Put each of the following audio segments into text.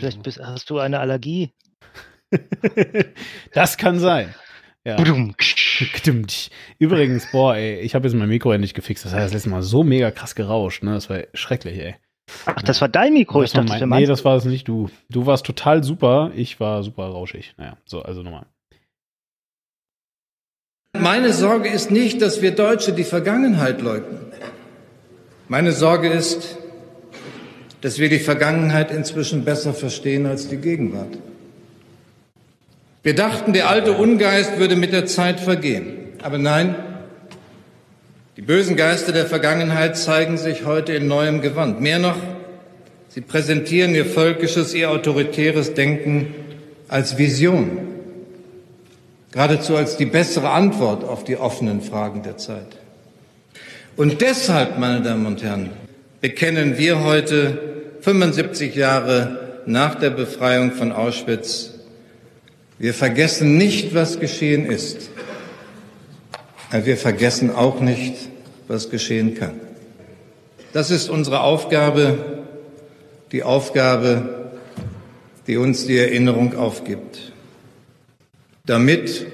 Vielleicht bist, hast du eine Allergie. das kann sein. Ja. Übrigens, boah, ey, ich habe jetzt mein Mikro endlich gefixt. Das heißt, das letzte Mal so mega krass gerauscht, ne? Das war schrecklich, ey. Ach, das war dein Mikro, ich dachte, mein, Nee, das war es nicht du. Du warst total super, ich war super rauschig. Naja, so, also nochmal. Meine Sorge ist nicht, dass wir Deutsche die Vergangenheit leugnen. Meine Sorge ist, dass wir die Vergangenheit inzwischen besser verstehen als die Gegenwart. Wir dachten, der alte Ungeist würde mit der Zeit vergehen. Aber nein, die bösen Geister der Vergangenheit zeigen sich heute in neuem Gewand. Mehr noch, sie präsentieren ihr völkisches, ihr autoritäres Denken als Vision, geradezu als die bessere Antwort auf die offenen Fragen der Zeit. Und deshalb, meine Damen und Herren, bekennen wir heute 75 Jahre nach der Befreiung von Auschwitz, wir vergessen nicht, was geschehen ist. Aber wir vergessen auch nicht, was geschehen kann. Das ist unsere Aufgabe, die Aufgabe, die uns die Erinnerung aufgibt. Damit,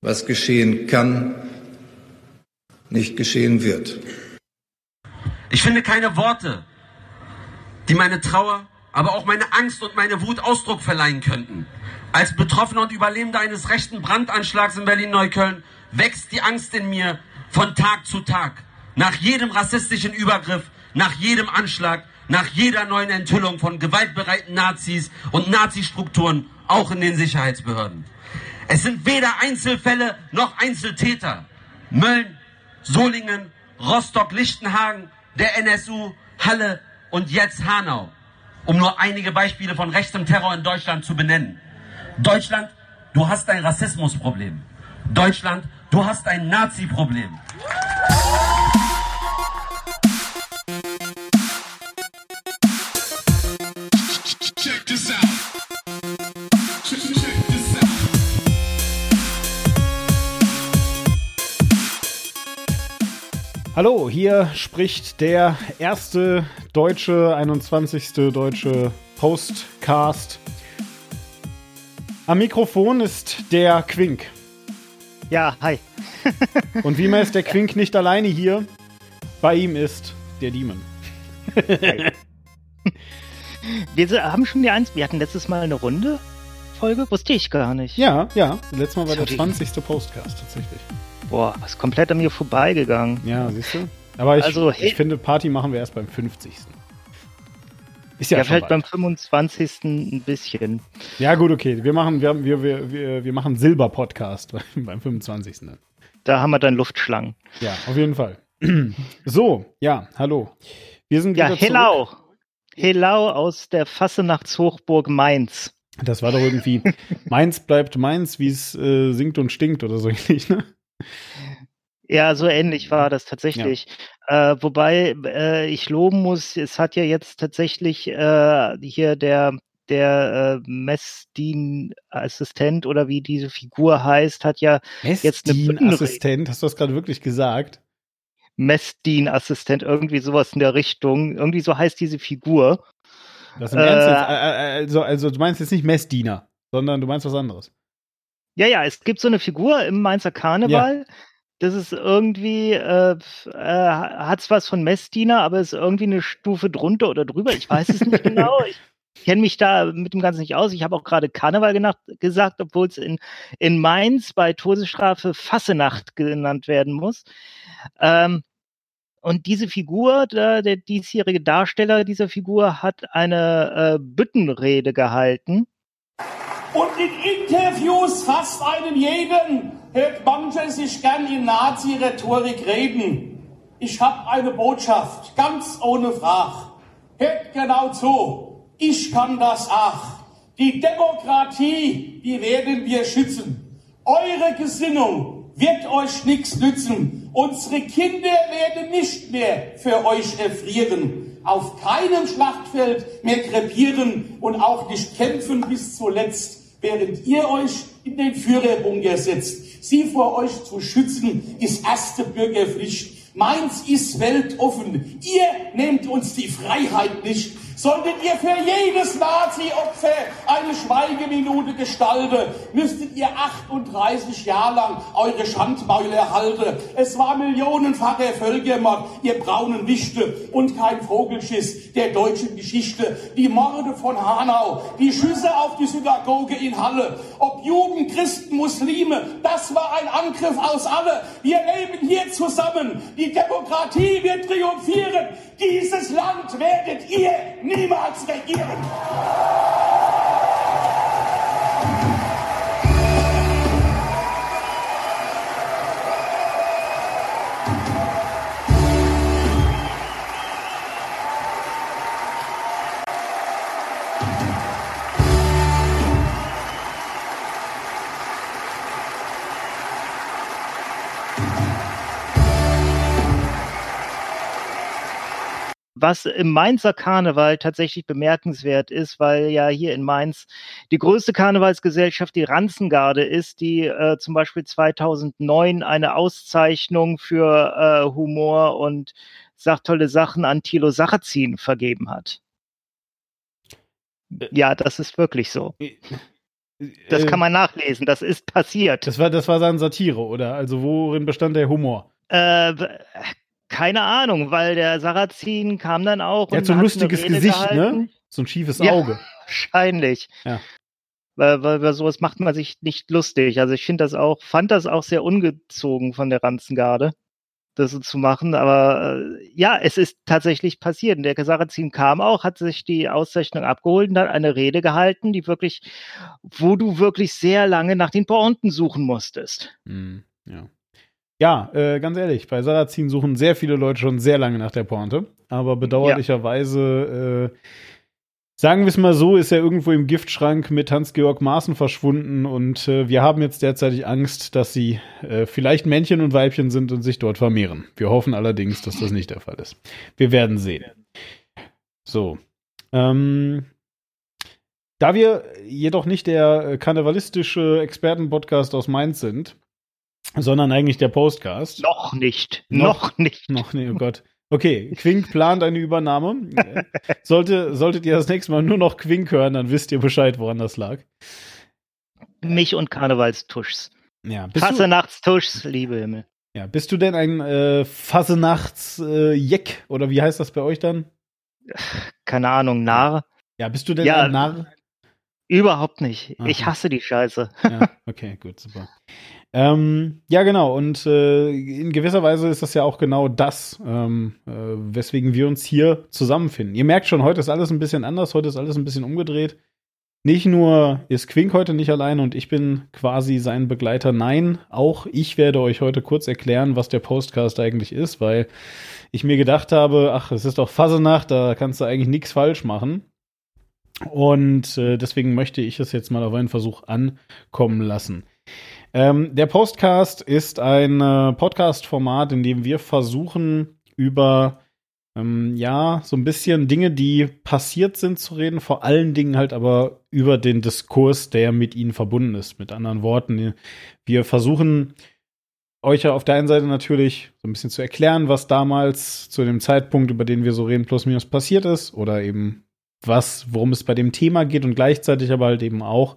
was geschehen kann, nicht geschehen wird. Ich finde keine Worte, die meine Trauer, aber auch meine Angst und meine Wut Ausdruck verleihen könnten. Als Betroffener und Überlebender eines rechten Brandanschlags in Berlin-Neukölln wächst die Angst in mir von Tag zu Tag. Nach jedem rassistischen Übergriff, nach jedem Anschlag, nach jeder neuen Enthüllung von gewaltbereiten Nazis und Nazi-Strukturen, auch in den Sicherheitsbehörden. Es sind weder Einzelfälle noch Einzeltäter. Mölln, Solingen, Rostock, Lichtenhagen, der NSU, Halle, und jetzt Hanau, um nur einige Beispiele von rechtem Terror in Deutschland zu benennen. Deutschland, du hast ein Rassismusproblem. Deutschland, du hast ein Nazi-Problem. Hallo, hier spricht der erste deutsche, 21. deutsche Postcast. Am Mikrofon ist der Quink. Ja, hi. Und wie immer ist der Quink nicht alleine hier. Bei ihm ist der Demon. wir haben schon die Eins. Wir hatten letztes Mal eine Runde Folge, wusste ich gar nicht. Ja, ja. Letztes Mal war der 20. Postcast tatsächlich. Boah, ist komplett an mir vorbeigegangen. Ja, siehst du? Aber ich, also, ich finde, Party machen wir erst beim 50. Ist ja, ja vielleicht beim 25. ein bisschen. Ja, gut, okay. Wir machen, wir, wir, wir, wir machen Silber-Podcast beim 25. Da haben wir dann Luftschlangen. Ja, auf jeden Fall. So, ja, hallo. Wir sind ja, Hellau. Hellau aus der Fassenachtshochburg Mainz. Das war doch irgendwie Mainz bleibt Mainz, wie es äh, singt und stinkt oder so ähnlich, ne? Ja, so ähnlich war das tatsächlich. Ja. Äh, wobei äh, ich loben muss, es hat ja jetzt tatsächlich äh, hier der der äh, Messdien-Assistent oder wie diese Figur heißt, hat ja jetzt eine Assistent, hast du das gerade wirklich gesagt? Messdien-Assistent, irgendwie sowas in der Richtung. Irgendwie so heißt diese Figur. Das im Ernst jetzt, äh, äh, also, also du meinst jetzt nicht Messdiener, sondern du meinst was anderes. Ja, ja, es gibt so eine Figur im Mainzer Karneval. Ja. Das ist irgendwie, äh, äh, hat's was von Messdiener, aber ist irgendwie eine Stufe drunter oder drüber. Ich weiß es nicht genau. Ich kenne mich da mit dem Ganzen nicht aus. Ich habe auch gerade Karneval genacht, gesagt, obwohl es in, in Mainz bei Todesstrafe Fassenacht genannt werden muss. Ähm, und diese Figur, der, der diesjährige Darsteller dieser Figur, hat eine äh, Büttenrede gehalten und in Interviews fast einen jeden hört mancher sich gern in Nazi-Rhetorik reden. Ich habe eine Botschaft, ganz ohne Frage. Hört genau zu. Ich kann das auch. Die Demokratie, die werden wir schützen. Eure Gesinnung wird euch nichts nützen. Unsere Kinder werden nicht mehr für euch erfrieren. Auf keinem Schlachtfeld mehr krepieren und auch nicht kämpfen bis zuletzt während ihr euch in den Führerbunker setzt. Sie vor euch zu schützen, ist erste Bürgerpflicht. Mainz ist weltoffen. Ihr nehmt uns die Freiheit nicht. Solltet ihr für jedes Nazi-Opfer eine Schweigeminute gestalten, müsstet ihr 38 Jahre lang eure Schandmäule erhalten. Es war millionenfacher Völkermord, ihr braunen Wichte und kein Vogelschiss der deutschen Geschichte. Die Morde von Hanau, die Schüsse auf die Synagoge in Halle, ob Juden, Christen, Muslime, das war ein Angriff aus alle. Wir leben hier zusammen. Die Demokratie wird triumphieren. Dieses Land werdet ihr niemals regieren. Was im Mainzer Karneval tatsächlich bemerkenswert ist, weil ja hier in Mainz die größte Karnevalsgesellschaft die Ranzengarde ist, die äh, zum Beispiel 2009 eine Auszeichnung für äh, Humor und sagt tolle Sachen an Thilo Sarrazin vergeben hat. Äh, ja, das ist wirklich so. Äh, das kann man nachlesen, das ist passiert. Das war, das war dann Satire, oder? Also worin bestand der Humor? Äh, keine Ahnung, weil der Sarrazin kam dann auch. Er hat so ein lustiges Gesicht, ne? gehalten. ne? So ein schiefes ja, Auge. Wahrscheinlich. Ja. Weil, weil weil sowas macht man sich nicht lustig. Also ich finde das auch, fand das auch sehr ungezogen von der Ranzengarde, das so zu machen. Aber äh, ja, es ist tatsächlich passiert. Und der Sarrazin kam auch, hat sich die Auszeichnung abgeholt und hat eine Rede gehalten, die wirklich, wo du wirklich sehr lange nach den Pointen suchen musstest. Mm, ja. Ja, äh, ganz ehrlich, bei Sarrazin suchen sehr viele Leute schon sehr lange nach der Pointe. Aber bedauerlicherweise, äh, sagen wir es mal so, ist er irgendwo im Giftschrank mit Hans-Georg Maaßen verschwunden und äh, wir haben jetzt derzeitig Angst, dass sie äh, vielleicht Männchen und Weibchen sind und sich dort vermehren. Wir hoffen allerdings, dass das nicht der Fall ist. Wir werden sehen. So. Ähm, da wir jedoch nicht der äh, karnevalistische Expertenpodcast aus Mainz sind, sondern eigentlich der Postcast. Noch nicht. Noch, noch nicht. Noch nicht, oh Gott. Okay, Quink plant eine Übernahme. Sollte, solltet ihr das nächste Mal nur noch Quink hören, dann wisst ihr Bescheid, woran das lag. Mich und Karnevalstuschs. Ja, Fassenachtstuschs, liebe Himmel. Ja, bist du denn ein äh, Fassenachts-Jeck? Äh, oder wie heißt das bei euch dann? Keine Ahnung, Narr. Ja, bist du denn ja, ein Narr? Überhaupt nicht. Aha. Ich hasse die Scheiße. Ja, okay, gut, super. Ähm, ja, genau. Und äh, in gewisser Weise ist das ja auch genau das, ähm, äh, weswegen wir uns hier zusammenfinden. Ihr merkt schon, heute ist alles ein bisschen anders, heute ist alles ein bisschen umgedreht. Nicht nur ist Quink heute nicht allein und ich bin quasi sein Begleiter. Nein, auch ich werde euch heute kurz erklären, was der Postcast eigentlich ist, weil ich mir gedacht habe, ach, es ist doch Fasenacht, da kannst du eigentlich nichts falsch machen. Und äh, deswegen möchte ich es jetzt mal auf einen Versuch ankommen lassen. Ähm, der Postcast ist ein äh, Podcast-Format, in dem wir versuchen, über ähm, ja, so ein bisschen Dinge, die passiert sind, zu reden, vor allen Dingen halt aber über den Diskurs, der mit ihnen verbunden ist. Mit anderen Worten, wir versuchen euch ja auf der einen Seite natürlich so ein bisschen zu erklären, was damals zu dem Zeitpunkt, über den wir so reden, plus minus passiert ist, oder eben was, worum es bei dem Thema geht und gleichzeitig aber halt eben auch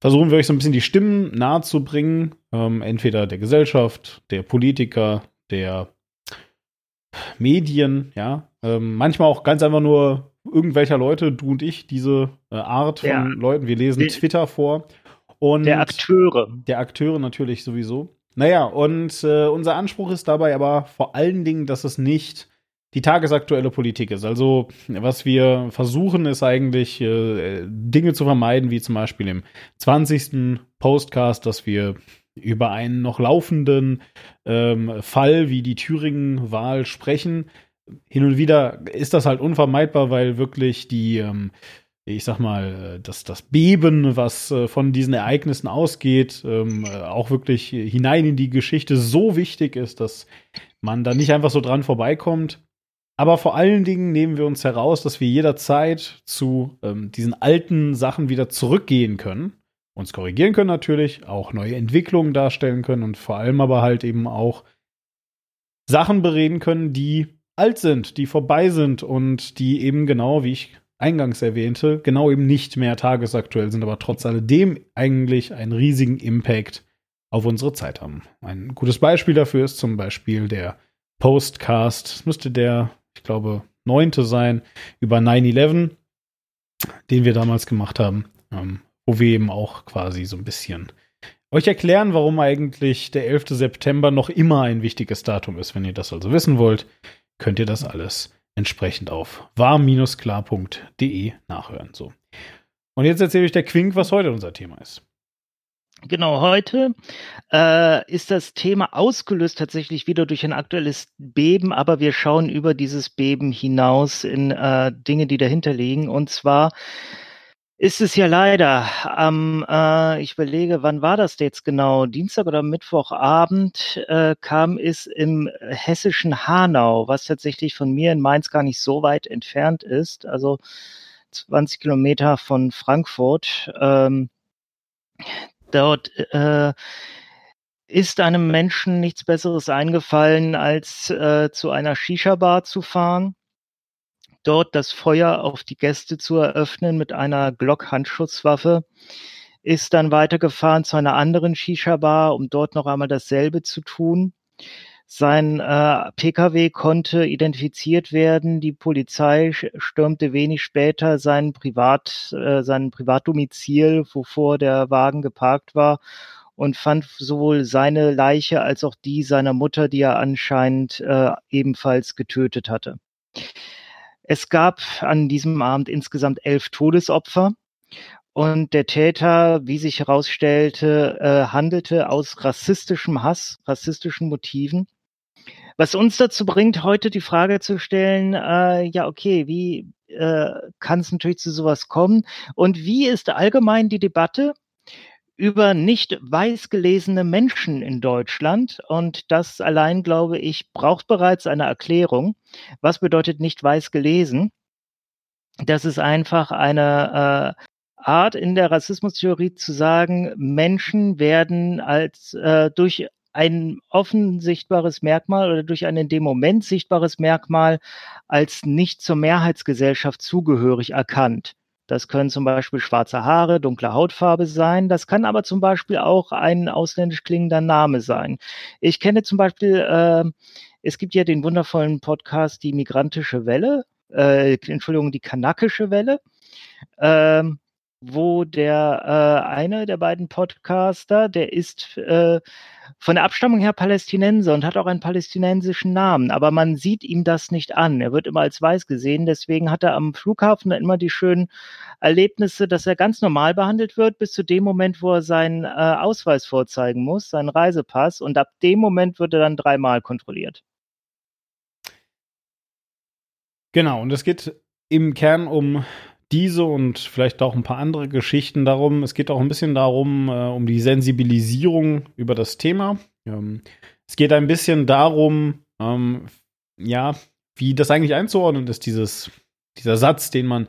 versuchen wir euch so ein bisschen die Stimmen nahezubringen, ähm, entweder der Gesellschaft, der Politiker, der Medien, ja, ähm, manchmal auch ganz einfach nur irgendwelcher Leute, du und ich, diese äh, Art von ja. Leuten. Wir lesen die, Twitter vor. Und der Akteure. Der Akteure natürlich sowieso. Naja, und äh, unser Anspruch ist dabei aber vor allen Dingen, dass es nicht die tagesaktuelle Politik ist. Also was wir versuchen, ist eigentlich äh, Dinge zu vermeiden, wie zum Beispiel im 20. Postcast, dass wir über einen noch laufenden ähm, Fall wie die Thüringen-Wahl sprechen. Hin und wieder ist das halt unvermeidbar, weil wirklich die, ähm, ich sag mal, das, das Beben, was äh, von diesen Ereignissen ausgeht, ähm, auch wirklich hinein in die Geschichte so wichtig ist, dass man da nicht einfach so dran vorbeikommt. Aber vor allen Dingen nehmen wir uns heraus, dass wir jederzeit zu ähm, diesen alten Sachen wieder zurückgehen können, uns korrigieren können natürlich, auch neue Entwicklungen darstellen können und vor allem aber halt eben auch Sachen bereden können, die alt sind, die vorbei sind und die eben genau, wie ich eingangs erwähnte, genau eben nicht mehr tagesaktuell sind, aber trotz alledem eigentlich einen riesigen Impact auf unsere Zeit haben. Ein gutes Beispiel dafür ist zum Beispiel der Postcast. Das müsste der, ich glaube, neunte sein über 9-11, den wir damals gemacht haben, ähm, wo wir eben auch quasi so ein bisschen euch erklären, warum eigentlich der 11. September noch immer ein wichtiges Datum ist. Wenn ihr das also wissen wollt, könnt ihr das alles entsprechend auf warm-klar.de nachhören. So. Und jetzt erzähle ich der Quink, was heute unser Thema ist. Genau, heute äh, ist das Thema ausgelöst tatsächlich wieder durch ein aktuelles Beben, aber wir schauen über dieses Beben hinaus in äh, Dinge, die dahinter liegen. Und zwar ist es ja leider am, äh, ich überlege, wann war das jetzt genau? Dienstag oder Mittwochabend äh, kam es im hessischen Hanau, was tatsächlich von mir in Mainz gar nicht so weit entfernt ist, also 20 Kilometer von Frankfurt. Ähm, dort äh, ist einem Menschen nichts Besseres eingefallen, als äh, zu einer Shisha-Bar zu fahren dort das Feuer auf die Gäste zu eröffnen mit einer Glock-Handschusswaffe, ist dann weitergefahren zu einer anderen Shisha-Bar, um dort noch einmal dasselbe zu tun. Sein äh, Pkw konnte identifiziert werden. Die Polizei stürmte wenig später sein Privat, äh, sein Privatdomizil, wovor der Wagen geparkt war, und fand sowohl seine Leiche als auch die seiner Mutter, die er anscheinend äh, ebenfalls getötet hatte. Es gab an diesem Abend insgesamt elf Todesopfer. Und der Täter, wie sich herausstellte, äh, handelte aus rassistischem Hass, rassistischen Motiven. Was uns dazu bringt, heute die Frage zu stellen, äh, ja, okay, wie äh, kann es natürlich zu sowas kommen? Und wie ist allgemein die Debatte über nicht weiß gelesene Menschen in Deutschland. Und das allein, glaube ich, braucht bereits eine Erklärung. Was bedeutet nicht weiß gelesen? Das ist einfach eine äh, Art in der Rassismustheorie zu sagen, Menschen werden als äh, durch ein offen sichtbares Merkmal oder durch ein in dem Moment sichtbares Merkmal als nicht zur Mehrheitsgesellschaft zugehörig erkannt. Das können zum Beispiel schwarze Haare, dunkle Hautfarbe sein. Das kann aber zum Beispiel auch ein ausländisch klingender Name sein. Ich kenne zum Beispiel, äh, es gibt ja den wundervollen Podcast Die migrantische Welle, äh, Entschuldigung, die kanakische Welle. Ähm, wo der äh, eine der beiden Podcaster, der ist äh, von der Abstammung her Palästinenser und hat auch einen palästinensischen Namen, aber man sieht ihm das nicht an. Er wird immer als weiß gesehen, deswegen hat er am Flughafen immer die schönen Erlebnisse, dass er ganz normal behandelt wird, bis zu dem Moment, wo er seinen äh, Ausweis vorzeigen muss, seinen Reisepass, und ab dem Moment wird er dann dreimal kontrolliert. Genau, und es geht im Kern um diese und vielleicht auch ein paar andere Geschichten darum. Es geht auch ein bisschen darum, äh, um die Sensibilisierung über das Thema. Ähm, es geht ein bisschen darum, ähm, ja, wie das eigentlich einzuordnen ist, dieses, dieser Satz, den man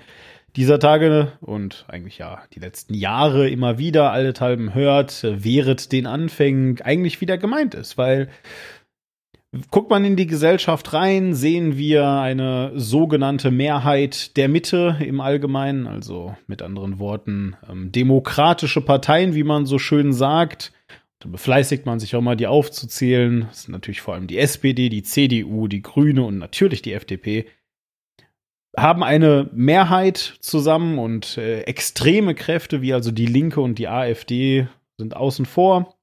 dieser Tage und eigentlich ja die letzten Jahre immer wieder allenthalben hört, äh, während den Anfängen eigentlich wieder gemeint ist, weil Guckt man in die Gesellschaft rein, sehen wir eine sogenannte Mehrheit der Mitte im Allgemeinen, also mit anderen Worten ähm, demokratische Parteien, wie man so schön sagt. Da befleißigt man sich auch mal, die aufzuzählen. Das sind natürlich vor allem die SPD, die CDU, die Grüne und natürlich die FDP. Haben eine Mehrheit zusammen und äh, extreme Kräfte wie also die Linke und die AfD sind außen vor.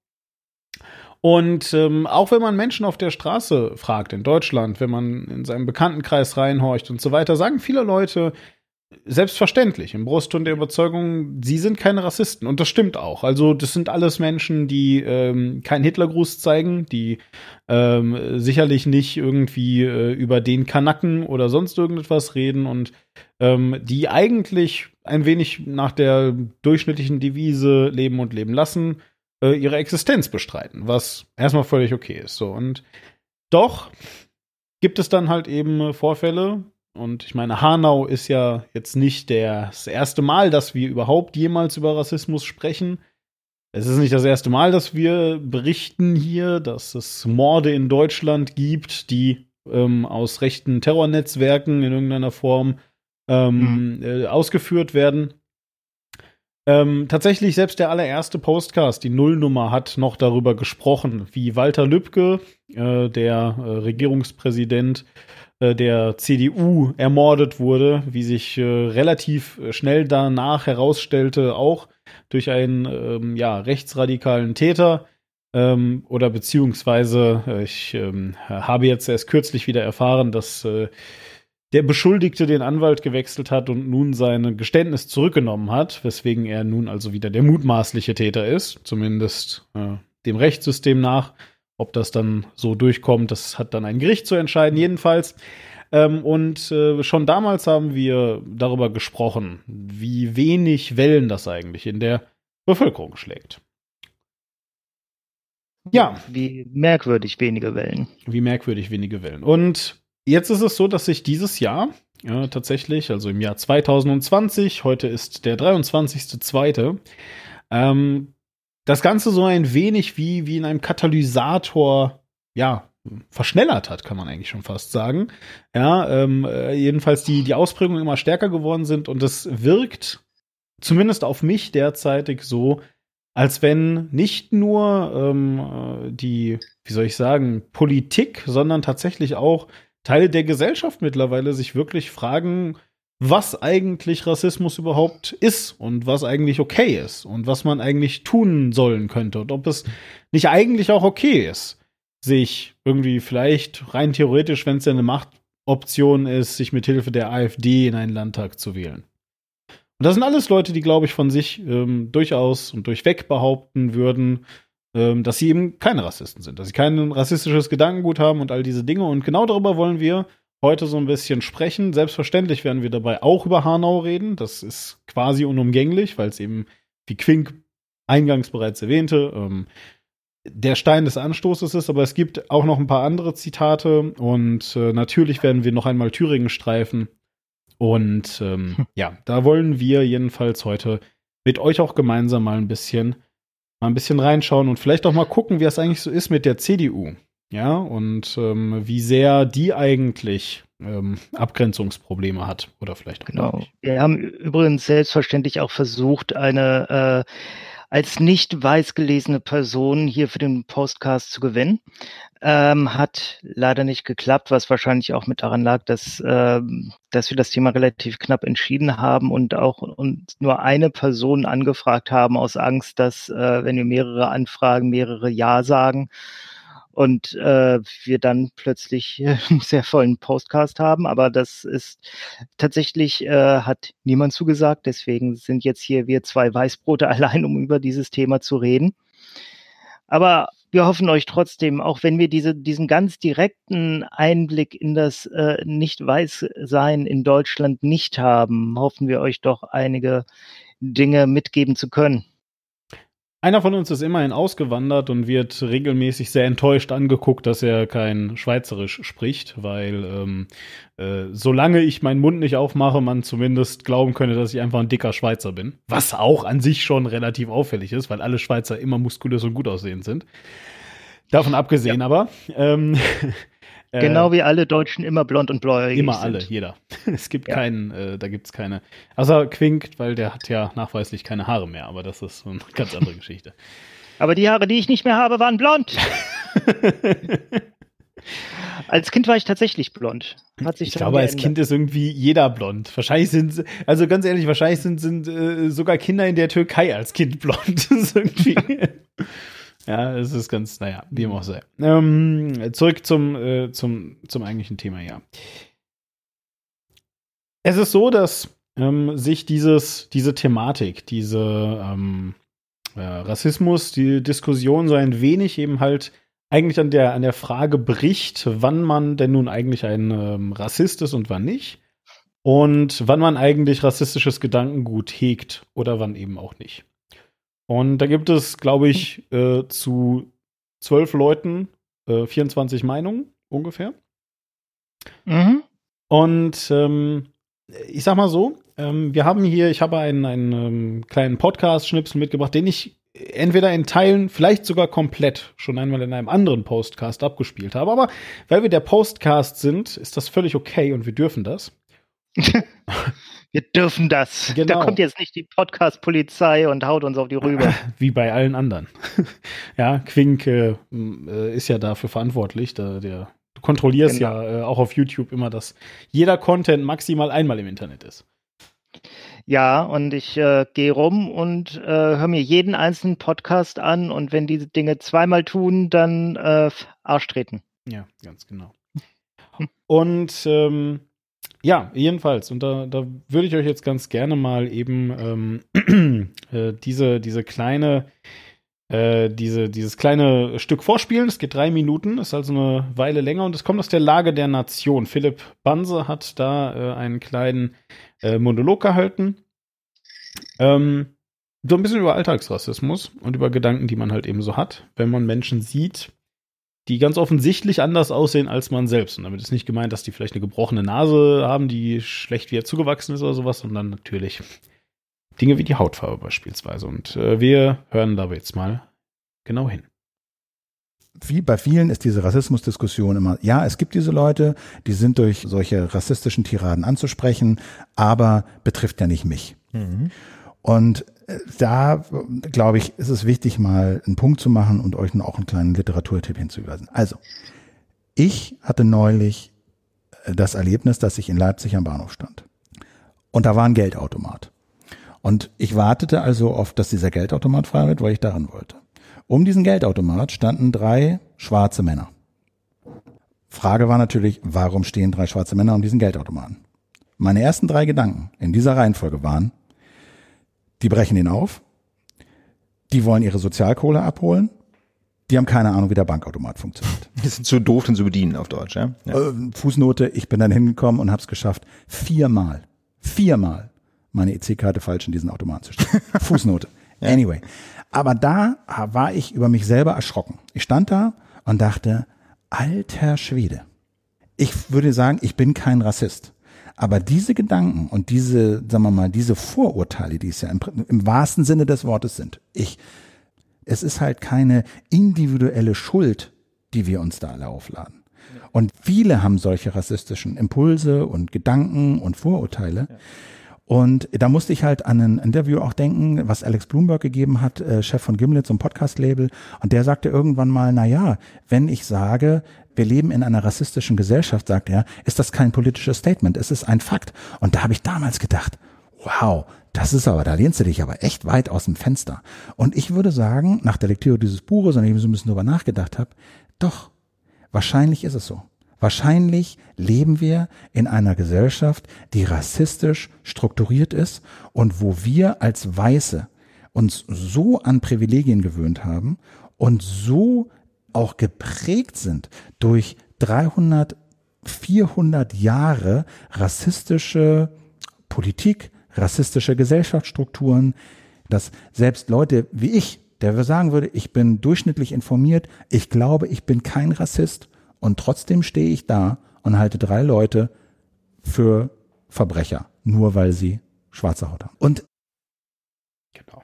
Und ähm, auch wenn man Menschen auf der Straße fragt in Deutschland, wenn man in seinem Bekanntenkreis reinhorcht und so weiter, sagen viele Leute selbstverständlich im Brustton der Überzeugung, sie sind keine Rassisten. Und das stimmt auch. Also das sind alles Menschen, die ähm, keinen Hitlergruß zeigen, die ähm, sicherlich nicht irgendwie äh, über den Kanacken oder sonst irgendetwas reden und ähm, die eigentlich ein wenig nach der durchschnittlichen Devise leben und leben lassen äh, ihre Existenz bestreiten, was erstmal völlig okay ist. So und doch gibt es dann halt eben Vorfälle. Und ich meine, Hanau ist ja jetzt nicht das erste Mal, dass wir überhaupt jemals über Rassismus sprechen. Es ist nicht das erste Mal, dass wir berichten hier, dass es Morde in Deutschland gibt, die ähm, aus rechten Terrornetzwerken in irgendeiner Form ähm, mhm. äh, ausgeführt werden. Ähm, tatsächlich, selbst der allererste Postcast, die Nullnummer, hat noch darüber gesprochen, wie Walter Lübcke, äh, der äh, Regierungspräsident äh, der CDU, ermordet wurde, wie sich äh, relativ schnell danach herausstellte, auch durch einen ähm, ja, rechtsradikalen Täter. Ähm, oder beziehungsweise, äh, ich ähm, habe jetzt erst kürzlich wieder erfahren, dass äh, der Beschuldigte den Anwalt gewechselt hat und nun sein Geständnis zurückgenommen hat, weswegen er nun also wieder der mutmaßliche Täter ist, zumindest äh, dem Rechtssystem nach. Ob das dann so durchkommt, das hat dann ein Gericht zu entscheiden. Jedenfalls. Ähm, und äh, schon damals haben wir darüber gesprochen, wie wenig Wellen das eigentlich in der Bevölkerung schlägt. Ja. Wie merkwürdig wenige Wellen. Wie merkwürdig wenige Wellen. Und Jetzt ist es so, dass sich dieses Jahr ja, tatsächlich, also im Jahr 2020, heute ist der 23.2., ähm, das Ganze so ein wenig wie, wie in einem Katalysator, ja, verschnellert hat, kann man eigentlich schon fast sagen. Ja, ähm, äh, jedenfalls die, die Ausprägungen immer stärker geworden sind und es wirkt zumindest auf mich derzeitig so, als wenn nicht nur ähm, äh, die, wie soll ich sagen, Politik, sondern tatsächlich auch Teile der Gesellschaft mittlerweile sich wirklich fragen, was eigentlich Rassismus überhaupt ist und was eigentlich okay ist und was man eigentlich tun sollen könnte und ob es nicht eigentlich auch okay ist, sich irgendwie vielleicht rein theoretisch, wenn es ja eine Machtoption ist, sich mit Hilfe der AfD in einen Landtag zu wählen. Und das sind alles Leute, die, glaube ich, von sich ähm, durchaus und durchweg behaupten würden, dass sie eben keine Rassisten sind, dass sie kein rassistisches Gedankengut haben und all diese Dinge. Und genau darüber wollen wir heute so ein bisschen sprechen. Selbstverständlich werden wir dabei auch über Hanau reden. Das ist quasi unumgänglich, weil es eben, wie Quink eingangs bereits erwähnte, ähm, der Stein des Anstoßes ist, aber es gibt auch noch ein paar andere Zitate und äh, natürlich werden wir noch einmal Thüringen streifen. Und ähm, hm. ja, da wollen wir jedenfalls heute mit euch auch gemeinsam mal ein bisschen mal ein bisschen reinschauen und vielleicht auch mal gucken, wie es eigentlich so ist mit der CDU. Ja, und ähm, wie sehr die eigentlich ähm, Abgrenzungsprobleme hat oder vielleicht auch genau. Nicht. Wir haben übrigens selbstverständlich auch versucht, eine äh, als nicht weiß gelesene Person hier für den Postcast zu gewinnen. Ähm, hat leider nicht geklappt, was wahrscheinlich auch mit daran lag, dass, äh, dass wir das Thema relativ knapp entschieden haben und auch und nur eine Person angefragt haben aus Angst, dass äh, wenn wir mehrere Anfragen, mehrere Ja sagen, und äh, wir dann plötzlich einen sehr vollen Postcast haben. Aber das ist tatsächlich, äh, hat niemand zugesagt. Deswegen sind jetzt hier wir zwei Weißbrote allein, um über dieses Thema zu reden. Aber wir hoffen euch trotzdem, auch wenn wir diese, diesen ganz direkten Einblick in das äh, Nicht-Weiß-Sein in Deutschland nicht haben, hoffen wir euch doch einige Dinge mitgeben zu können. Einer von uns ist immerhin ausgewandert und wird regelmäßig sehr enttäuscht angeguckt, dass er kein Schweizerisch spricht, weil ähm, äh, solange ich meinen Mund nicht aufmache, man zumindest glauben könnte, dass ich einfach ein dicker Schweizer bin. Was auch an sich schon relativ auffällig ist, weil alle Schweizer immer muskulös und gut aussehend sind. Davon abgesehen ja. aber. Ähm, Äh, genau wie alle Deutschen immer blond und bläulich Immer alle, jeder. es gibt ja. keinen, äh, da gibt es keine. Außer Quink, weil der hat ja nachweislich keine Haare mehr, aber das ist so eine ganz andere Geschichte. Aber die Haare, die ich nicht mehr habe, waren blond. Als Kind war ich tatsächlich blond. ich glaube, als Kind ist irgendwie jeder blond. Wahrscheinlich sind, also ganz ehrlich, wahrscheinlich sind, sind äh, sogar Kinder in der Türkei als Kind blond. das ist irgendwie. Ja, es ist ganz, naja, wie immer auch sei. Ähm, zurück zum, äh, zum, zum eigentlichen Thema, ja. Es ist so, dass ähm, sich dieses, diese Thematik, diese ähm, äh, Rassismus, die Diskussion so ein wenig eben halt eigentlich an der, an der Frage bricht, wann man denn nun eigentlich ein ähm, Rassist ist und wann nicht. Und wann man eigentlich rassistisches Gedankengut hegt oder wann eben auch nicht. Und da gibt es, glaube ich, äh, zu zwölf Leuten äh, 24 Meinungen ungefähr. Mhm. Und ähm, ich sag mal so, ähm, wir haben hier, ich habe einen, einen ähm, kleinen Podcast-Schnipsel mitgebracht, den ich entweder in Teilen, vielleicht sogar komplett schon einmal in einem anderen Postcast abgespielt habe. Aber weil wir der Postcast sind, ist das völlig okay und wir dürfen das. wir dürfen das. Genau. Da kommt jetzt nicht die Podcast-Polizei und haut uns auf die Rübe. Wie bei allen anderen. ja, Quink äh, ist ja dafür verantwortlich. Da, der, du kontrollierst genau. ja äh, auch auf YouTube immer, dass jeder Content maximal einmal im Internet ist. Ja, und ich äh, gehe rum und äh, höre mir jeden einzelnen Podcast an und wenn diese Dinge zweimal tun, dann äh, Arsch treten. Ja, ganz genau. Und ähm, ja, jedenfalls. Und da, da würde ich euch jetzt ganz gerne mal eben ähm, äh, diese, diese kleine, äh, diese, dieses kleine Stück vorspielen. Es geht drei Minuten, ist also eine Weile länger und es kommt aus der Lage der Nation. Philipp Banse hat da äh, einen kleinen äh, Monolog gehalten. Ähm, so ein bisschen über Alltagsrassismus und über Gedanken, die man halt eben so hat, wenn man Menschen sieht, die ganz offensichtlich anders aussehen als man selbst. Und damit ist nicht gemeint, dass die vielleicht eine gebrochene Nase haben, die schlecht wieder zugewachsen ist oder sowas, sondern natürlich Dinge wie die Hautfarbe beispielsweise. Und äh, wir hören da jetzt mal genau hin wie bei vielen ist diese Rassismusdiskussion immer, ja, es gibt diese Leute, die sind durch solche rassistischen Tiraden anzusprechen, aber betrifft ja nicht mich. Mhm. Und da, glaube ich, ist es wichtig, mal einen Punkt zu machen und euch auch einen kleinen Literaturtipp hinzuweisen. Also, ich hatte neulich äh, das Erlebnis, dass ich in Leipzig am Bahnhof stand. Und da war ein Geldautomat. Und ich wartete also auf, dass dieser Geldautomat frei wird, weil ich daran wollte. Um diesen Geldautomat standen drei schwarze Männer. Frage war natürlich, warum stehen drei schwarze Männer um diesen Geldautomaten? Meine ersten drei Gedanken in dieser Reihenfolge waren, die brechen ihn auf, die wollen ihre Sozialkohle abholen, die haben keine Ahnung, wie der Bankautomat funktioniert. Die sind zu doof, den zu bedienen auf Deutsch, ja? ja. Äh, Fußnote, ich bin dann hingekommen und habe es geschafft, viermal, viermal meine EC-Karte falsch in diesen Automaten zu stellen. Fußnote. Ja. Anyway. Aber da war ich über mich selber erschrocken. Ich stand da und dachte, alter Schwede. Ich würde sagen, ich bin kein Rassist. Aber diese Gedanken und diese, sagen wir mal, diese Vorurteile, die es ja im, im wahrsten Sinne des Wortes sind, ich, es ist halt keine individuelle Schuld, die wir uns da alle aufladen. Und viele haben solche rassistischen Impulse und Gedanken und Vorurteile. Ja. Und da musste ich halt an ein Interview auch denken, was Alex Bloomberg gegeben hat, äh, Chef von Gimlet, so ein Podcast-Label. Und der sagte irgendwann mal, na ja, wenn ich sage, wir leben in einer rassistischen Gesellschaft, sagt er, ist das kein politisches Statement, es ist ein Fakt. Und da habe ich damals gedacht, wow, das ist aber, da lehnst du dich aber echt weit aus dem Fenster. Und ich würde sagen, nach der Lektüre dieses Buches, und ich so ein bisschen drüber nachgedacht habe, doch, wahrscheinlich ist es so. Wahrscheinlich leben wir in einer Gesellschaft, die rassistisch strukturiert ist und wo wir als Weiße uns so an Privilegien gewöhnt haben und so auch geprägt sind durch 300, 400 Jahre rassistische Politik, rassistische Gesellschaftsstrukturen, dass selbst Leute wie ich, der sagen würde, ich bin durchschnittlich informiert, ich glaube, ich bin kein Rassist, und trotzdem stehe ich da und halte drei Leute für Verbrecher, nur weil sie schwarze Haut haben. Und genau.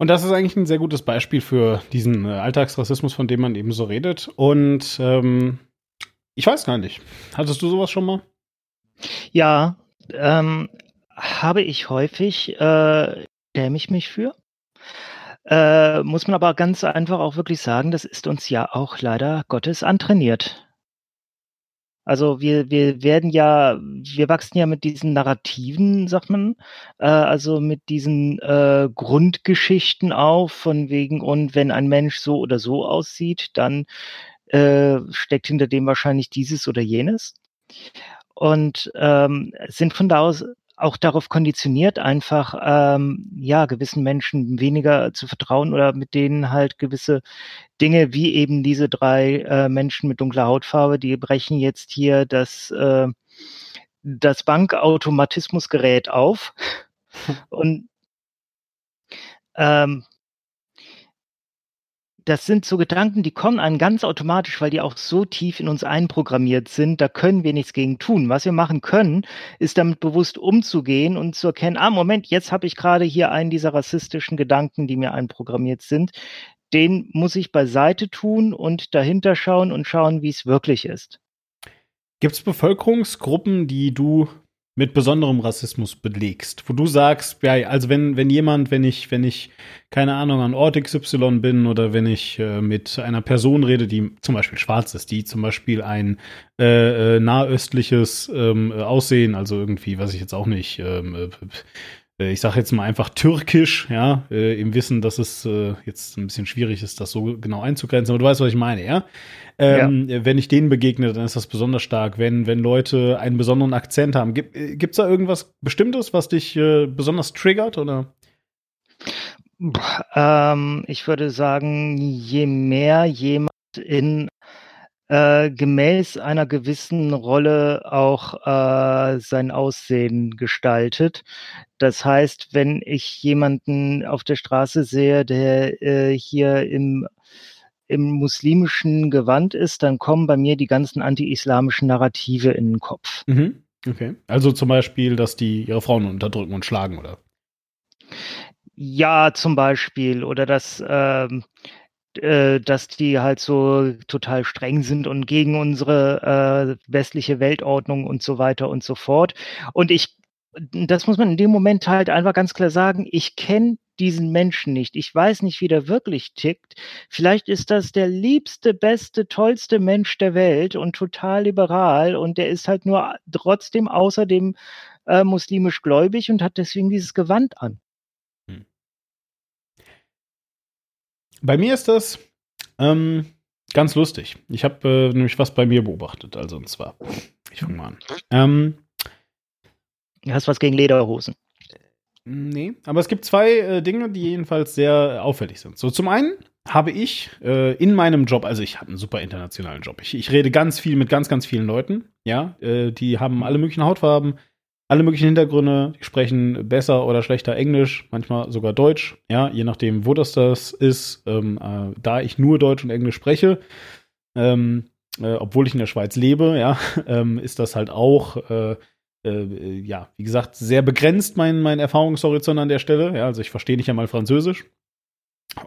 Und das ist eigentlich ein sehr gutes Beispiel für diesen äh, Alltagsrassismus, von dem man eben so redet. Und ähm, ich weiß gar nicht. Hattest du sowas schon mal? Ja, ähm, habe ich häufig, äh, schäme ich mich für. Äh, muss man aber ganz einfach auch wirklich sagen, das ist uns ja auch leider Gottes antrainiert. Also wir, wir werden ja, wir wachsen ja mit diesen Narrativen, sagt man, äh, also mit diesen äh, Grundgeschichten auf, von wegen, und wenn ein Mensch so oder so aussieht, dann äh, steckt hinter dem wahrscheinlich dieses oder jenes. Und ähm, sind von da aus auch darauf konditioniert, einfach ähm, ja gewissen Menschen weniger zu vertrauen oder mit denen halt gewisse Dinge wie eben diese drei äh, Menschen mit dunkler Hautfarbe, die brechen jetzt hier das äh, das Bankautomatismusgerät auf. Und ähm, das sind so Gedanken, die kommen einem ganz automatisch, weil die auch so tief in uns einprogrammiert sind. Da können wir nichts gegen tun. Was wir machen können, ist damit bewusst umzugehen und zu erkennen, ah, Moment, jetzt habe ich gerade hier einen dieser rassistischen Gedanken, die mir einprogrammiert sind. Den muss ich beiseite tun und dahinter schauen und schauen, wie es wirklich ist. Gibt es Bevölkerungsgruppen, die du mit besonderem Rassismus belegst, wo du sagst, ja, also wenn, wenn jemand, wenn ich, wenn ich, keine Ahnung, an Ort XY bin oder wenn ich äh, mit einer Person rede, die zum Beispiel schwarz ist, die zum Beispiel ein äh, äh, nahöstliches ähm, Aussehen, also irgendwie, weiß ich jetzt auch nicht, ähm, äh, ich sage jetzt mal einfach türkisch, ja, äh, im Wissen, dass es äh, jetzt ein bisschen schwierig ist, das so genau einzugrenzen, aber du weißt, was ich meine, ja? Ähm, ja. Wenn ich denen begegne, dann ist das besonders stark. Wenn, wenn Leute einen besonderen Akzent haben, gibt es da irgendwas Bestimmtes, was dich äh, besonders triggert oder? Ähm, ich würde sagen, je mehr jemand in äh, gemäß einer gewissen Rolle auch äh, sein Aussehen gestaltet. Das heißt, wenn ich jemanden auf der Straße sehe, der äh, hier im im muslimischen Gewand ist, dann kommen bei mir die ganzen anti-islamischen Narrative in den Kopf. Mhm. Okay. Also zum Beispiel, dass die ihre Frauen unterdrücken und schlagen, oder? Ja, zum Beispiel. Oder dass ähm, äh, dass die halt so total streng sind und gegen unsere äh, westliche Weltordnung und so weiter und so fort. Und ich, das muss man in dem Moment halt einfach ganz klar sagen, ich kenne diesen Menschen nicht. Ich weiß nicht, wie der wirklich tickt. Vielleicht ist das der liebste, beste, tollste Mensch der Welt und total liberal und der ist halt nur trotzdem außerdem äh, muslimisch gläubig und hat deswegen dieses Gewand an. Bei mir ist das ähm, ganz lustig. Ich habe äh, nämlich was bei mir beobachtet. Also und zwar, ich fange mal an. Ähm, du hast was gegen Lederhosen. Nee, aber es gibt zwei äh, Dinge, die jedenfalls sehr auffällig sind. So, zum einen habe ich äh, in meinem Job, also ich habe einen super internationalen Job. Ich, ich rede ganz viel mit ganz, ganz vielen Leuten, ja, äh, die haben alle möglichen Hautfarben, alle möglichen Hintergründe, die sprechen besser oder schlechter Englisch, manchmal sogar Deutsch, ja, je nachdem, wo das das ist. Ähm, äh, da ich nur Deutsch und Englisch spreche, ähm, äh, obwohl ich in der Schweiz lebe, ja, ähm, ist das halt auch, äh, äh, ja, wie gesagt, sehr begrenzt mein, mein Erfahrungshorizont an der Stelle. Ja, also ich verstehe nicht einmal Französisch.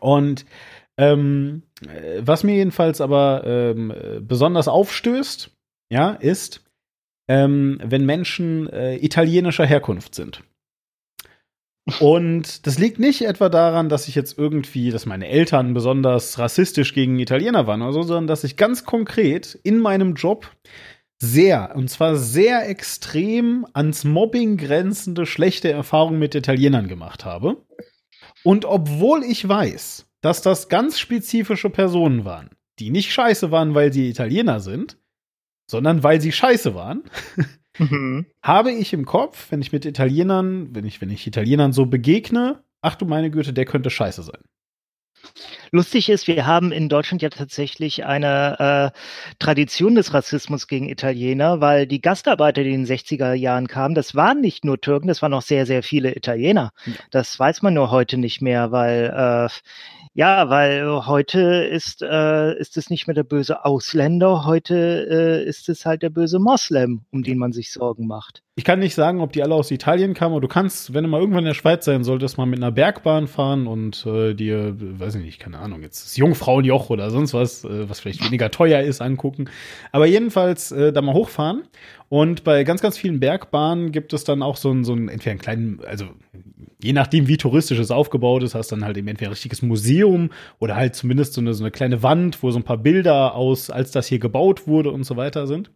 Und ähm, äh, was mir jedenfalls aber ähm, besonders aufstößt, ja, ist, ähm, wenn Menschen äh, italienischer Herkunft sind. Und das liegt nicht etwa daran, dass ich jetzt irgendwie, dass meine Eltern besonders rassistisch gegen Italiener waren oder so, sondern dass ich ganz konkret in meinem Job sehr, und zwar sehr extrem ans Mobbing grenzende schlechte Erfahrungen mit Italienern gemacht habe. Und obwohl ich weiß, dass das ganz spezifische Personen waren, die nicht scheiße waren, weil sie Italiener sind, sondern weil sie scheiße waren, mhm. habe ich im Kopf, wenn ich mit Italienern, wenn ich, wenn ich Italienern so begegne, ach du meine Güte, der könnte scheiße sein. Lustig ist, wir haben in Deutschland ja tatsächlich eine äh, Tradition des Rassismus gegen Italiener, weil die Gastarbeiter, die in den 60er Jahren kamen, das waren nicht nur Türken, das waren auch sehr, sehr viele Italiener. Ja. Das weiß man nur heute nicht mehr, weil äh, ja, weil heute ist, äh, ist es nicht mehr der böse Ausländer, heute äh, ist es halt der böse Moslem, um den man sich Sorgen macht. Ich kann nicht sagen, ob die alle aus Italien kamen, aber du kannst, wenn du mal irgendwann in der Schweiz sein solltest, mal mit einer Bergbahn fahren und äh, dir, weiß ich nicht, keine Ahnung, jetzt das Jungfrauenjoch oder sonst was, äh, was vielleicht weniger teuer ist, angucken. Aber jedenfalls äh, da mal hochfahren. Und bei ganz, ganz vielen Bergbahnen gibt es dann auch so ein, so entweder einen kleinen, also je nachdem, wie touristisch es aufgebaut ist, hast dann halt eben entweder ein richtiges Museum oder halt zumindest so eine, so eine kleine Wand, wo so ein paar Bilder aus, als das hier gebaut wurde und so weiter sind.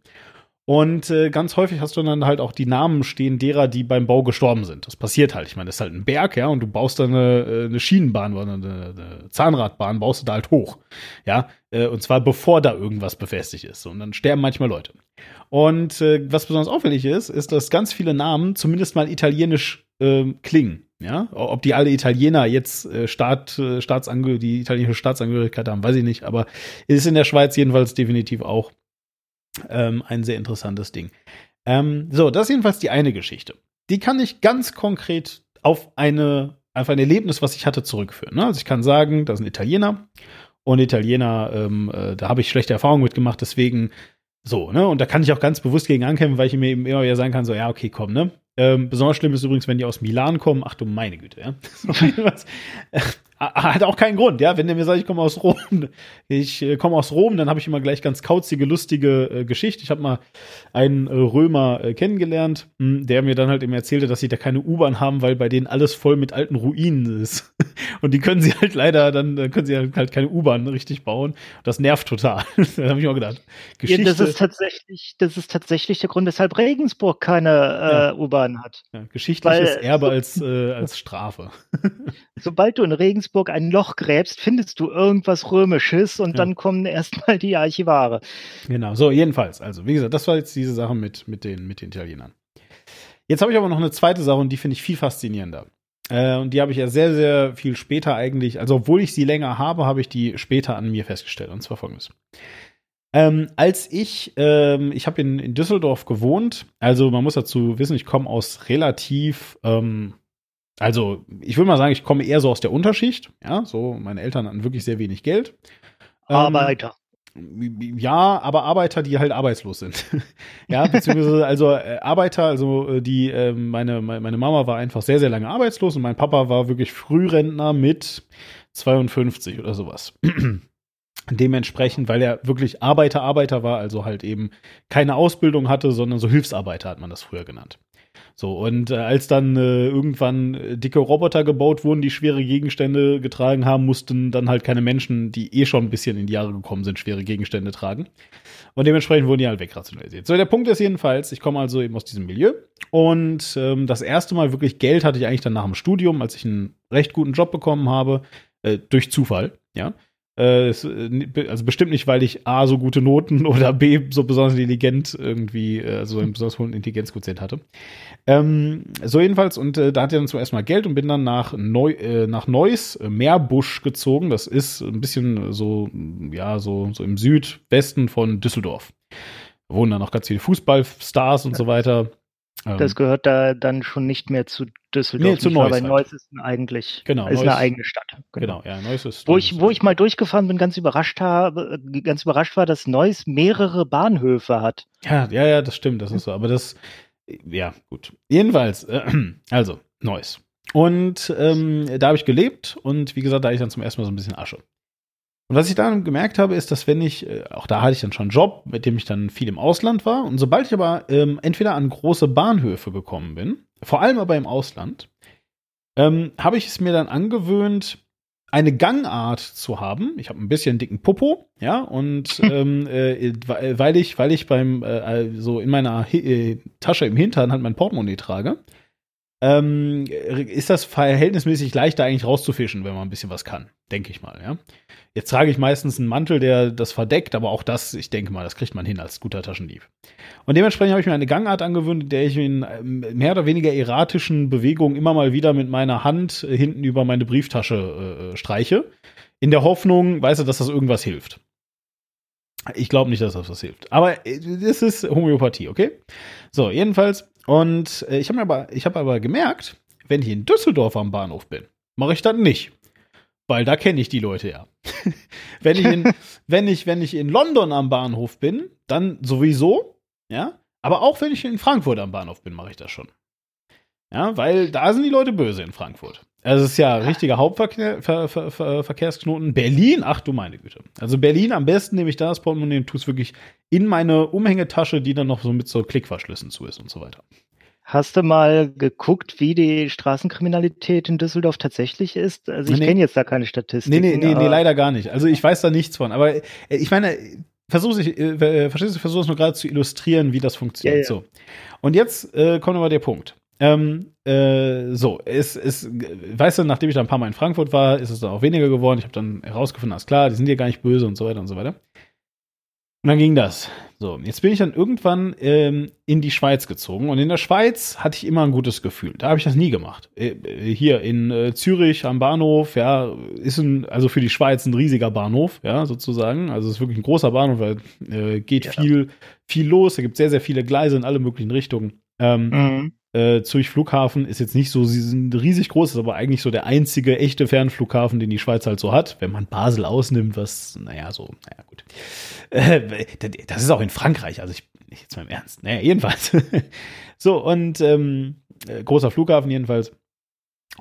Und äh, ganz häufig hast du dann halt auch die Namen stehen derer, die beim Bau gestorben sind. Das passiert halt. Ich meine, das ist halt ein Berg, ja, und du baust da eine, äh, eine Schienenbahn oder eine, eine Zahnradbahn, baust du da halt hoch. Ja, äh, und zwar bevor da irgendwas befestigt ist. Und dann sterben manchmal Leute. Und äh, was besonders auffällig ist, ist, dass ganz viele Namen zumindest mal italienisch äh, klingen. Ja, ob die alle Italiener jetzt äh, Staat, äh, die italienische Staatsangehörigkeit haben, weiß ich nicht, aber ist in der Schweiz jedenfalls definitiv auch ähm, ein sehr interessantes Ding. Ähm, so, das ist jedenfalls die eine Geschichte. Die kann ich ganz konkret auf eine, auf ein Erlebnis, was ich hatte, zurückführen. Ne? Also ich kann sagen, da ist ein Italiener Und Italiener, ähm, äh, da habe ich schlechte Erfahrungen mitgemacht, deswegen so, ne? Und da kann ich auch ganz bewusst gegen ankämpfen, weil ich mir eben immer wieder sagen kann, so, ja, okay, komm, ne? Ähm, besonders schlimm ist übrigens, wenn die aus Milan kommen. Ach du meine Güte, ja. hat auch keinen Grund, ja. Wenn der mir sagt, ich komme aus Rom, ich äh, komme aus Rom, dann habe ich immer gleich ganz kauzige, lustige äh, Geschichte. Ich habe mal einen äh, Römer äh, kennengelernt, mh, hm, der mir dann halt eben erzählte, dass sie da keine U-Bahn haben, weil bei denen alles voll mit alten Ruinen ist. Und die können sie halt leider, dann dann können sie halt keine U-Bahn richtig bauen. Das nervt total. da habe ich auch gedacht. Geschichte. Ja, das ist tatsächlich, das ist tatsächlich der Grund, weshalb Regensburg keine äh, ja. U-Bahn hat. Ja, geschichtliches weil, Erbe als, äh, als Strafe. Sobald du in Regensburg Regensburg ein Loch gräbst, findest du irgendwas Römisches und ja. dann kommen erstmal die Archivare. Genau, so jedenfalls. Also, wie gesagt, das war jetzt diese Sache mit, mit, den, mit den Italienern. Jetzt habe ich aber noch eine zweite Sache und die finde ich viel faszinierender. Äh, und die habe ich ja sehr, sehr viel später eigentlich, also obwohl ich sie länger habe, habe ich die später an mir festgestellt. Und zwar folgendes. Ähm, als ich, ähm, ich habe in, in Düsseldorf gewohnt, also man muss dazu wissen, ich komme aus relativ ähm, also, ich würde mal sagen, ich komme eher so aus der Unterschicht. Ja, so, meine Eltern hatten wirklich sehr wenig Geld. Ähm, Arbeiter. Ähm, ja, aber Arbeiter, die halt arbeitslos sind. ja, beziehungsweise also äh, Arbeiter, also äh, die, äh, meine, meine Mama war einfach sehr, sehr lange arbeitslos und mein Papa war wirklich Frührentner mit 52 oder sowas. Dementsprechend, weil er wirklich Arbeiter, Arbeiter war, also halt eben keine Ausbildung hatte, sondern so Hilfsarbeiter hat man das früher genannt. So, und äh, als dann äh, irgendwann äh, dicke Roboter gebaut wurden, die schwere Gegenstände getragen haben, mussten dann halt keine Menschen, die eh schon ein bisschen in die Jahre gekommen sind, schwere Gegenstände tragen. Und dementsprechend wurden die halt wegrationalisiert. So, der Punkt ist jedenfalls, ich komme also eben aus diesem Milieu. Und ähm, das erste Mal wirklich Geld hatte ich eigentlich dann nach dem Studium, als ich einen recht guten Job bekommen habe, äh, durch Zufall, ja. Äh, äh, also bestimmt nicht, weil ich A, so gute Noten oder B, so besonders intelligent irgendwie, äh, also einen besonders hohen Intelligenzquotient hatte. Ähm, so jedenfalls, und äh, da hatte ich dann zum ersten Mal Geld und bin dann nach, Neu, äh, nach Neuss, Meerbusch gezogen. Das ist ein bisschen so, ja, so, so im Südwesten von Düsseldorf. Wohnen dann noch ganz viele Fußballstars und so weiter. Das ähm, gehört da dann schon nicht mehr zu Düsseldorf. Nee, zu Neuss. Weil Neuss ist eigentlich genau, ist Neuss, eine eigene Stadt. Genau, genau ja, Neuss ist. Wo ich, wo ich mal durchgefahren bin, ganz überrascht habe, ganz überrascht war, dass Neuss mehrere Bahnhöfe hat. Ja, ja, ja, das stimmt, das ist so. Aber das, ja, gut. Jedenfalls, äh, also, Neuss. Und ähm, da habe ich gelebt und wie gesagt, da ich dann zum ersten Mal so ein bisschen Asche. Und was ich dann gemerkt habe, ist, dass wenn ich, äh, auch da hatte ich dann schon einen Job, mit dem ich dann viel im Ausland war. Und sobald ich aber ähm, entweder an große Bahnhöfe gekommen bin, vor allem aber im Ausland, ähm, habe ich es mir dann angewöhnt, eine Gangart zu haben. Ich habe ein bisschen dicken Popo, ja, und ähm, äh, weil ich, weil ich beim äh, so in meiner äh, Tasche im Hintern halt mein Portemonnaie trage, ähm, ist das verhältnismäßig leichter eigentlich rauszufischen, wenn man ein bisschen was kann, denke ich mal, ja. Jetzt trage ich meistens einen Mantel, der das verdeckt, aber auch das, ich denke mal, das kriegt man hin als guter Taschendieb. Und dementsprechend habe ich mir eine Gangart angewöhnt, in der ich in ähm, mehr oder weniger erratischen Bewegungen immer mal wieder mit meiner Hand hinten über meine Brieftasche äh, streiche. In der Hoffnung, weißt du, dass das irgendwas hilft. Ich glaube nicht, dass das was hilft. Aber äh, das ist Homöopathie, okay? So, jedenfalls. Und äh, ich habe aber, ich habe aber gemerkt, wenn ich in Düsseldorf am Bahnhof bin, mache ich das nicht weil da kenne ich die Leute ja. wenn, ich in, wenn, ich, wenn ich in London am Bahnhof bin, dann sowieso, ja. Aber auch wenn ich in Frankfurt am Bahnhof bin, mache ich das schon. Ja, weil da sind die Leute böse in Frankfurt. Also es ist ja richtiger Hauptverkehrsknoten. Berlin, ach du meine Güte. Also Berlin am besten nehme ich da das Portemonnaie und tue es wirklich in meine Umhängetasche, die dann noch so mit so Klickverschlüssen zu ist und so weiter. Hast du mal geguckt, wie die Straßenkriminalität in Düsseldorf tatsächlich ist? Also ich nee. kenne jetzt da keine Statistik. Nee, nee, nee, nee, leider gar nicht. Also ich weiß da nichts von. Aber äh, ich meine, versuche ich, äh, äh, verstehst du, versuche es nur gerade zu illustrieren, wie das funktioniert. Ja, ja. So. Und jetzt äh, kommt aber der Punkt. Ähm, äh, so, es ist, weißt du, nachdem ich da ein paar Mal in Frankfurt war, ist es dann auch weniger geworden. Ich habe dann herausgefunden, alles klar, die sind hier gar nicht böse und so weiter und so weiter. Und dann ging das. So, jetzt bin ich dann irgendwann ähm, in die Schweiz gezogen und in der Schweiz hatte ich immer ein gutes Gefühl. Da habe ich das nie gemacht. Äh, äh, hier in äh, Zürich am Bahnhof, ja, ist ein, also für die Schweiz ein riesiger Bahnhof, ja, sozusagen. Also es ist wirklich ein großer Bahnhof, weil äh, geht ja. viel, viel los. Da gibt sehr, sehr viele Gleise in alle möglichen Richtungen. Ähm, mhm. Äh, Zürich Flughafen ist jetzt nicht so riesig groß, ist aber eigentlich so der einzige echte Fernflughafen, den die Schweiz halt so hat. Wenn man Basel ausnimmt, was, naja, so, naja, gut. Äh, das ist auch in Frankreich, also ich, nicht jetzt mal im Ernst. Naja, jedenfalls. so, und ähm, äh, großer Flughafen jedenfalls.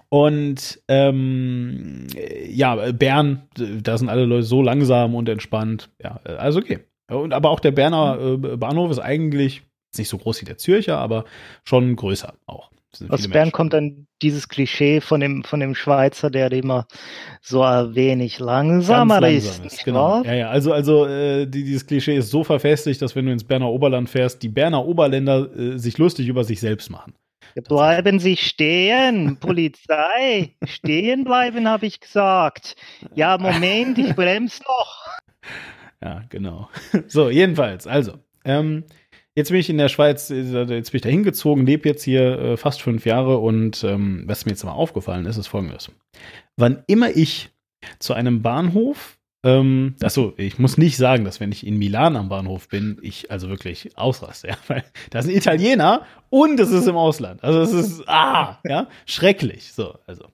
Und ähm, ja, Bern, da sind alle Leute so langsam und entspannt. Ja, also okay. Und aber auch der Berner äh, Bahnhof ist eigentlich ist nicht so groß wie der Zürcher, aber schon größer auch. Aus Bern kommt dann dieses Klischee von dem, von dem Schweizer, der immer so ein wenig langsamer langsam ist. ist genau. Ja, ja, also, also äh, die, dieses Klischee ist so verfestigt, dass wenn du ins Berner Oberland fährst, die Berner Oberländer äh, sich lustig über sich selbst machen. Bleiben Sie stehen, Polizei. stehen bleiben, habe ich gesagt. Ja, Moment, ich bremse noch. Ja, genau. So, jedenfalls, also. Ähm, Jetzt bin ich in der Schweiz, jetzt bin ich da hingezogen, lebe jetzt hier äh, fast fünf Jahre und ähm, was mir jetzt mal aufgefallen ist, ist folgendes. Wann immer ich zu einem Bahnhof, ähm, achso, ich muss nicht sagen, dass wenn ich in Milan am Bahnhof bin, ich also wirklich ausraste, ja, weil da ist ein Italiener und es ist im Ausland. Also es ist, ah, ja, schrecklich, so, also.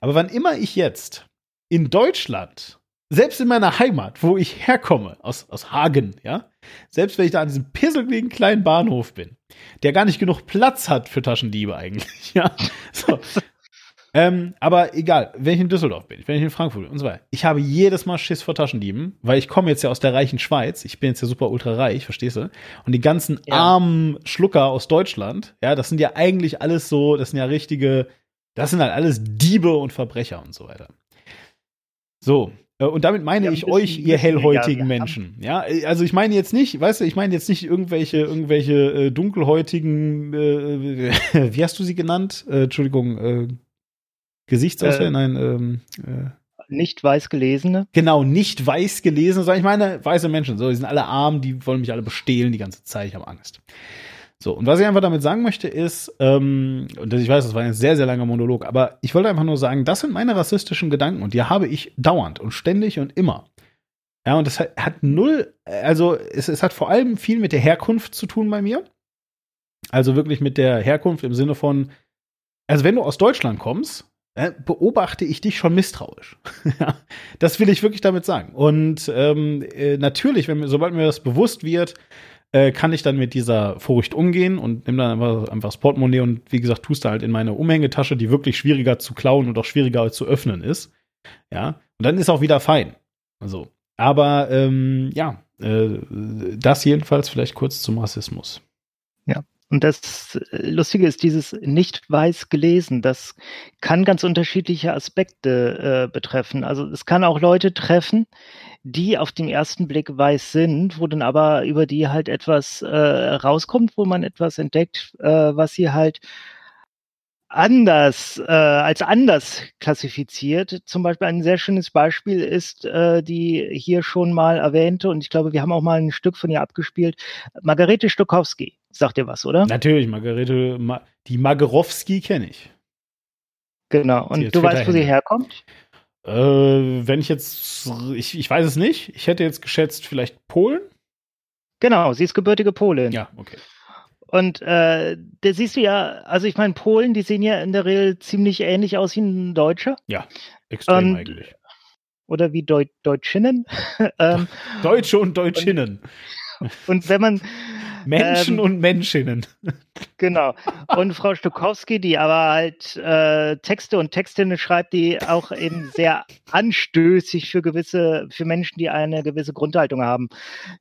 Aber wann immer ich jetzt in Deutschland selbst in meiner Heimat, wo ich herkomme, aus, aus Hagen, ja, selbst wenn ich da an diesem pisseligen kleinen Bahnhof bin, der gar nicht genug Platz hat für Taschendiebe eigentlich, ja, so. ähm, aber egal, wenn ich in Düsseldorf bin, wenn ich in Frankfurt bin und so weiter, ich habe jedes Mal Schiss vor Taschendieben, weil ich komme jetzt ja aus der reichen Schweiz, ich bin jetzt ja super ultra reich, verstehst du? Und die ganzen ja. armen Schlucker aus Deutschland, ja, das sind ja eigentlich alles so, das sind ja richtige, das sind halt alles Diebe und Verbrecher und so weiter. So, und damit meine ja, ich euch, ihr hellhäutigen Menschen. Ja, also ich meine jetzt nicht, weißt du, ich meine jetzt nicht irgendwelche, irgendwelche äh, dunkelhäutigen, äh, wie hast du sie genannt? Äh, Entschuldigung, äh, Gesichtsauswahl? Äh, Nein, ähm, äh, nicht weiß gelesene. Genau, nicht weiß gelesene, sondern ich meine weiße Menschen. So, die sind alle arm, die wollen mich alle bestehlen die ganze Zeit, ich habe Angst. So, und was ich einfach damit sagen möchte, ist, ähm, und ich weiß, das war ein sehr, sehr langer Monolog, aber ich wollte einfach nur sagen, das sind meine rassistischen Gedanken und die habe ich dauernd und ständig und immer. Ja, und das hat, hat null, also es, es hat vor allem viel mit der Herkunft zu tun bei mir. Also wirklich mit der Herkunft im Sinne von, also wenn du aus Deutschland kommst, äh, beobachte ich dich schon misstrauisch. das will ich wirklich damit sagen. Und ähm, äh, natürlich, wenn, sobald mir das bewusst wird, äh, kann ich dann mit dieser Furcht umgehen und nehme dann einfach, einfach das Portemonnaie und wie gesagt, tust da halt in meine Umhängetasche, die wirklich schwieriger zu klauen und auch schwieriger zu öffnen ist. Ja, und dann ist auch wieder fein. Also, aber ähm, ja, äh, das jedenfalls vielleicht kurz zum Rassismus. Ja, und das Lustige ist, dieses nicht weiß gelesen, das kann ganz unterschiedliche Aspekte äh, betreffen. Also es kann auch Leute treffen, die auf den ersten Blick weiß sind, wo dann aber über die halt etwas äh, rauskommt, wo man etwas entdeckt, äh, was sie halt anders, äh, als anders klassifiziert. Zum Beispiel ein sehr schönes Beispiel ist äh, die hier schon mal erwähnte, und ich glaube, wir haben auch mal ein Stück von ihr abgespielt, Margarete Stokowski. Sagt ihr was, oder? Natürlich, Margarete, Ma die Magerowski kenne ich. Genau, und du weißt, wo sie herkommt? Äh, wenn ich jetzt, ich, ich weiß es nicht. Ich hätte jetzt geschätzt, vielleicht Polen? Genau, sie ist gebürtige Polin. Ja, okay. Und äh, da siehst du ja, also ich meine, Polen, die sehen ja in der Regel ziemlich ähnlich aus wie ein Deutscher. Ja, extrem und, eigentlich. Oder wie Deu Deutschinnen. ähm, Deutsche und Deutschinnen. Und, und wenn man Menschen ähm, und Menschinnen. Genau. Und Frau Stokowski, die aber halt äh, Texte und Textinnen schreibt, die auch eben sehr anstößig für gewisse, für Menschen, die eine gewisse Grundhaltung haben,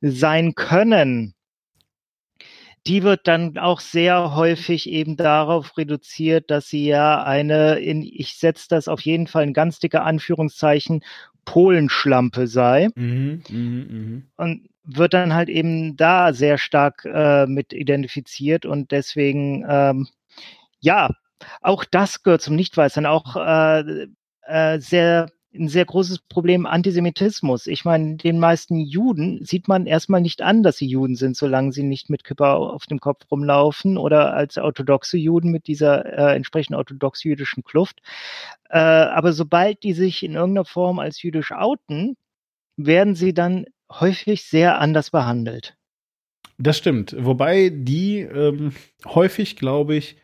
sein können. Die wird dann auch sehr häufig eben darauf reduziert, dass sie ja eine, in, ich setze das auf jeden Fall in ganz dicke Anführungszeichen, Polenschlampe sei. Mhm, mh, mh. Und wird dann halt eben da sehr stark äh, mit identifiziert und deswegen, ähm, ja, auch das gehört zum Nichtweißern, auch äh, äh, sehr ein sehr großes Problem Antisemitismus. Ich meine, den meisten Juden sieht man erstmal nicht an, dass sie Juden sind, solange sie nicht mit Kipper auf dem Kopf rumlaufen oder als orthodoxe Juden mit dieser äh, entsprechend orthodox-jüdischen Kluft. Äh, aber sobald die sich in irgendeiner Form als jüdisch outen, werden sie dann häufig sehr anders behandelt. Das stimmt. Wobei die ähm, häufig, glaube ich,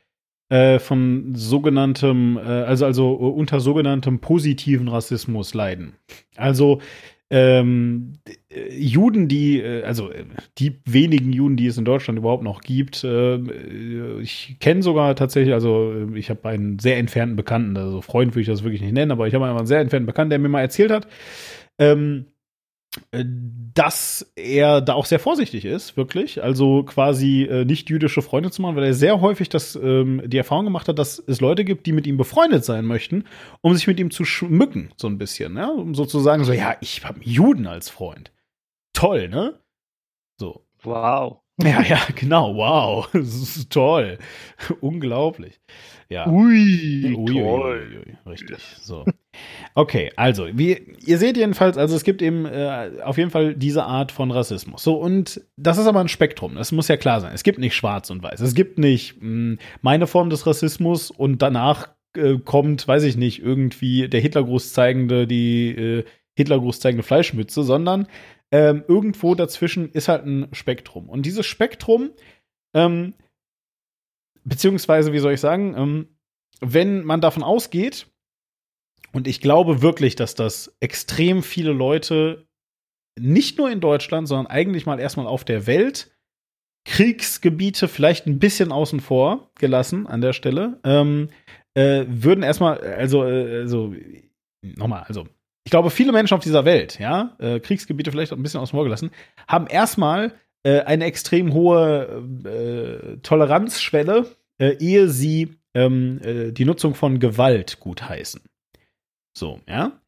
äh, von sogenanntem, äh, also, also unter sogenanntem positiven Rassismus leiden. Also ähm, Juden, die, äh, also die wenigen Juden, die es in Deutschland überhaupt noch gibt, äh, ich kenne sogar tatsächlich, also ich habe einen sehr entfernten Bekannten, also Freund würde ich das wirklich nicht nennen, aber ich habe einen sehr entfernten Bekannten, der mir mal erzählt hat, ähm, äh, dass er da auch sehr vorsichtig ist, wirklich. Also quasi äh, nicht jüdische Freunde zu machen, weil er sehr häufig das, ähm, die Erfahrung gemacht hat, dass es Leute gibt, die mit ihm befreundet sein möchten, um sich mit ihm zu schmücken, so ein bisschen, ja? um sozusagen so, ja, ich habe Juden als Freund. Toll, ne? So. Wow. Ja, ja, genau, wow. Das ist toll. Unglaublich. Ja. Ui, ui, toll. Ui, ui, richtig. So. Okay, also, wie, ihr seht jedenfalls, also es gibt eben äh, auf jeden Fall diese Art von Rassismus. So, und das ist aber ein Spektrum, das muss ja klar sein. Es gibt nicht schwarz und weiß. Es gibt nicht mh, hm, meine Form des Rassismus und danach äh, kommt, weiß ich nicht, irgendwie der Hitlergruß zeigende, die äh, Hitlergruß zeigende Fleischmütze, sondern ähm, irgendwo dazwischen ist halt ein Spektrum. Und dieses Spektrum ähm, beziehungsweise, wie soll ich sagen, ähm, wenn man davon ausgeht, und ich glaube wirklich, dass das extrem viele Leute nicht nur in Deutschland, sondern eigentlich mal erstmal auf der Welt Kriegsgebiete vielleicht ein bisschen außen vor gelassen an der Stelle, ähm, äh, würden erstmal, also, äh, also, nochmal, also, ich glaube, viele Menschen auf dieser Welt, ja, äh, Kriegsgebiete vielleicht ein bisschen außen vor gelassen, haben erstmal äh, eine extrem hohe äh, Toleranzschwelle, äh, ehe sie ähm, äh, die Nutzung von Gewalt gutheißen. So, ja.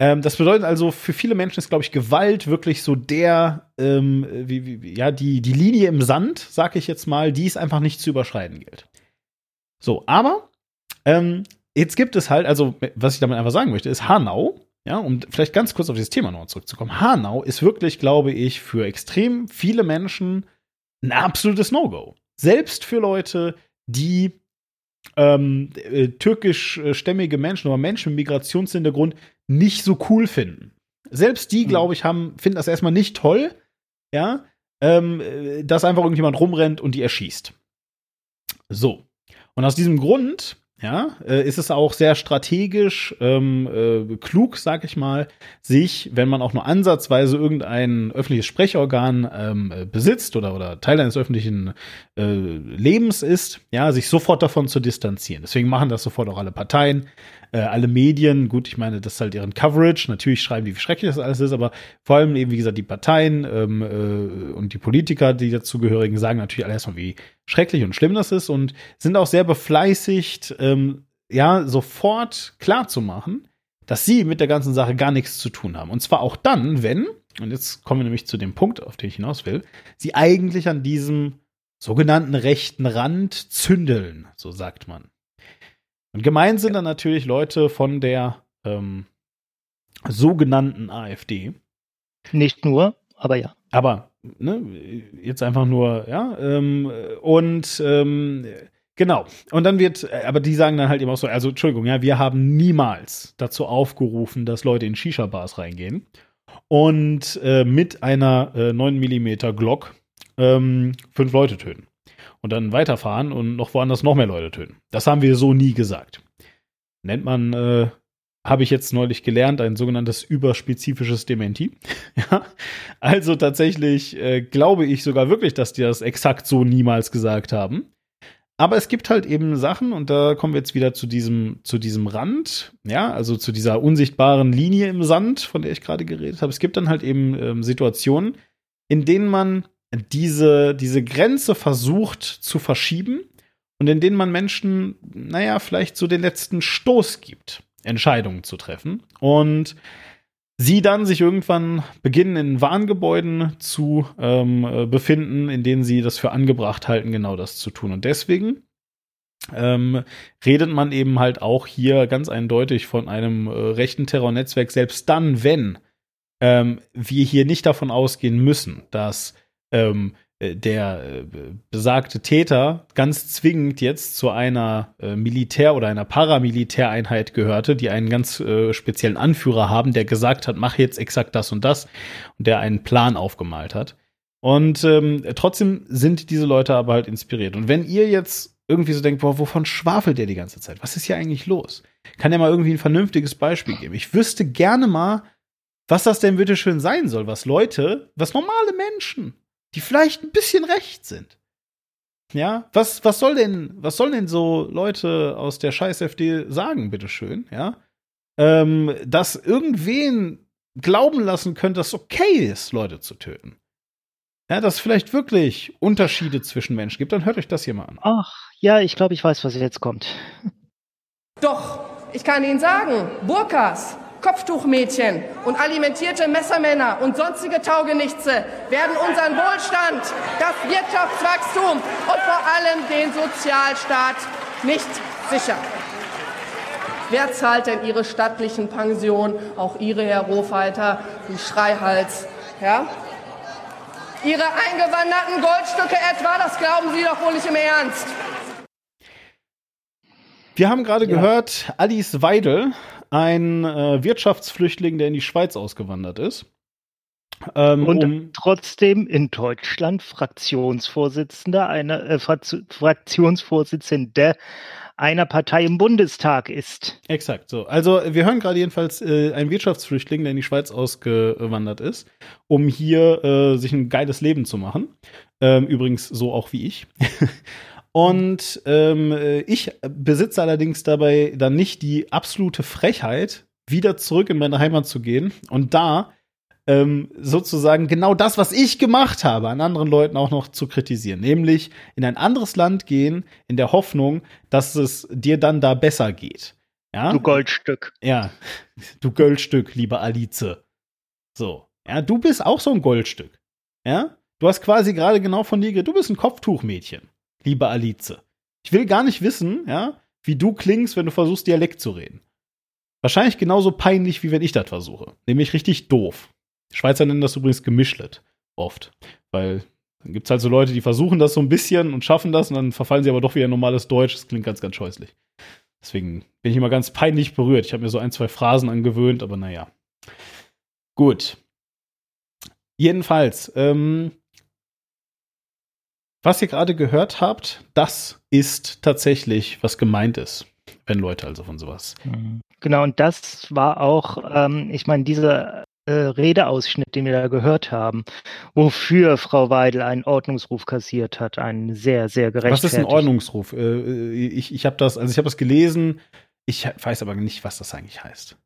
Ähm, das bedeutet also, für viele Menschen ist, glaube ich, Gewalt wirklich so der, ähm, wie, wie, ja, die, die Linie im Sand, sag ich jetzt mal, die es einfach nicht zu überschreiten gilt. So, aber ähm, jetzt gibt es halt, also, was ich damit einfach sagen möchte, ist Hanau, ja, um vielleicht ganz kurz auf dieses Thema noch zurückzukommen. Hanau ist wirklich, glaube ich, für extrem viele Menschen ein absolutes No-Go. Selbst für Leute, die ähm, äh, türkischstämmige Menschen oder Menschen mit Migrationshintergrund nicht so cool finden. Selbst die, hm. glaube ich, haben, finden das erstmal nicht toll, ja, ähm, äh, dass einfach irgendjemand rumrennt und die erschießt. So. Und aus diesem Grund ja, äh, ist es auch sehr strategisch ähm, äh, klug, sag ich mal, sich, wenn man auch nur ansatzweise irgendein öffentliches Sprechorgan ähm, äh, besitzt oder oder Teil eines öffentlichen äh, Lebens ist, ja, sich sofort davon zu distanzieren. Deswegen machen das sofort auch alle Parteien, äh, alle Medien. Gut, ich meine, das ist halt ihren Coverage. Natürlich schreiben die, wie schrecklich das alles ist, aber vor allem eben, wie gesagt, die Parteien ähm, äh, und die Politiker, die dazugehörigen, sagen natürlich alle erstmal, wie schrecklich und schlimm das ist und sind auch sehr befleißigt, ähm, ja, sofort klar zu machen, dass sie mit der ganzen Sache gar nichts zu tun haben. Und zwar auch dann, wenn, und jetzt kommen wir nämlich zu dem Punkt, auf den ich hinaus will, sie eigentlich an diesem sogenannten rechten Rand zündeln, so sagt man. Und gemeint sind dann natürlich Leute von der ähm, sogenannten AfD. Nicht nur, aber ja. Aber ne, jetzt einfach nur, ja, ähm, und ähm, genau. Und dann wird, aber die sagen dann halt eben auch so, also Entschuldigung, ja, wir haben niemals dazu aufgerufen, dass Leute in Shisha-Bars reingehen und äh, mit einer äh, 9 mm Glock ähm, fünf Leute töten und dann weiterfahren und noch woanders noch mehr Leute töten. Das haben wir so nie gesagt. Nennt man, äh, habe ich jetzt neulich gelernt, ein sogenanntes überspezifisches Dementi. ja, also tatsächlich äh, glaube ich sogar wirklich, dass die das exakt so niemals gesagt haben. Aber es gibt halt eben Sachen, und da kommen wir jetzt wieder zu diesem, zu diesem Rand, ja, also zu dieser unsichtbaren Linie im Sand, von der ich gerade geredet habe. Es gibt dann halt eben ähm, Situationen, in denen man diese, diese Grenze versucht zu verschieben und in denen man Menschen, naja, vielleicht so den letzten Stoß gibt, Entscheidungen zu treffen. Und sie dann sich irgendwann beginnen, in Warngebäuden zu ähm, äh, befinden, in denen sie das für angebracht halten, genau das zu tun. Und deswegen ähm, redet man eben halt auch hier ganz eindeutig von einem äh, rechten Terrornetzwerk, selbst dann, wenn ähm, wir hier nicht davon ausgehen müssen, dass ähm, äh, der äh, besagte Täter ganz zwingend jetzt zu einer äh, Militär- oder einer Paramilitäreinheit gehörte, die einen ganz äh, speziellen Anführer haben, der gesagt hat, mach jetzt exakt das und das und der einen Plan aufgemalt hat. Und ähm, trotzdem sind diese Leute aber halt inspiriert. Und wenn ihr jetzt irgendwie so denkt, boah, wovon schwafelt der die ganze Zeit? Was ist hier eigentlich los? Kann er mal irgendwie ein vernünftiges Beispiel geben? Ich wüsste gerne mal, was das denn bitte schön sein soll, was Leute, was normale Menschen, die vielleicht ein bisschen recht sind. Ja, was, was soll denn, was sollen denn so Leute aus der scheiß FD sagen, bitteschön, ja? Ähm, dass irgendwen glauben lassen könnte, dass es okay ist, Leute zu töten. Ja, dass es vielleicht wirklich Unterschiede zwischen Menschen gibt, dann hört euch das hier mal an. Ach, ja, ich glaube, ich weiß, was jetzt kommt. Doch, ich kann Ihnen sagen, Burkas, Kopftuchmädchen und alimentierte Messermänner und sonstige Taugenichtse werden unseren Wohlstand, das Wirtschaftswachstum und vor allem den Sozialstaat nicht sichern. Wer zahlt denn Ihre stattlichen Pensionen, auch Ihre, Herr Rohfalter, die Schreihals, ja? Ihre eingewanderten Goldstücke etwa, das glauben Sie doch wohl nicht im Ernst. Wir haben gerade ja. gehört, Alice Weidel, ein äh, Wirtschaftsflüchtling, der in die Schweiz ausgewandert ist. Ähm, und um trotzdem in Deutschland Fraktionsvorsitzender einer äh, Fraktionsvorsitzende einer Partei im Bundestag ist. Exakt so. Also wir hören gerade jedenfalls äh, einen Wirtschaftsflüchtling, der in die Schweiz ausgewandert ist, um hier äh, sich ein geiles Leben zu machen. Ähm, übrigens so auch wie ich. Und ähm, äh, ich besitze allerdings dabei dann nicht die absolute Frechheit, wieder zurück in meine Heimat zu gehen und da ähm, sozusagen genau das, was ich gemacht habe, an anderen Leuten auch noch zu kritisieren. Nämlich in ein anderes Land gehen, in der Hoffnung, dass es dir dann da besser geht. Ja? Du Goldstück. Ja, du Goldstück, liebe Alice. So. Ja, du bist auch so ein Goldstück. Ja? Du hast quasi gerade genau von dir, du bist ein Kopftuchmädchen liebe Alice. Ich will gar nicht wissen, ja, wie du klingst, wenn du versuchst, Dialekt zu reden. Wahrscheinlich genauso peinlich, wie wenn ich das versuche. Nämlich richtig doof. Die Schweizer nennen das übrigens gemischlet. Oft. Weil dann gibt es halt so Leute, die versuchen das so ein bisschen und schaffen das und dann verfallen sie aber doch wieder in normales Deutsch. Das klingt ganz, ganz scheußlich. Deswegen bin ich immer ganz peinlich berührt. Ich habe mir so ein, zwei Phrasen angewöhnt, aber naja. Gut. Jedenfalls, ähm, was ihr gerade gehört habt, das ist tatsächlich, was gemeint ist, wenn Leute also von sowas. Mhm. Genau, und das war auch, ähm, ich meine, dieser äh, Redeausschnitt, den wir da gehört haben, wofür Frau Weidel einen Ordnungsruf kassiert hat, einen sehr, sehr gerechtfertigt. Was ist ein Ordnungsruf? Äh, ich ich habe das, also ich habe es gelesen, ich weiß aber nicht, was das eigentlich heißt.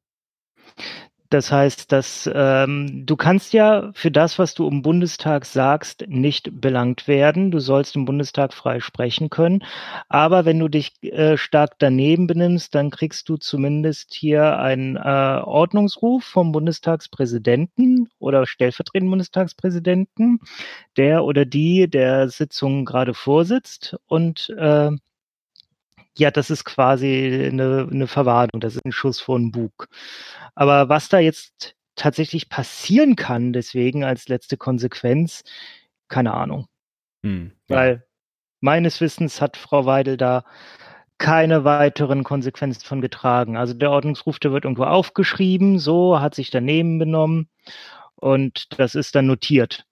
Das heißt, dass ähm, du kannst ja für das, was du im Bundestag sagst, nicht belangt werden. Du sollst im Bundestag frei sprechen können. Aber wenn du dich äh, stark daneben benimmst, dann kriegst du zumindest hier einen äh, Ordnungsruf vom Bundestagspräsidenten oder stellvertretenden Bundestagspräsidenten, der oder die der Sitzung gerade vorsitzt und äh, ja, das ist quasi eine, eine Verwarnung, das ist ein Schuss vor den Bug. Aber was da jetzt tatsächlich passieren kann, deswegen als letzte Konsequenz, keine Ahnung. Hm, ja. Weil meines Wissens hat Frau Weidel da keine weiteren Konsequenzen von getragen. Also der Ordnungsruf, der wird irgendwo aufgeschrieben, so hat sich daneben benommen und das ist dann notiert.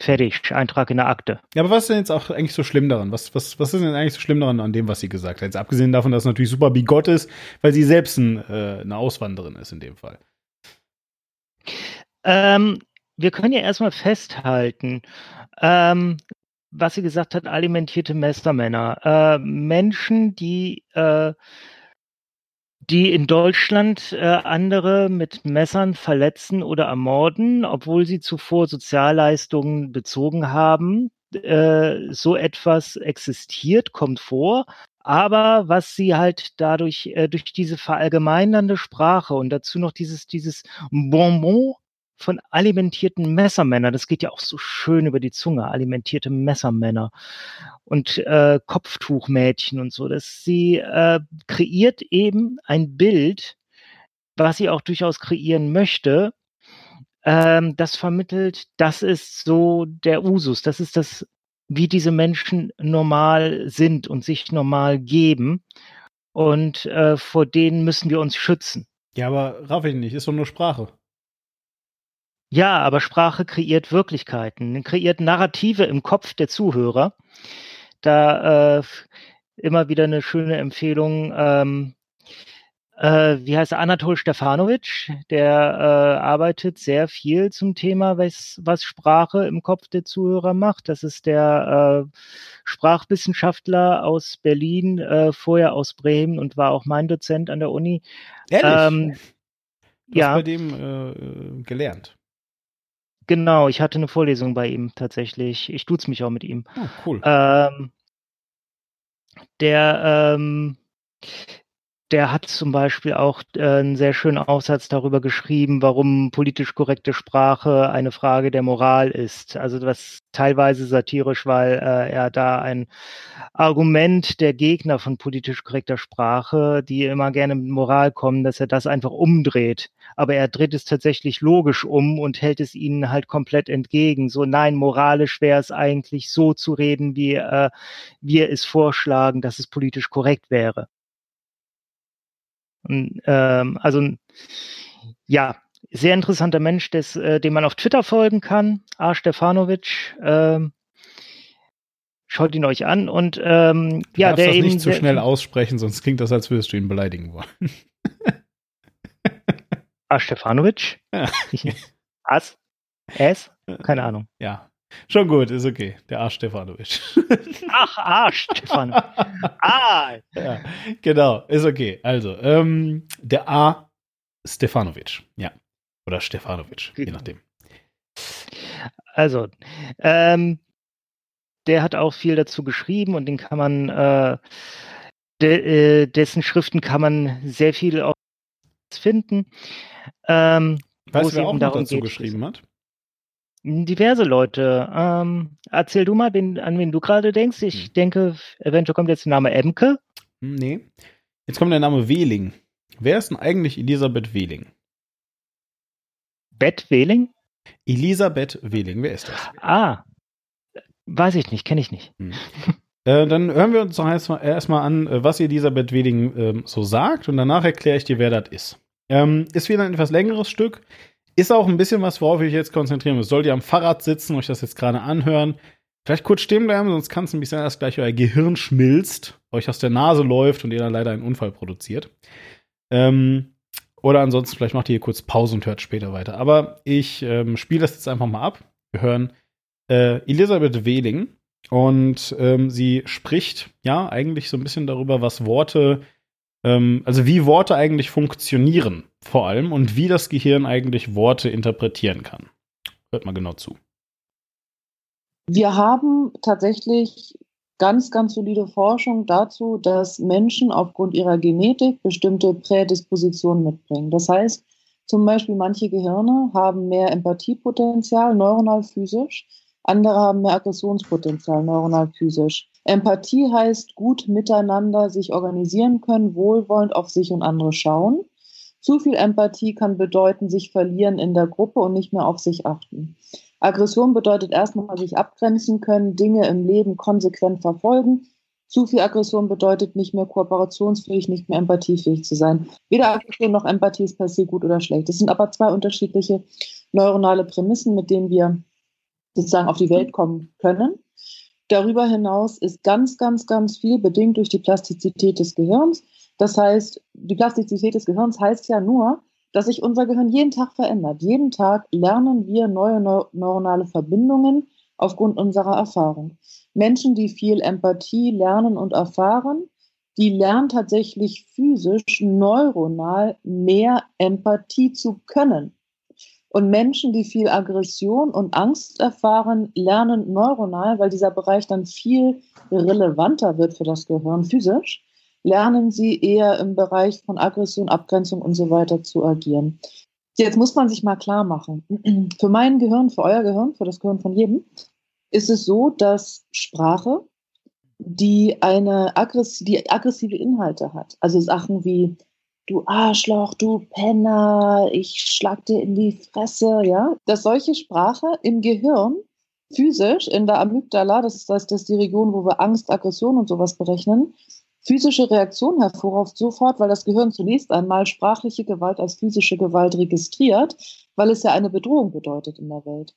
Fertig, Eintrag in der Akte. Ja, aber was ist denn jetzt auch eigentlich so schlimm daran? Was, was, was ist denn eigentlich so schlimm daran an dem, was sie gesagt hat? Jetzt abgesehen davon, dass es natürlich super bigott ist, weil sie selbst ein, äh, eine Auswanderin ist in dem Fall. Ähm, wir können ja erstmal festhalten, ähm, was sie gesagt hat, alimentierte Mestermänner. Äh, Menschen, die äh, die in Deutschland äh, andere mit Messern verletzen oder ermorden, obwohl sie zuvor Sozialleistungen bezogen haben. Äh, so etwas existiert, kommt vor. Aber was sie halt dadurch, äh, durch diese verallgemeinernde Sprache und dazu noch dieses, dieses Bonbon von alimentierten Messermännern. Das geht ja auch so schön über die Zunge, alimentierte Messermänner und äh, Kopftuchmädchen und so. Dass sie äh, kreiert eben ein Bild, was sie auch durchaus kreieren möchte. Ähm, das vermittelt, das ist so der Usus, das ist das, wie diese Menschen normal sind und sich normal geben. Und äh, vor denen müssen wir uns schützen. Ja, aber raff ich nicht, ist doch nur Sprache. Ja, aber Sprache kreiert Wirklichkeiten, kreiert Narrative im Kopf der Zuhörer, da äh, immer wieder eine schöne Empfehlung. Ähm, äh, wie heißt er? Anatol Stefanovic, der äh, arbeitet sehr viel zum Thema, was, was Sprache im Kopf der Zuhörer macht. Das ist der äh, Sprachwissenschaftler aus Berlin, äh, vorher aus Bremen und war auch mein Dozent an der Uni. Ehrlich? Ähm, ja. bei dem äh, gelernt. Genau, ich hatte eine Vorlesung bei ihm tatsächlich. Ich duze mich auch mit ihm. Oh, cool. Ähm, der ähm, der hat zum Beispiel auch äh, einen sehr schönen Aufsatz darüber geschrieben, warum politisch korrekte Sprache eine Frage der Moral ist. Also was teilweise satirisch, weil äh, er da ein Argument der Gegner von politisch korrekter Sprache, die immer gerne mit Moral kommen, dass er das einfach umdreht. Aber er dreht es tatsächlich logisch um und hält es ihnen halt komplett entgegen. So, nein, moralisch wäre es eigentlich so zu reden, wie äh, wir es vorschlagen, dass es politisch korrekt wäre. Und, ähm, also ja, sehr interessanter Mensch, des, äh, dem man auf Twitter folgen kann, A. Stefanovic. Ähm, schaut ihn euch an und ähm, du ja, der das eben nicht zu so schnell aussprechen, sonst klingt das, als würdest du ihn beleidigen wollen. A. Stefanovic? Ja. As? S? Keine Ahnung. Ja, Schon gut, ist okay. Der Arsch Stefanovic. Ach, Arsch Stefanovic. Ah. Ja, genau, ist okay. Also, ähm, der A. Stefanovic. Ja. Oder Stefanovic, je nachdem. Also, ähm, der hat auch viel dazu geschrieben und den kann man, äh, de, äh, dessen Schriften kann man sehr viel auch finden. Ähm, weißt du, wer auch darum dazu geht, geschrieben hat? Diverse Leute. Ähm, erzähl du mal, wen, an wen du gerade denkst. Ich hm. denke, eventuell kommt jetzt der Name Emke. Hm, nee. Jetzt kommt der Name Wehling. Wer ist denn eigentlich Elisabeth Wehling? Bett Wehling? Elisabeth Wehling, wer ist das? Ah, weiß ich nicht, kenne ich nicht. Hm. Äh, dann hören wir uns doch erstmal erst an, äh, was Elisabeth Wehling äh, so sagt und danach erkläre ich dir, wer das ist. Ähm, ist wieder ein etwas längeres Stück. Ist auch ein bisschen was, worauf ich jetzt konzentrieren muss. Sollt ihr am Fahrrad sitzen, euch das jetzt gerade anhören, vielleicht kurz stehen bleiben, sonst kann es nämlich sein, dass gleich euer Gehirn schmilzt, euch aus der Nase läuft und ihr dann leider einen Unfall produziert. Ähm, oder ansonsten, vielleicht macht ihr hier kurz Pause und hört später weiter. Aber ich ähm, spiele das jetzt einfach mal ab. Wir hören äh, Elisabeth Wehling und ähm, sie spricht ja eigentlich so ein bisschen darüber, was Worte ähm, also wie Worte eigentlich funktionieren, vor allem, und wie das Gehirn eigentlich Worte interpretieren kann. Hört mal genau zu. Wir haben tatsächlich ganz, ganz solide Forschung dazu, dass Menschen aufgrund ihrer Genetik bestimmte Prädispositionen mitbringen. Das heißt, zum Beispiel manche Gehirne haben mehr Empathiepotenzial, neuronal physisch, andere haben mehr Aggressionspotenzial, neuronal physisch. Empathie heißt gut miteinander sich organisieren können, wohlwollend auf sich und andere schauen. Zu viel Empathie kann bedeuten, sich verlieren in der Gruppe und nicht mehr auf sich achten. Aggression bedeutet erstmal sich abgrenzen können, Dinge im Leben konsequent verfolgen. Zu viel Aggression bedeutet nicht mehr kooperationsfähig, nicht mehr empathiefähig zu sein. Weder Aggression noch Empathie ist per se gut oder schlecht. Es sind aber zwei unterschiedliche neuronale Prämissen, mit denen wir sozusagen auf die Welt kommen können. Darüber hinaus ist ganz, ganz, ganz viel bedingt durch die Plastizität des Gehirns. Das heißt, die Plastizität des Gehirns heißt ja nur, dass sich unser Gehirn jeden Tag verändert. Jeden Tag lernen wir neue neuronale Verbindungen aufgrund unserer Erfahrung. Menschen, die viel Empathie lernen und erfahren, die lernen tatsächlich physisch neuronal mehr Empathie zu können. Und Menschen, die viel Aggression und Angst erfahren, lernen neuronal, weil dieser Bereich dann viel relevanter wird für das Gehirn physisch, lernen sie eher im Bereich von Aggression, Abgrenzung und so weiter zu agieren. Jetzt muss man sich mal klar machen, für mein Gehirn, für euer Gehirn, für das Gehirn von jedem, ist es so, dass Sprache, die eine aggressive, die aggressive Inhalte hat, also Sachen wie du Arschloch, du Penner, ich schlag dir in die Fresse, ja, dass solche Sprache im Gehirn physisch in der Amygdala, das ist, das ist die Region, wo wir Angst, Aggression und sowas berechnen, physische Reaktion hervorruft sofort, weil das Gehirn zunächst einmal sprachliche Gewalt als physische Gewalt registriert, weil es ja eine Bedrohung bedeutet in der Welt.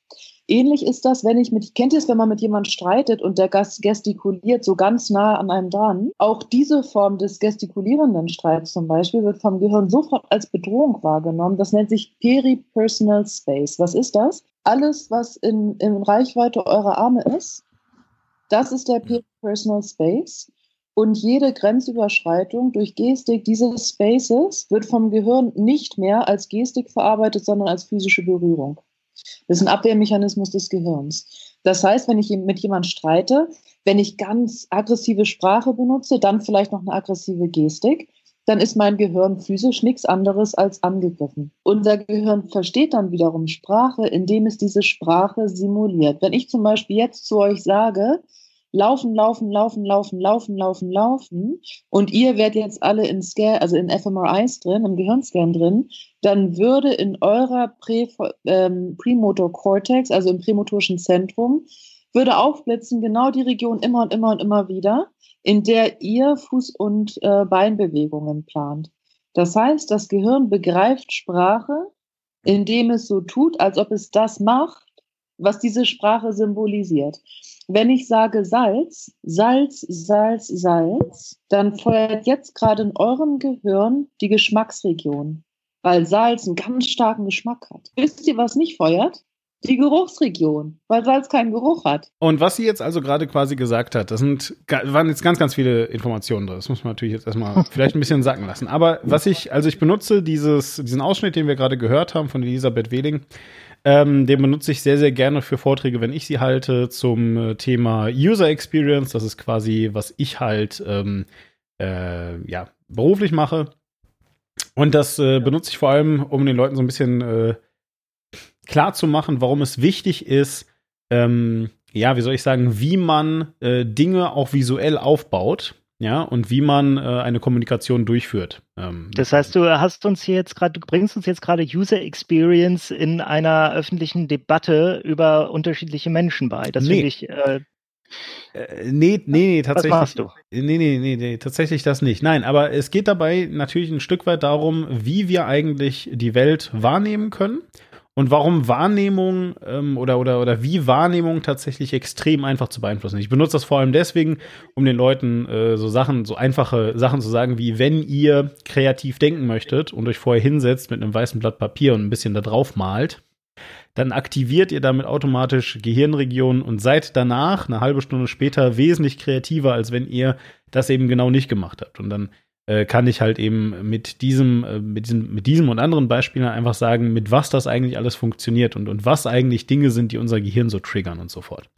Ähnlich ist das, wenn ich mit, kennt ihr es, wenn man mit jemandem streitet und der Gast gestikuliert so ganz nah an einem dran? Auch diese Form des gestikulierenden Streits zum Beispiel wird vom Gehirn sofort als Bedrohung wahrgenommen. Das nennt sich Peripersonal Space. Was ist das? Alles, was in, in Reichweite eurer Arme ist, das ist der Peripersonal Space. Und jede Grenzüberschreitung durch Gestik dieses Spaces wird vom Gehirn nicht mehr als Gestik verarbeitet, sondern als physische Berührung. Das ist ein Abwehrmechanismus des Gehirns. Das heißt, wenn ich mit jemandem streite, wenn ich ganz aggressive Sprache benutze, dann vielleicht noch eine aggressive Gestik, dann ist mein Gehirn physisch nichts anderes als angegriffen. Unser Gehirn versteht dann wiederum Sprache, indem es diese Sprache simuliert. Wenn ich zum Beispiel jetzt zu euch sage, laufen, laufen, laufen, laufen, laufen, laufen, laufen und ihr werdet jetzt alle in Scan, also in fMRIs drin, im Gehirnscan drin, dann würde in eurer Prä, ähm, Premotor Cortex, also im prämotorischen Zentrum, würde aufblitzen genau die Region immer und immer und immer wieder, in der ihr Fuß- und äh, Beinbewegungen plant. Das heißt, das Gehirn begreift Sprache, indem es so tut, als ob es das macht, was diese Sprache symbolisiert. Wenn ich sage Salz, Salz, Salz, Salz, dann feuert jetzt gerade in eurem Gehirn die Geschmacksregion, weil Salz einen ganz starken Geschmack hat. Wisst ihr, was nicht feuert? Die Geruchsregion, weil Salz keinen Geruch hat. Und was sie jetzt also gerade quasi gesagt hat, das sind, waren jetzt ganz, ganz viele Informationen drin. Das muss man natürlich jetzt erstmal vielleicht ein bisschen sacken lassen. Aber was ich, also ich benutze dieses, diesen Ausschnitt, den wir gerade gehört haben von Elisabeth Wehling, ähm, den benutze ich sehr, sehr gerne für Vorträge, wenn ich sie halte, zum äh, Thema User Experience. Das ist quasi, was ich halt ähm, äh, ja, beruflich mache. Und das äh, benutze ich vor allem, um den Leuten so ein bisschen äh, klar zu machen, warum es wichtig ist, ähm, ja, wie soll ich sagen, wie man äh, Dinge auch visuell aufbaut ja, und wie man äh, eine Kommunikation durchführt. Ähm, das heißt, du hast uns hier jetzt gerade, du bringst uns jetzt gerade User Experience in einer öffentlichen Debatte über unterschiedliche Menschen bei. Das nee. finde ich. Äh, äh, nee, nee, nee, tatsächlich. Was machst du? Nee, nee, nee, nee, tatsächlich das nicht. Nein, aber es geht dabei natürlich ein Stück weit darum, wie wir eigentlich die Welt wahrnehmen können und warum Wahrnehmung ähm, oder, oder, oder wie Wahrnehmung tatsächlich extrem einfach zu beeinflussen. Ich benutze das vor allem deswegen, um den Leuten äh, so Sachen, so einfache Sachen zu sagen, wie wenn ihr kreativ denken möchtet und euch vorher hinsetzt mit einem weißen Blatt Papier und ein bisschen da drauf malt, dann aktiviert ihr damit automatisch Gehirnregionen und seid danach, eine halbe Stunde später, wesentlich kreativer, als wenn ihr das eben genau nicht gemacht habt. Und dann äh, kann ich halt eben mit diesem, äh, mit diesem, mit diesem und anderen Beispielen einfach sagen, mit was das eigentlich alles funktioniert und, und was eigentlich Dinge sind, die unser Gehirn so triggern und so fort.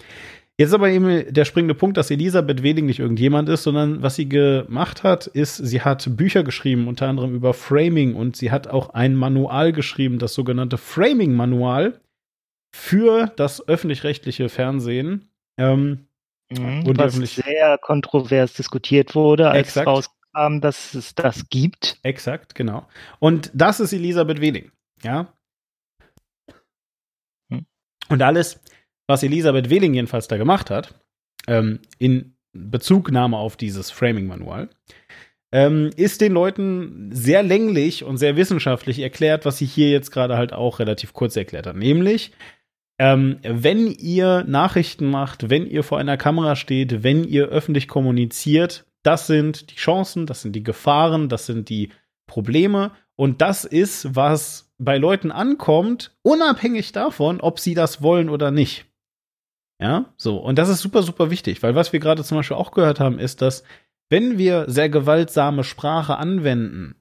Jetzt aber eben der springende Punkt, dass Elisabeth Weding nicht irgendjemand ist, sondern was sie gemacht hat, ist, sie hat Bücher geschrieben, unter anderem über Framing und sie hat auch ein Manual geschrieben, das sogenannte Framing-Manual für das öffentlich-rechtliche Fernsehen. Ähm, mhm, und was sehr kontrovers diskutiert wurde, als Exakt. raus haben, dass es das gibt. Exakt, genau. Und das ist Elisabeth Wehling, ja. Hm. Und alles, was Elisabeth Wehling jedenfalls da gemacht hat, ähm, in Bezugnahme auf dieses Framing-Manual, ähm, ist den Leuten sehr länglich und sehr wissenschaftlich erklärt, was sie hier jetzt gerade halt auch relativ kurz erklärt hat. Nämlich, ähm, wenn ihr Nachrichten macht, wenn ihr vor einer Kamera steht, wenn ihr öffentlich kommuniziert, das sind die Chancen, das sind die Gefahren, das sind die Probleme. Und das ist, was bei Leuten ankommt, unabhängig davon, ob sie das wollen oder nicht. Ja, so. Und das ist super, super wichtig, weil was wir gerade zum Beispiel auch gehört haben, ist, dass wenn wir sehr gewaltsame Sprache anwenden,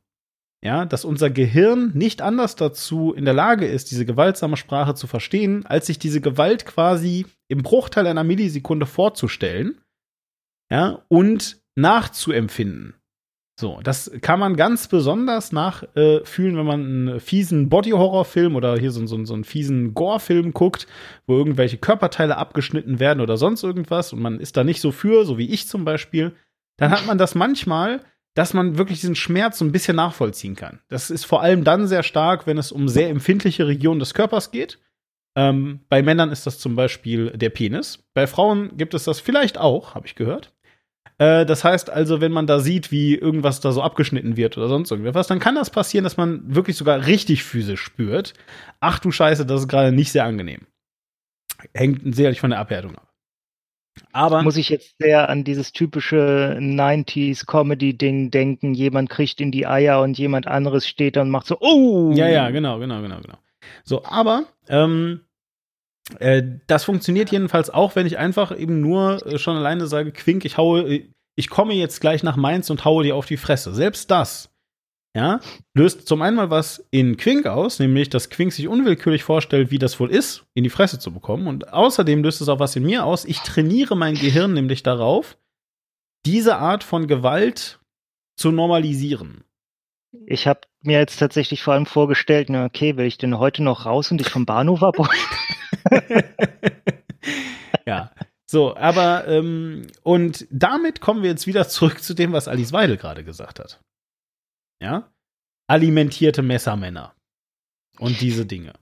ja, dass unser Gehirn nicht anders dazu in der Lage ist, diese gewaltsame Sprache zu verstehen, als sich diese Gewalt quasi im Bruchteil einer Millisekunde vorzustellen, ja, und nachzuempfinden. So, das kann man ganz besonders nachfühlen, äh, wenn man einen fiesen Body-Horror-Film oder hier so, so, so einen fiesen Gore-Film guckt, wo irgendwelche Körperteile abgeschnitten werden oder sonst irgendwas und man ist da nicht so für, so wie ich zum Beispiel, dann hat man das manchmal, dass man wirklich diesen Schmerz so ein bisschen nachvollziehen kann. Das ist vor allem dann sehr stark, wenn es um sehr empfindliche Regionen des Körpers geht. Ähm, bei Männern ist das zum Beispiel der Penis. Bei Frauen gibt es das vielleicht auch, habe ich gehört. Äh, das heißt also, wenn man da sieht, wie irgendwas da so abgeschnitten wird oder sonst irgendwas, dann kann das passieren, dass man wirklich sogar richtig physisch spürt. Ach du Scheiße, das ist gerade nicht sehr angenehm. Hängt sicherlich von der Abwertung ab. Aber muss ich jetzt sehr an dieses typische 90s Comedy-Ding denken. Jemand kriegt in die Eier und jemand anderes steht da und macht so, oh! Ja, ja, genau, genau, genau, genau. So, aber ähm, äh, das funktioniert jedenfalls auch, wenn ich einfach eben nur äh, schon alleine sage, Quink, ich haue, äh, ich komme jetzt gleich nach Mainz und haue dir auf die Fresse. Selbst das, ja, löst zum einen mal was in Quink aus, nämlich, dass Quink sich unwillkürlich vorstellt, wie das wohl ist, in die Fresse zu bekommen. Und außerdem löst es auch was in mir aus. Ich trainiere mein Gehirn nämlich darauf, diese Art von Gewalt zu normalisieren. Ich habe mir jetzt tatsächlich vor allem vorgestellt, na okay, will ich denn heute noch raus und dich vom Bahnhof abholen? ja. So, aber ähm, und damit kommen wir jetzt wieder zurück zu dem, was Alice Weidel gerade gesagt hat. Ja? Alimentierte Messermänner. Und diese Dinge.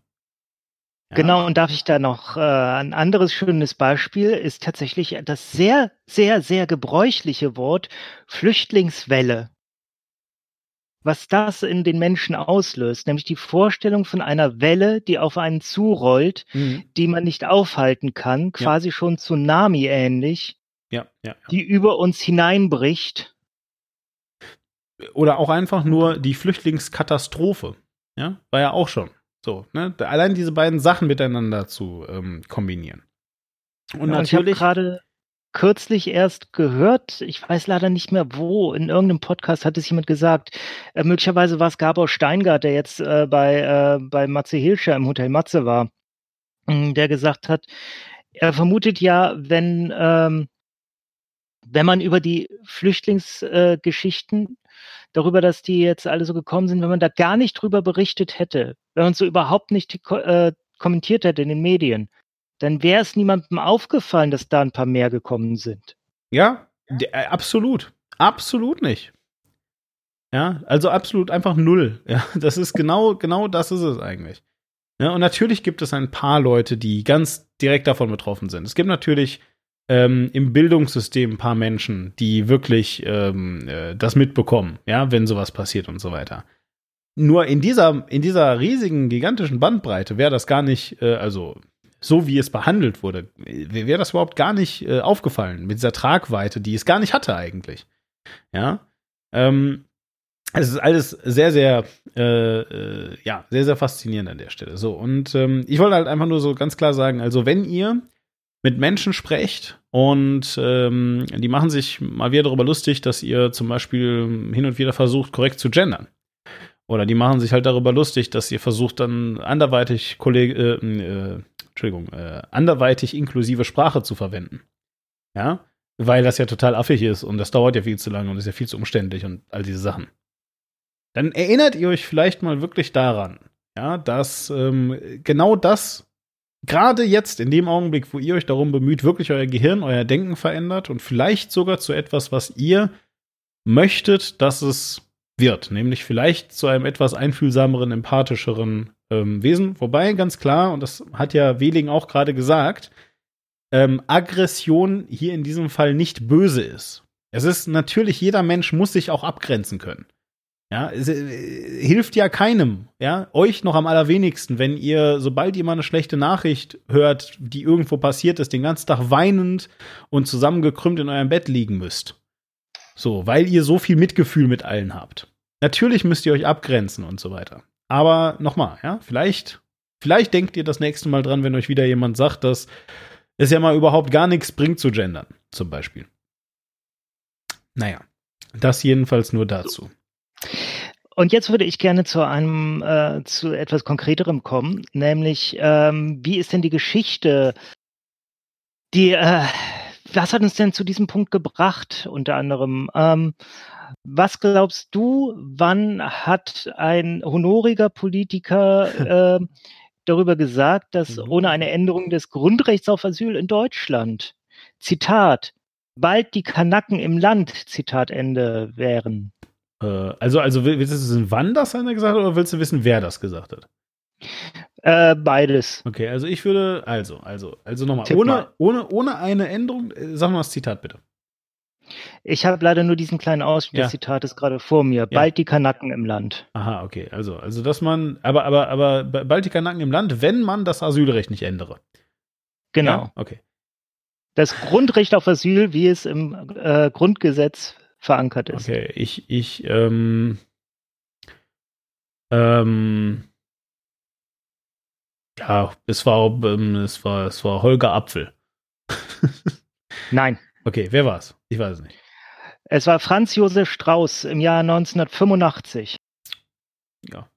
Ja. Genau, und darf ich da noch äh, ein anderes schönes Beispiel ist tatsächlich das sehr, sehr, sehr gebräuchliche Wort Flüchtlingswelle was das in den Menschen auslöst, nämlich die Vorstellung von einer Welle, die auf einen zurollt, mhm. die man nicht aufhalten kann, quasi ja. schon Tsunami ähnlich, ja, ja, die über uns hineinbricht. Oder auch einfach nur die Flüchtlingskatastrophe, ja, war ja auch schon so. Ne? Allein diese beiden Sachen miteinander zu ähm, kombinieren. Und natürlich gerade kürzlich erst gehört, ich weiß leider nicht mehr wo, in irgendeinem Podcast hat es jemand gesagt, äh, möglicherweise war es Gabor Steingart, der jetzt äh, bei, äh, bei Matze Hilscher im Hotel Matze war, mm, der gesagt hat, er vermutet ja, wenn, ähm, wenn man über die Flüchtlingsgeschichten, äh, darüber, dass die jetzt alle so gekommen sind, wenn man da gar nicht drüber berichtet hätte, wenn man so überhaupt nicht äh, kommentiert hätte in den Medien, dann wäre es niemandem aufgefallen, dass da ein paar mehr gekommen sind. Ja, äh, absolut. Absolut nicht. Ja, also absolut einfach null. Ja, das ist genau, genau das ist es eigentlich. Ja, und natürlich gibt es ein paar Leute, die ganz direkt davon betroffen sind. Es gibt natürlich ähm, im Bildungssystem ein paar Menschen, die wirklich ähm, äh, das mitbekommen, ja, wenn sowas passiert und so weiter. Nur in dieser, in dieser riesigen, gigantischen Bandbreite wäre das gar nicht, äh, also so wie es behandelt wurde, wäre das überhaupt gar nicht äh, aufgefallen mit dieser Tragweite, die es gar nicht hatte eigentlich. Ja. Ähm, es ist alles sehr, sehr, äh, äh, ja, sehr, sehr faszinierend an der Stelle. So, und ähm, ich wollte halt einfach nur so ganz klar sagen, also wenn ihr mit Menschen sprecht und ähm, die machen sich mal wieder darüber lustig, dass ihr zum Beispiel hin und wieder versucht, korrekt zu gendern. Oder die machen sich halt darüber lustig, dass ihr versucht, dann anderweitig Kollege, äh, äh, Entschuldigung, äh, anderweitig inklusive Sprache zu verwenden. Ja, weil das ja total affig ist und das dauert ja viel zu lange und ist ja viel zu umständlich und all diese Sachen. Dann erinnert ihr euch vielleicht mal wirklich daran, ja, dass ähm, genau das gerade jetzt in dem Augenblick, wo ihr euch darum bemüht, wirklich euer Gehirn, euer Denken verändert und vielleicht sogar zu etwas, was ihr möchtet, dass es wird, nämlich vielleicht zu einem etwas einfühlsameren, empathischeren ähm, Wesen. Wobei ganz klar, und das hat ja Wehling auch gerade gesagt, ähm, Aggression hier in diesem Fall nicht böse ist. Es ist natürlich, jeder Mensch muss sich auch abgrenzen können. Ja, es äh, hilft ja keinem, ja, euch noch am allerwenigsten, wenn ihr, sobald ihr mal eine schlechte Nachricht hört, die irgendwo passiert ist, den ganzen Tag weinend und zusammengekrümmt in eurem Bett liegen müsst. So, weil ihr so viel Mitgefühl mit allen habt. Natürlich müsst ihr euch abgrenzen und so weiter. Aber nochmal, ja, vielleicht, vielleicht denkt ihr das nächste Mal dran, wenn euch wieder jemand sagt, dass es ja mal überhaupt gar nichts bringt zu gendern, zum Beispiel. Naja, das jedenfalls nur dazu. Und jetzt würde ich gerne zu einem, äh, zu etwas Konkreterem kommen, nämlich, ähm, wie ist denn die Geschichte, die, äh, was hat uns denn zu diesem Punkt gebracht, unter anderem? Ähm, was glaubst du, wann hat ein honoriger Politiker äh, darüber gesagt, dass mhm. ohne eine Änderung des Grundrechts auf Asyl in Deutschland, Zitat, bald die Kanacken im Land, Zitat Ende, wären? Äh, also, also willst du wissen, wann das einer gesagt hat, oder willst du wissen, wer das gesagt hat? Äh, beides. Okay, also ich würde, also, also, also nochmal, ohne, ohne, ohne eine Änderung, äh, sag mal das Zitat bitte. Ich habe leider nur diesen kleinen Ausschnitt Ja. des Zitates gerade vor mir. Bald die Kanaken im Land. Aha, okay. Also, also dass man, aber, aber, aber Baltiker Nacken im Land, wenn man das Asylrecht nicht ändere. Genau. Ja? Okay. Das Grundrecht auf Asyl, wie es im äh, Grundgesetz verankert ist. Okay, ich, ich, ähm, ähm, ja, es war, ähm, es war, es war Holger Apfel. Nein. Okay, wer war's? Ich weiß es nicht. Es war Franz Josef Strauß im Jahr 1985. Ja.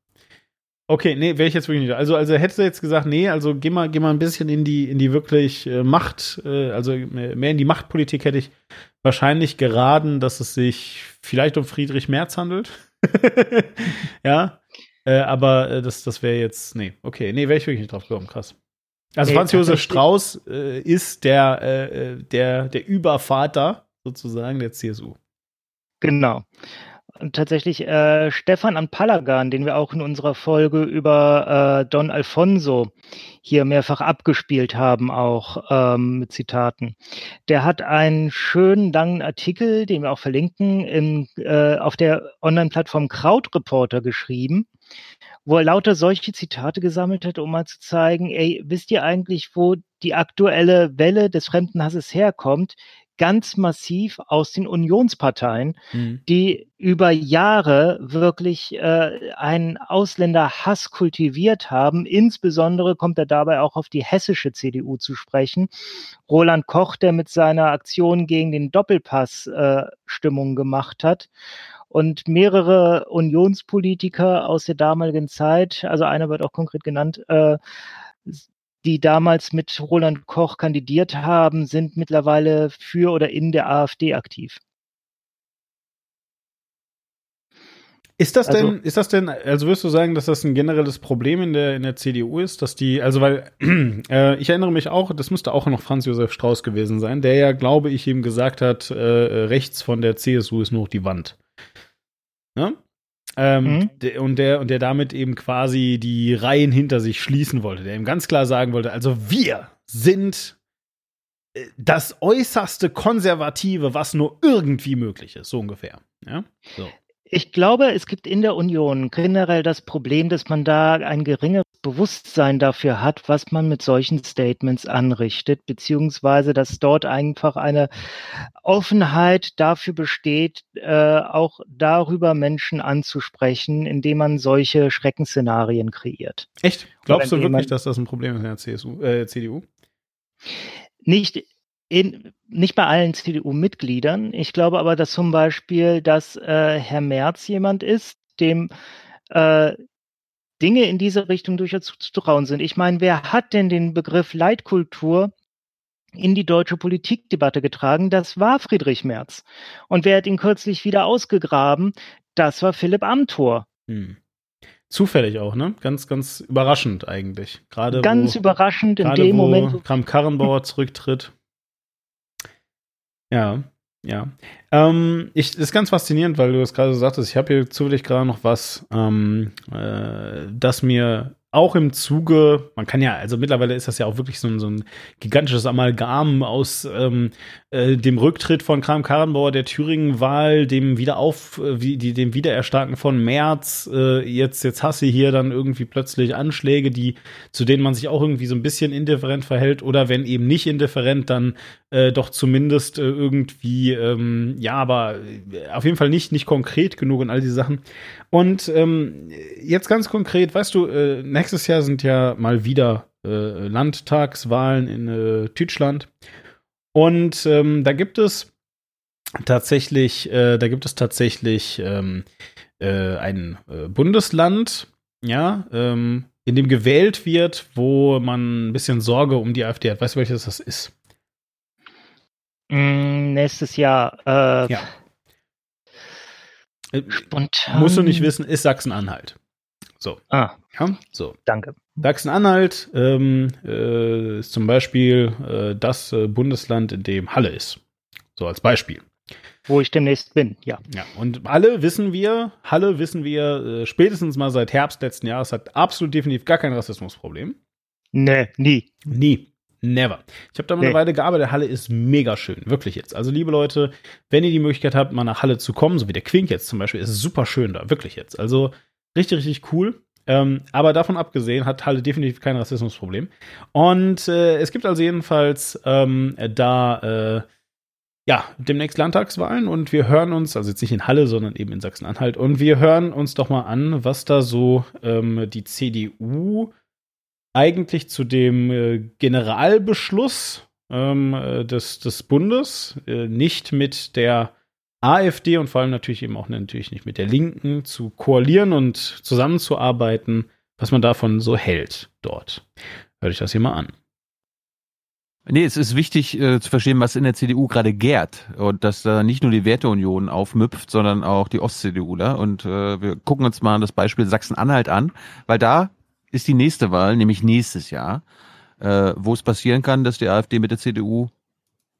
Okay, nee, wäre ich jetzt wirklich nicht. Also, also hättest du jetzt gesagt, nee, also geh mal, geh mal ein bisschen in die, in die wirklich äh, Macht, äh, also mehr in die Machtpolitik hätte ich wahrscheinlich geraten, dass es sich vielleicht um Friedrich Merz handelt. ja. Äh, aber äh, das, das wäre jetzt, nee, okay, nee, wäre ich wirklich nicht drauf gekommen, krass. Also Franz Josef Strauß äh, ist der, äh, der, der Übervater sozusagen der CSU. Genau. Und tatsächlich äh, Stefan an Palagan, den wir auch in unserer Folge über äh, Don Alfonso hier mehrfach abgespielt haben, auch ähm, mit Zitaten. Der hat einen schönen langen Artikel, den wir auch verlinken, im, äh, auf der Online-Plattform Krautreporter geschrieben, wo er lauter solche Zitate gesammelt hat, um mal zu zeigen, ey, wisst ihr eigentlich, wo die aktuelle Welle des Fremdenhasses herkommt? Ganz massiv aus den Unionsparteien, die über Jahre wirklich äh, einen Ausländerhass kultiviert haben. Insbesondere kommt er dabei auch auf die hessische CDU zu sprechen. Roland Koch, der mit seiner Aktion gegen den Doppelpass äh, Stimmung gemacht hat. Und mehrere Unionspolitiker aus der damaligen Zeit, also einer wird auch konkret genannt, äh, die damals mit Roland Koch kandidiert haben, sind mittlerweile für oder in der AfD aktiv. Ist das Also- denn, ist das denn, also würdest du sagen, dass das ein generelles Problem in der, in der CDU ist, dass die, also weil, äh, ich erinnere mich auch, das müsste auch noch Franz Josef Strauß gewesen sein, der ja, glaube ich, ihm gesagt hat, äh, rechts von der CSU ist nur noch die Wand. Ne? Ähm, Mhm. der, und, der, und der damit eben quasi die Reihen hinter sich schließen wollte, der ihm ganz klar sagen wollte, also wir sind äh, das äußerste Konservative, was nur irgendwie möglich ist, so ungefähr. Ja? So. Ich glaube, es gibt in der Union generell das Problem, dass man da ein geringeres Bewusstsein dafür hat, was man mit solchen Statements anrichtet, beziehungsweise dass dort einfach eine Offenheit dafür besteht, äh, auch darüber Menschen anzusprechen, indem man solche Schreckensszenarien kreiert. Echt? Glaubst du wirklich, dass das ein Problem ist in der CSU, äh, CDU? Nicht in, nicht bei allen CDU-Mitgliedern. Ich glaube aber, dass zum Beispiel, dass äh, Herr Merz jemand ist, dem äh, Dinge in diese Richtung durchaus zuzutrauen sind. Ich meine, wer hat denn den Begriff Leitkultur in die deutsche Politikdebatte getragen? Das war Friedrich Merz. Und wer hat ihn kürzlich wieder ausgegraben? Das war Philipp Amthor. Hm. Zufällig auch, ne? Ganz, ganz überraschend eigentlich. Gerade Ganz wo, überraschend in dem wo Moment. Kram Karrenbauer zurücktritt. Ja, ja. Ähm, ich, ist ganz faszinierend, weil du das gerade so sagtest. Ich habe hier zufällig gerade noch was, ähm, äh, das mir auch im Zuge, man kann ja, also mittlerweile ist das ja auch wirklich so ein, so ein gigantisches Amalgam aus ähm, äh, dem Rücktritt von Kram Karrenbauer, der Thüringen-Wahl, dem Wiederauf, äh, die, dem Wiedererstarken von März, äh, jetzt, jetzt hast du hier dann irgendwie plötzlich Anschläge, die, zu denen man sich auch irgendwie so ein bisschen indifferent verhält oder wenn eben nicht indifferent, dann äh, doch zumindest äh, irgendwie, ähm, ja, aber äh, auf jeden Fall nicht, nicht konkret genug und all diese Sachen. Und ähm, jetzt ganz konkret, weißt du, äh, nächstes Jahr sind ja mal wieder äh, Landtagswahlen in äh, Deutschland. Und ähm, da gibt es tatsächlich, äh, da gibt es tatsächlich ähm, äh, ein äh, Bundesland, ja, ähm, in dem gewählt wird, wo man ein bisschen Sorge um die AfD hat. Weißt du, welches das ist? Mm, nächstes Jahr. Äh, Ja. Spontan. Musst du nicht wissen, ist Sachsen-Anhalt. So. Ah, Ja, so. danke. Sachsen-Anhalt ähm, äh, ist zum Beispiel äh, das äh, Bundesland, in dem Halle ist. So als Beispiel. Wo ich demnächst bin, ja. Ja, und Halle wissen wir, Halle wissen wir äh, spätestens mal seit Herbst letzten Jahres hat absolut definitiv gar kein Rassismusproblem. Nee, nie. Nie. Never. Ich habe da mal eine Weile gearbeitet. Halle ist mega schön, wirklich jetzt. Also liebe Leute, wenn ihr die Möglichkeit habt, mal nach Halle zu kommen, so wie der Quink jetzt zum Beispiel, ist es super schön da, wirklich jetzt. Also richtig, richtig cool. Ähm, aber davon abgesehen hat Halle definitiv kein Rassismusproblem. Und äh, es gibt also jedenfalls ähm, da äh, ja, demnächst Landtagswahlen und wir hören uns, also jetzt nicht in Halle, sondern eben in Sachsen-Anhalt, und wir hören uns doch mal an, was da so ähm, die CDU eigentlich zu dem äh, Generalbeschluss ähm, äh, des, des Bundes, äh, nicht mit der AfD und vor allem natürlich eben auch natürlich nicht mit der Linken zu koalieren und zusammenzuarbeiten, was man davon so hält dort. Hört euch das hier mal an. Nee, es ist wichtig äh, zu verstehen, was in der CDU gerade gärt und dass da nicht nur die Werteunion aufmüpft, sondern auch die Ost-CDUler. Und äh, wir gucken uns mal das Beispiel Sachsen-Anhalt an, weil da ist die nächste Wahl, nämlich nächstes Jahr, äh, wo es passieren kann, dass die AfD mit der CDU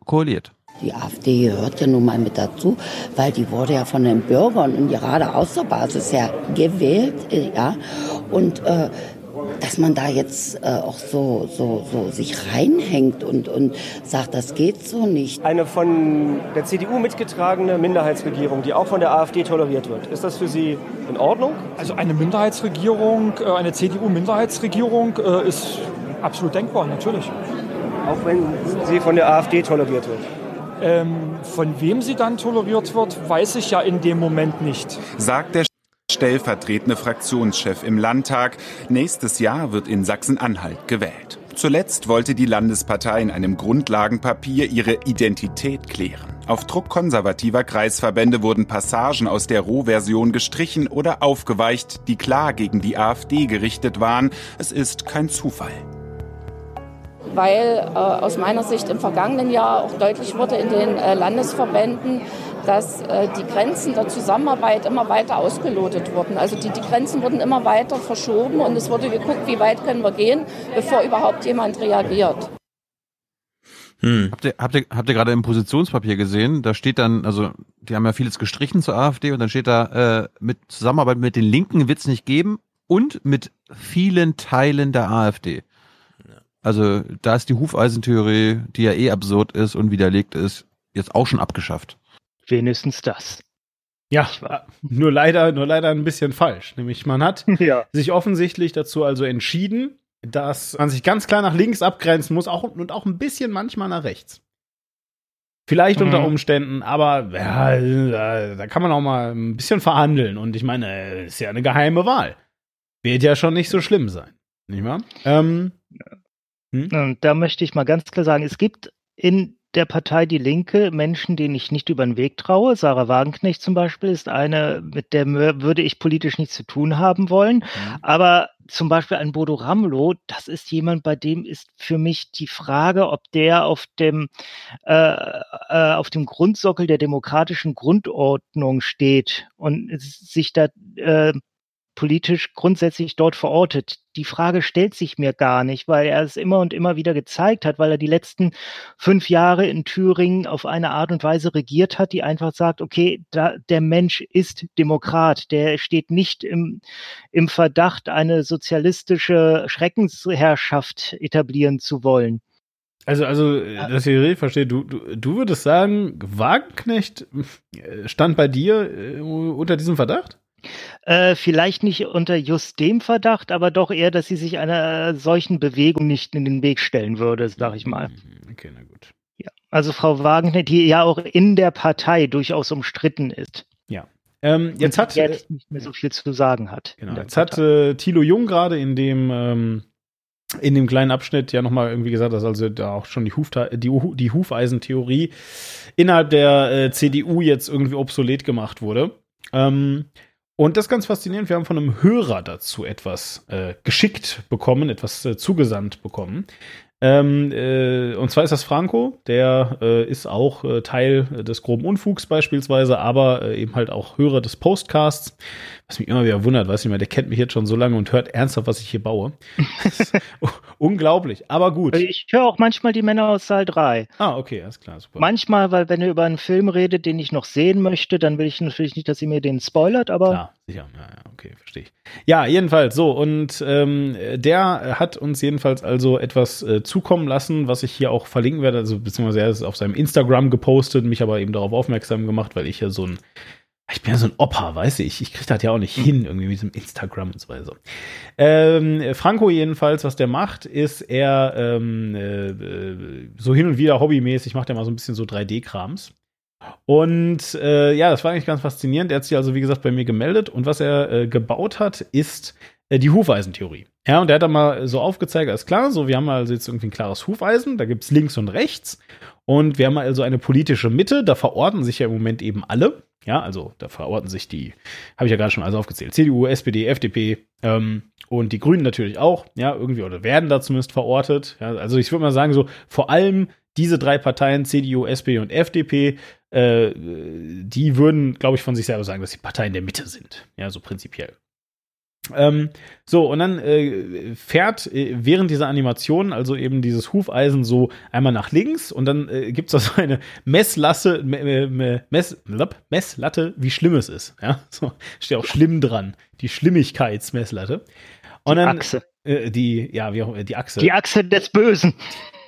koaliert. Die AfD gehört ja nun mal mit dazu, weil die wurde ja von den Bürgern und gerade aus der Basis her gewählt, äh, ja. Und äh, dass man da jetzt äh, auch so, so, so sich reinhängt und, und sagt, das geht so nicht. Eine von der CDU mitgetragene Minderheitsregierung, die auch von der AfD toleriert wird. Ist das für Sie in Ordnung? Also eine Minderheitsregierung, äh, eine CDU-Minderheitsregierung äh, ist absolut denkbar, natürlich. Auch wenn sie von der AfD toleriert wird? Ähm, von wem sie dann toleriert wird, weiß ich ja in dem Moment nicht. Sagt der stellvertretende Fraktionschef im Landtag. Nächstes Jahr wird in Sachsen-Anhalt gewählt. Zuletzt wollte die Landespartei in einem Grundlagenpapier ihre Identität klären. Auf Druck konservativer Kreisverbände wurden Passagen aus der Rohversion gestrichen oder aufgeweicht, die klar gegen die AfD gerichtet waren. Es ist kein Zufall weil äh, aus meiner Sicht im vergangenen Jahr auch deutlich wurde in den äh, Landesverbänden, dass äh, die Grenzen der Zusammenarbeit immer weiter ausgelotet wurden. Also die, die Grenzen wurden immer weiter verschoben und es wurde geguckt, wie weit können wir gehen, bevor überhaupt jemand reagiert. Hm. Habt, ihr, habt, ihr, habt ihr gerade im Positionspapier gesehen? Da steht dann, also die haben ja vieles gestrichen zur AfD und dann steht da, äh, mit Zusammenarbeit mit den Linken wird es nicht geben und mit vielen Teilen der AfD. Also da ist die Hufeisentheorie, die ja eh absurd ist und widerlegt ist, jetzt auch schon abgeschafft. Wenigstens das. Ja, nur leider, nur leider ein bisschen falsch. Nämlich man hat ja. sich offensichtlich dazu also entschieden, dass man sich ganz klar nach links abgrenzen muss auch, und auch ein bisschen manchmal nach rechts. Vielleicht mhm. unter Umständen, aber ja, da, da, kann man auch mal ein bisschen verhandeln. Und ich meine, ist ja eine geheime Wahl. Wird ja schon nicht so schlimm sein. Nicht wahr? Ähm, hm? Da möchte ich mal ganz klar sagen, es gibt in der Partei Die Linke Menschen, denen ich nicht über den Weg traue. Sarah Wagenknecht zum Beispiel ist eine, mit der würde ich politisch nichts zu tun haben wollen. Mhm. Aber zum Beispiel ein Bodo Ramlo, das ist jemand, bei dem ist für mich die Frage, ob der auf dem, äh, äh, auf dem Grundsockel der demokratischen Grundordnung steht und sich da äh, politisch grundsätzlich dort verortet? Die Frage stellt sich mir gar nicht, weil er es immer und immer wieder gezeigt hat, weil er die letzten fünf Jahre in Thüringen auf eine Art und Weise regiert hat, die einfach sagt, okay, da, der Mensch ist Demokrat, der steht nicht im, im Verdacht, eine sozialistische Schreckensherrschaft etablieren zu wollen. Also, also, dass ich richtig verstehe, du, du, du würdest sagen, Wagenknecht äh, stand bei dir äh, unter diesem Verdacht? Äh, vielleicht nicht unter just dem Verdacht, aber doch eher, dass sie sich einer solchen Bewegung nicht in den Weg stellen würde, sag ich mal. Mhm, okay, na gut. Ja. Also Frau Wagner, die ja auch in der Partei durchaus umstritten ist. Ja. Ähm, jetzt hat jetzt nicht mehr so viel zu sagen hat. Genau. Jetzt Partei. hat äh, Thilo Jung gerade in dem ähm, in dem kleinen Abschnitt ja nochmal irgendwie gesagt, dass also da auch schon die, Hufte die, die Hufeisentheorie innerhalb der äh, CDU jetzt irgendwie obsolet gemacht wurde. Ähm, und das ist ganz faszinierend. Wir haben von einem Hörer dazu etwas äh, geschickt bekommen, etwas äh, zugesandt bekommen. Ähm, äh, und zwar ist das Franco, der äh, ist auch äh, Teil des groben Unfugs beispielsweise, aber äh, eben halt auch Hörer des Postcasts. Was mich immer wieder wundert, weiß nicht mehr, der kennt mich jetzt schon so lange und hört ernsthaft, was ich hier baue. Unglaublich, aber gut. Ich höre auch manchmal die Männer aus Saal 3. Ah, okay, alles klar, super. Manchmal, weil wenn ihr über einen Film redet, den ich noch sehen möchte, dann will ich natürlich nicht, dass ihr mir den spoilert, aber. Klar, sicher, ja, ja, okay, verstehe ich. Ja, jedenfalls so, und ähm, der hat uns jedenfalls also etwas äh, zukommen lassen, was ich hier auch verlinken werde, also beziehungsweise er ist auf seinem Instagram gepostet, mich aber eben darauf aufmerksam gemacht, weil ich ja so ein ich bin ja so ein Opa, weiß ich. Ich kriege das ja auch nicht hin, irgendwie mit diesem Instagram und so weiter. Ähm, Franco jedenfalls, was der macht, ist er ähm, äh, so hin und wieder hobbymäßig, macht er mal so ein bisschen so 3D-Krams. Und äh, ja, das war eigentlich ganz faszinierend. Er hat sich also, wie gesagt, bei mir gemeldet. Und was er äh, gebaut hat, ist äh, die Hufeisentheorie. Ja, und er hat da mal so aufgezeigt, alles klar, so, wir haben also jetzt irgendwie ein klares Hufeisen, da gibt's links und rechts. Und wir haben also eine politische Mitte, da verorten sich ja im Moment eben alle. Ja, also da verorten sich die, habe ich ja gerade schon alles aufgezählt, CDU, SPD, FDP ähm, und die Grünen natürlich auch, ja, irgendwie oder werden da zumindest verortet. Ja, also ich würde mal sagen, so vor allem diese drei Parteien, CDU, SPD und FDP, äh, die würden, glaube ich, von sich selber sagen, dass sie Parteien der Mitte sind. Ja, so prinzipiell. Ähm, so, und dann äh, fährt äh, während dieser Animation also eben dieses Hufeisen so einmal nach links und dann äh, gibt es da so eine Messlasse, Mess, Messlatte, wie schlimm es ist. Ja, so steht auch schlimm dran. Die Schlimmigkeitsmesslatte. Und die dann, Achse. Äh, die, ja, wie auch die Achse. Die Achse des Bösen.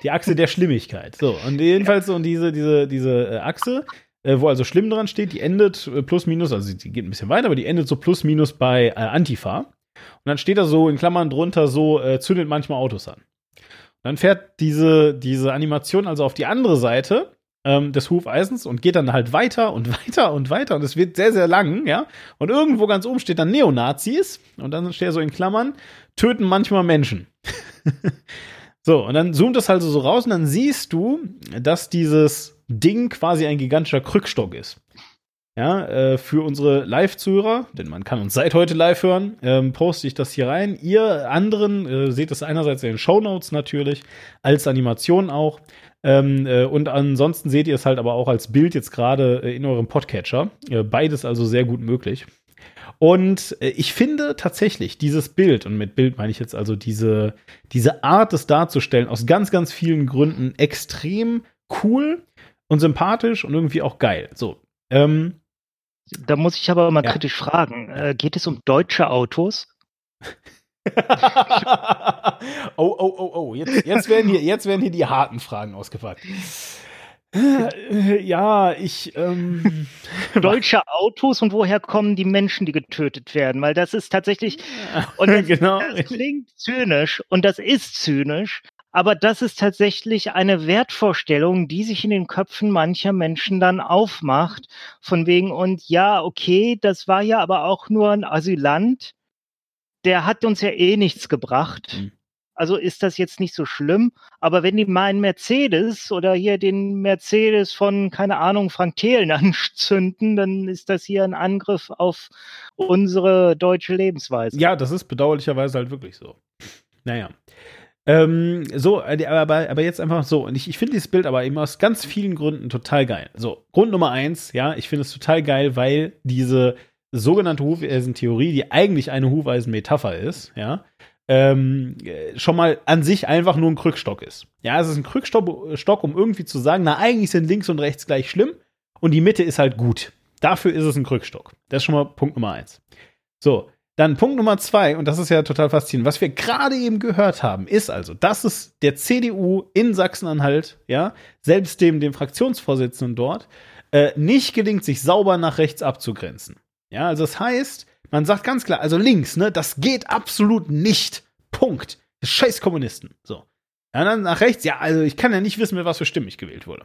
Die Achse der Schlimmigkeit. So, und jedenfalls so und diese, diese, diese äh, Achse, äh, wo also schlimm dran steht, die endet äh, plus minus, also die geht ein bisschen weiter, aber die endet so plus minus bei äh, Antifa. Und dann steht da so in Klammern drunter so, äh, zündet manchmal Autos an. Und dann fährt diese, diese Animation also auf die andere Seite ähm, des Hufeisens und geht dann halt weiter und weiter und weiter und es wird sehr, sehr lang, ja. Und irgendwo ganz oben steht dann Neonazis und dann steht so in Klammern, töten manchmal Menschen. so, und dann zoomt das halt so raus und dann siehst du, dass dieses Ding quasi ein gigantischer Krückstock ist. Ja, äh, für unsere Live-Zuhörer, denn man kann uns seit heute live hören, ähm, poste ich das hier rein. Ihr anderen äh, seht es einerseits in den Show Notes natürlich, als Animation auch. Ähm, äh, und ansonsten seht ihr es halt aber auch als Bild jetzt gerade äh, in eurem Podcatcher. Äh, beides also sehr gut möglich. Und äh, ich finde tatsächlich dieses Bild, und mit Bild meine ich jetzt also diese, diese Art, es darzustellen, aus ganz, ganz vielen Gründen extrem cool und sympathisch und irgendwie auch geil. So. Ähm, da muss ich aber mal Ja. kritisch fragen. Äh, geht es um deutsche Autos? oh, oh, oh, oh. Jetzt, jetzt, werden hier, jetzt werden hier die harten Fragen ausgefragt. Äh, Ja, ich. Ähm, Deutsche Autos und woher kommen die Menschen, die getötet werden? Weil das ist tatsächlich. Und das, genau. das klingt zynisch und das ist zynisch, aber das ist tatsächlich eine Wertvorstellung, die sich in den Köpfen mancher Menschen dann aufmacht. Von wegen, und ja, okay, das war ja aber auch nur ein Asylant. Der hat uns ja eh nichts gebracht. Mhm. Also ist das jetzt nicht so schlimm. Aber wenn die mal einen Mercedes oder hier den Mercedes von, keine Ahnung, Frank Thelen anzünden, dann ist das hier ein Angriff auf unsere deutsche Lebensweise. Ja, das ist bedauerlicherweise halt wirklich so. Naja. Ähm, so, äh, aber, aber jetzt einfach so. Und ich, ich finde dieses Bild aber eben aus ganz vielen Gründen total geil. So, Grund Nummer eins, ja, ich finde es total geil, weil diese sogenannte Hufeisentheorie, die eigentlich eine Hufeisenmetapher ist, ja, ähm, äh, schon mal an sich einfach nur ein Krückstock ist. Ja, es ist ein Krückstock, Stock, um irgendwie zu sagen, na, eigentlich sind links und rechts gleich schlimm und die Mitte ist halt gut. Dafür ist es ein Krückstock. Das ist schon mal Punkt Nummer eins. So, dann Punkt Nummer zwei, und das ist ja total faszinierend, was wir gerade eben gehört haben, ist also, dass es der CDU in Sachsen-Anhalt, ja, selbst dem, dem Fraktionsvorsitzenden dort, äh, nicht gelingt, sich sauber nach rechts abzugrenzen. Ja, also das heißt, man sagt ganz klar, also links, ne, das geht absolut nicht. Punkt. Scheiß Kommunisten. So. Ja, dann nach rechts, ja, also ich kann ja nicht wissen, mit was für Stimmen ich gewählt wurde.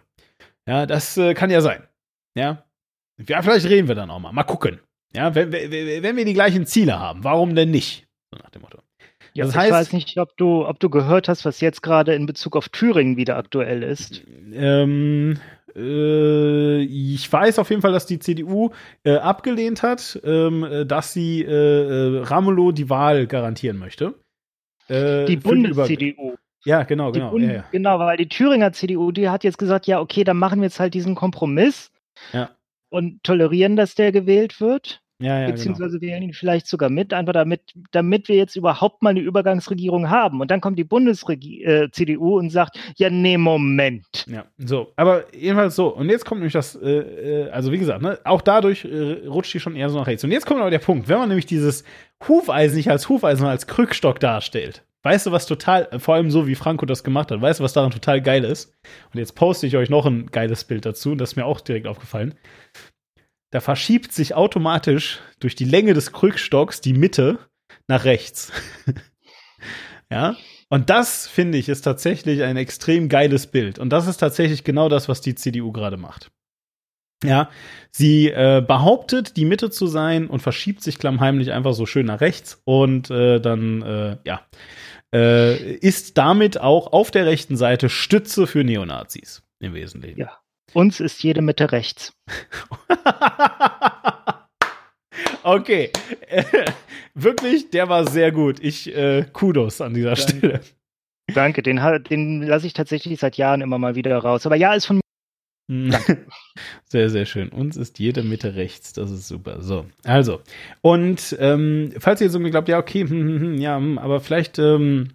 Ja, das äh, kann ja sein. Ja. Ja, vielleicht reden wir dann auch mal. Mal gucken. Ja, wenn, wenn, wenn wir die gleichen Ziele haben, warum denn nicht? So nach dem Motto. Ja, das ich heißt, weiß nicht, ob du, ob du gehört hast, was jetzt gerade in Bezug auf Thüringen wieder aktuell ist. Ähm, äh, ich weiß auf jeden Fall, dass die CDU äh, abgelehnt hat, ähm, äh, dass sie äh, äh, Ramelow die Wahl garantieren möchte. Äh, Die Bundes-CDU. Ja, genau, genau. Ja, ja. Genau, weil die Thüringer CDU, die hat jetzt gesagt, ja, okay, dann machen wir jetzt halt diesen Kompromiss Ja. Und tolerieren, dass der gewählt wird. Ja, ja, genau. Beziehungsweise wählen ihn vielleicht sogar mit, einfach damit, damit wir jetzt überhaupt mal eine Übergangsregierung haben. Und dann kommt die Bundes-CDU und sagt, ja, nee, Moment. Ja, so. Aber jedenfalls so. Und jetzt kommt nämlich das, äh, äh, also wie gesagt, ne, auch dadurch äh, rutscht die schon eher so nach rechts. Und jetzt kommt aber der Punkt, wenn man nämlich dieses Hufeisen nicht als Hufeisen, sondern als Krückstock darstellt. Weißt du, was total, vor allem so wie Franco das gemacht hat, weißt du, was daran total geil ist? Und jetzt poste ich euch noch ein geiles Bild dazu, und das ist mir auch direkt aufgefallen da verschiebt sich automatisch durch die Länge des Krückstocks die Mitte nach rechts. ja. Und das, finde ich, ist tatsächlich ein extrem geiles Bild. Und das ist tatsächlich genau das, was die CDU gerade macht. Ja, sie äh, behauptet, die Mitte zu sein und verschiebt sich klammheimlich einfach so schön nach rechts und äh, dann, äh, ja, äh, ist damit auch auf der rechten Seite Stütze für Neonazis im Wesentlichen. Ja. Uns ist jede Mitte rechts. okay. wirklich, der war sehr gut. Ich äh, Kudos an dieser Danke. Stelle. Danke, den, den lasse ich tatsächlich seit Jahren immer mal wieder raus. Aber ja, ist von Sehr, sehr schön. Uns ist jede Mitte rechts. Das ist super. So, also. Und ähm, falls ihr jetzt irgendwie glaubt, ja, okay, hm, hm, hm, ja, hm, aber vielleicht, ähm,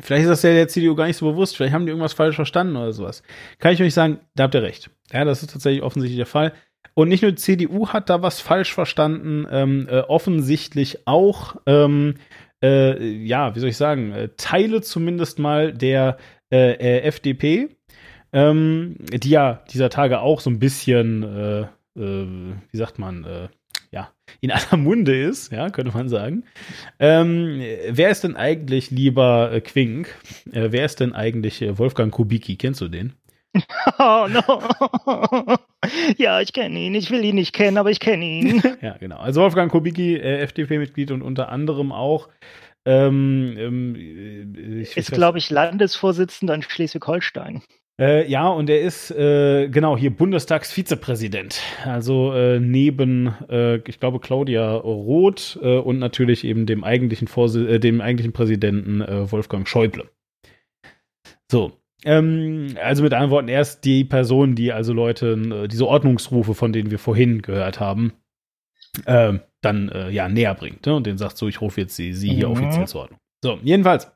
vielleicht ist das ja der CDU gar nicht so bewusst. Vielleicht haben die irgendwas falsch verstanden oder sowas. Kann ich euch sagen, da habt ihr recht. Ja, das ist tatsächlich offensichtlich der Fall. Und nicht nur die CDU hat da was falsch verstanden, ähm, äh, offensichtlich auch, ähm, äh, ja, wie soll ich sagen, äh, Teile zumindest mal der äh, äh, FDP, ähm, die ja dieser Tage auch so ein bisschen, äh, äh, wie sagt man, äh, ja, in aller Munde ist, ja, könnte man sagen. Ähm, wer ist denn eigentlich lieber äh, Quink? Äh, wer ist denn eigentlich äh, Wolfgang Kubicki? Kennst du den? Oh no. ja, ich kenne ihn. Ich will ihn nicht kennen, aber ich kenne ihn. Ja, genau. Also Wolfgang Kubicki, äh, FDP-Mitglied und unter anderem auch ähm, ähm, äh, Ist, glaube ich, Landesvorsitzender in Schleswig-Holstein. Äh, ja, und er ist äh, genau hier Bundestagsvizepräsident. Also äh, neben, äh, ich glaube, Claudia Roth äh, und natürlich eben dem eigentlichen Vorsi äh, dem eigentlichen Präsidenten Wolfgang Schäuble. So. Ähm, also mit anderen Worten, er ist die Person, die also Leute, diese Ordnungsrufe, von denen wir vorhin gehört haben, dann ja näher bringt. Ne? Und den sagt so, ich rufe jetzt sie, sie hier Mhm. offiziell zur Ordnung. So, jedenfalls.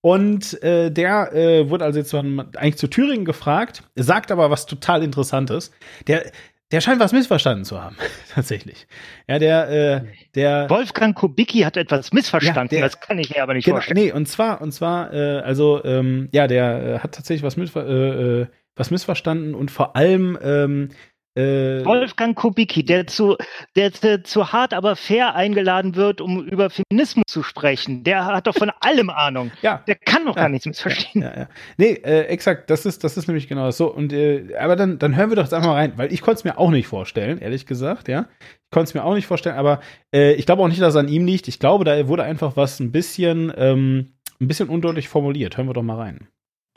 Und äh, der äh, wurde also jetzt von, eigentlich zu Thüringen gefragt, sagt aber was total Interessantes. Der, der scheint was missverstanden zu haben, tatsächlich. Ja, der, äh, der. Wolfgang Kubicki hat etwas missverstanden. Ja, der- das kann ich mir aber nicht Genau, vorstellen. nee, und zwar, und zwar, äh, also, ähm, ja, der äh, hat tatsächlich was, mit, äh, äh, was missverstanden und vor allem, ähm, äh, Wolfgang Kubicki, der zu, der zu, hart, aber fair eingeladen wird, um über Feminismus zu sprechen. Der hat doch von allem Ahnung. Ja. Der kann doch gar nichts missverstehen. Ja, ja. Nee, äh, exakt, das ist, das ist nämlich genau das so. Und äh, aber dann, dann hören wir doch jetzt einfach mal rein, weil ich konnte es mir auch nicht vorstellen, ehrlich gesagt, ja. Ich konnte es mir auch nicht vorstellen, aber äh, ich glaube auch nicht, dass es an ihm liegt. Ich glaube, da wurde einfach was ein bisschen, ähm, ein bisschen undeutlich formuliert. Hören wir doch mal rein.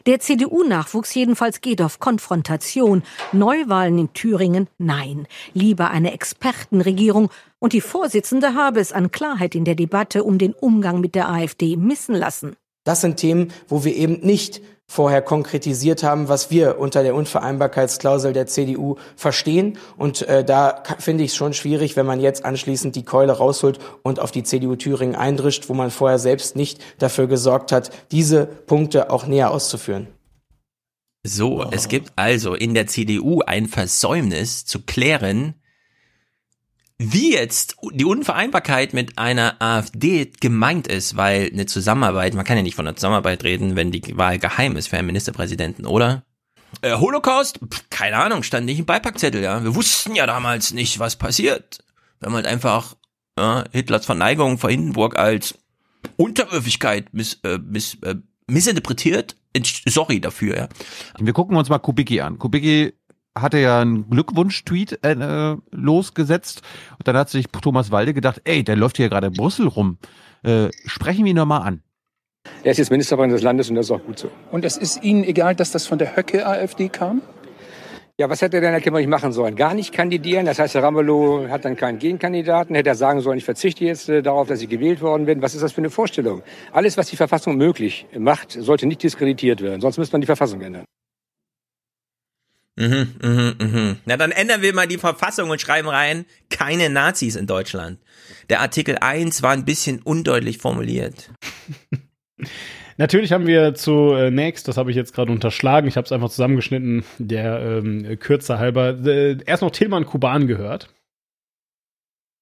Der CDU-Nachwuchs jedenfalls geht auf Konfrontation. Neuwahlen in Thüringen? Nein. Lieber eine Expertenregierung. Und die Vorsitzende habe es an Klarheit in der Debatte um den Umgang mit der AfD missen lassen. Das sind Themen, wo wir eben nicht vorher konkretisiert haben, was wir unter der Unvereinbarkeitsklausel der CDU verstehen. Und äh, da finde ich es schon schwierig, wenn man jetzt anschließend die Keule rausholt und auf die CDU Thüringen eindrischt, wo man vorher selbst nicht dafür gesorgt hat, diese Punkte auch näher auszuführen. So, es gibt also in der CDU ein Versäumnis zu klären, wie jetzt die Unvereinbarkeit mit einer AfD gemeint ist, weil eine Zusammenarbeit, man kann ja nicht von einer Zusammenarbeit reden, wenn die Wahl geheim ist für einen Ministerpräsidenten, oder? Äh, Holocaust? Pff, keine Ahnung, stand nicht im Beipackzettel, ja. Wir wussten ja damals nicht, was passiert. Wir haben halt einfach ja, Hitlers Verneigung vor Hindenburg als Unterwürfigkeit miss, äh, miss, äh, missinterpretiert. Sorry dafür, ja. Wir gucken uns mal Kubicki an. Kubicki hatte ja einen Glückwunsch-Tweet äh, äh, losgesetzt und dann hat sich Thomas Walde gedacht, ey, der läuft hier gerade in Brüssel rum. Äh, sprechen wir ihn doch mal an. Er ist jetzt Ministerpräsident des Landes und das ist auch gut so. Und es ist Ihnen egal, dass das von der Höcke-AfD kam? Ja, was hätte denn Herr Kemmerich machen sollen? Gar nicht kandidieren. Das heißt, Herr Ramelow hat dann keinen Gegenkandidaten. Hätte er sagen sollen, ich verzichte jetzt äh, darauf, dass ich gewählt worden bin. Was ist das für eine Vorstellung? Alles, was die Verfassung möglich macht, sollte nicht diskreditiert werden. Sonst müsste man die Verfassung ändern. Mhm, mhm, mhm. Na, dann ändern wir mal die Verfassung und schreiben rein, keine Nazis in Deutschland. Der Artikel 1 war ein bisschen undeutlich formuliert. Natürlich haben wir zunächst, das habe ich jetzt gerade unterschlagen, ich habe es einfach zusammengeschnitten, der ähm, Kürze halber, äh, erst noch Tilman Kuban gehört.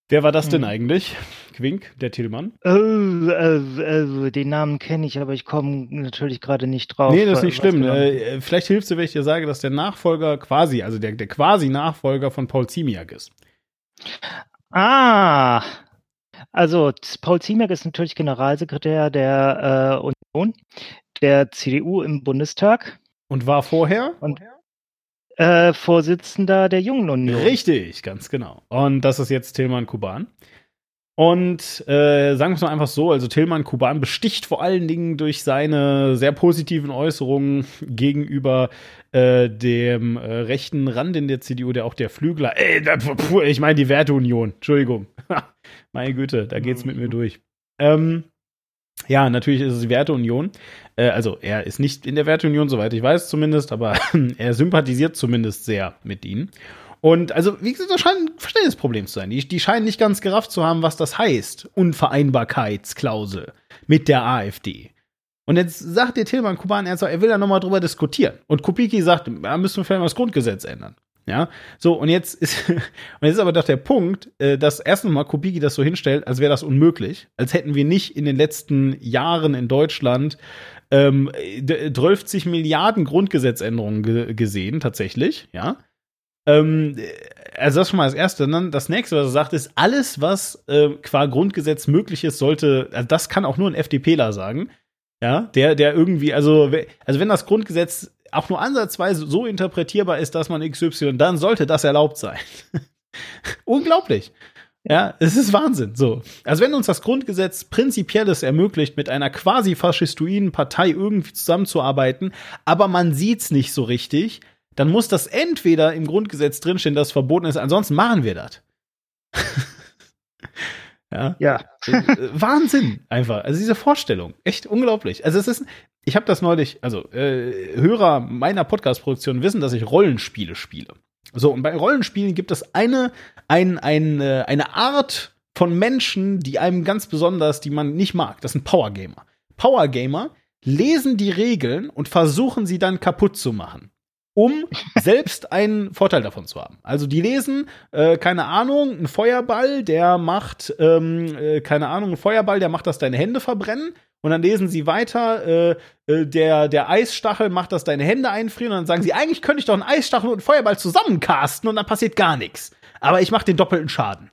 Wer war das Hm. denn eigentlich? Quink, der Tillmann? Äh, äh, äh, den Namen kenne ich, aber ich komme natürlich gerade nicht drauf. Nee, das ist nicht schlimm. genau- Äh, vielleicht hilft dir, wenn ich dir sage, dass der Nachfolger quasi, also der, der quasi Nachfolger von Paul Ziemiak ist. Ah, also Paul Ziemiak ist natürlich Generalsekretär der äh, Union, der CDU im Bundestag. Und war vorher? Und äh, Vorsitzender der Jungen Union. Richtig, ganz genau. Und das ist jetzt Tilman Kuban. Und äh, sagen wir es mal einfach so, also Tilman Kuban besticht vor allen Dingen durch seine sehr positiven Äußerungen gegenüber äh, dem äh, rechten Rand in der CDU, der auch der Flügler, ey, da, puh, ich meine die Werteunion, Entschuldigung. Meine Güte, da geht's mit mir durch. Ähm, ja, natürlich ist es die Werteunion. Äh, also er ist nicht in der Werteunion, soweit ich weiß zumindest, aber er sympathisiert zumindest sehr mit ihnen. Und also, wie gesagt, das scheint ein Verständnisproblem zu sein. Die, die scheinen nicht ganz gerafft zu haben, was das heißt. Unvereinbarkeitsklausel mit der AfD. Und jetzt sagt der Tilman Kuban, er, sagt, er will da nochmal drüber diskutieren. Und Kupiki sagt, da müssen wir vielleicht mal das Grundgesetz ändern. Ja, so, und jetzt ist, und jetzt ist aber doch der Punkt, äh, dass erstens mal Kubicki das so hinstellt, als wäre das unmöglich, als hätten wir nicht in den letzten Jahren in Deutschland ähm, d- 12 Milliarden Grundgesetzänderungen ge gesehen, tatsächlich, ja. Ähm, also das schon mal das Erste. Und dann das Nächste, was er sagt, ist, alles, was äh, qua Grundgesetz möglich ist, sollte, also das kann auch nur ein FDPler sagen, ja, der, der irgendwie, also, also wenn das Grundgesetz auch nur ansatzweise so interpretierbar ist, dass man XY, dann sollte das erlaubt sein. Unglaublich. Ja, es ist Wahnsinn. So. Also wenn uns das Grundgesetz prinzipielles ermöglicht, mit einer quasi faschistoiden Partei irgendwie zusammenzuarbeiten, aber man sieht's nicht so richtig, dann muss das entweder im Grundgesetz drinstehen, dass es verboten ist, ansonsten machen wir das. ja. Ja. Äh, Wahnsinn, einfach. Also diese Vorstellung, echt unglaublich. Also es ist, ich habe das neulich, also äh, Hörer meiner Podcast-Produktion wissen, dass ich Rollenspiele spiele. So, und bei Rollenspielen gibt es eine, ein, ein, äh, eine Art von Menschen, die einem ganz besonders, die man nicht mag. Das sind Powergamer. Powergamer lesen die Regeln und versuchen sie dann kaputt zu machen um selbst einen Vorteil davon zu haben. Also die lesen, äh, keine Ahnung, ein Feuerball, der macht, ähm, äh, keine Ahnung, ein Feuerball, der macht, dass deine Hände verbrennen. Und dann lesen sie weiter, äh, äh, der, der Eisstachel macht, dass deine Hände einfrieren. Und dann sagen sie, eigentlich könnte ich doch einen Eisstachel und einen Feuerball zusammencasten und dann passiert gar nichts. Aber ich mache den doppelten Schaden.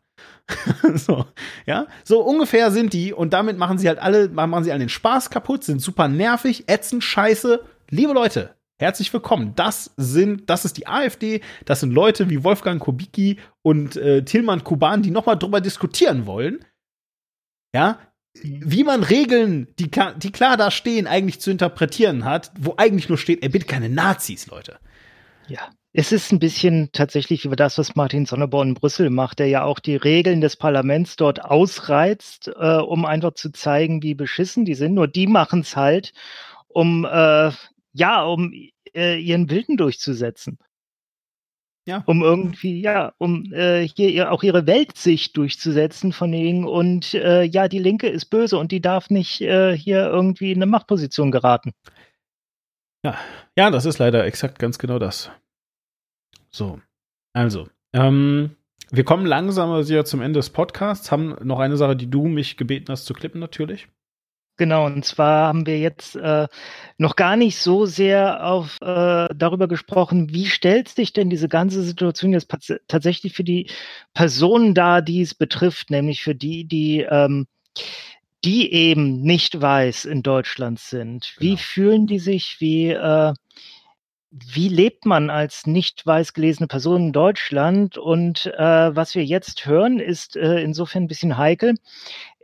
so, ja, so ungefähr sind die und damit machen sie halt alle, machen sie allen den Spaß kaputt, sind super nervig, ätzend, scheiße. Liebe Leute, herzlich willkommen. Das sind, das ist die AfD, das sind Leute wie Wolfgang Kubicki und äh, Tilman Kuban, die nochmal drüber diskutieren wollen. Ja, wie man Regeln, die, die klar da stehen, eigentlich zu interpretieren hat, wo eigentlich nur steht, ey, bitte keine Nazis, Leute. Ja. Es ist ein bisschen tatsächlich wie das, was Martin Sonneborn in Brüssel macht, der ja auch die Regeln des Parlaments dort ausreizt, äh, um einfach zu zeigen, wie beschissen die sind. Nur die machen es halt, um äh, ja, um äh, ihren Willen durchzusetzen. Ja. Um irgendwie, ja, um äh, hier auch ihre Weltsicht durchzusetzen von wegen und äh, ja, die Linke ist böse und die darf nicht äh, hier irgendwie in eine Machtposition geraten. Ja, ja, das ist leider exakt ganz genau das. So, also, ähm, wir kommen langsam ja zum Ende des Podcasts, haben noch eine Sache, die du mich gebeten hast zu klippen, natürlich. Genau, und zwar haben wir jetzt äh, noch gar nicht so sehr auf äh, darüber gesprochen, wie stellt sich denn diese ganze Situation jetzt tatsächlich für die Personen dar, die es betrifft, nämlich für die, die ähm, die eben nicht weiß in Deutschland sind. Wie fühlen die sich? Wie äh, wie lebt man als nicht weiß gelesene Person in Deutschland? Und äh, was wir jetzt hören, ist äh, insofern ein bisschen heikel.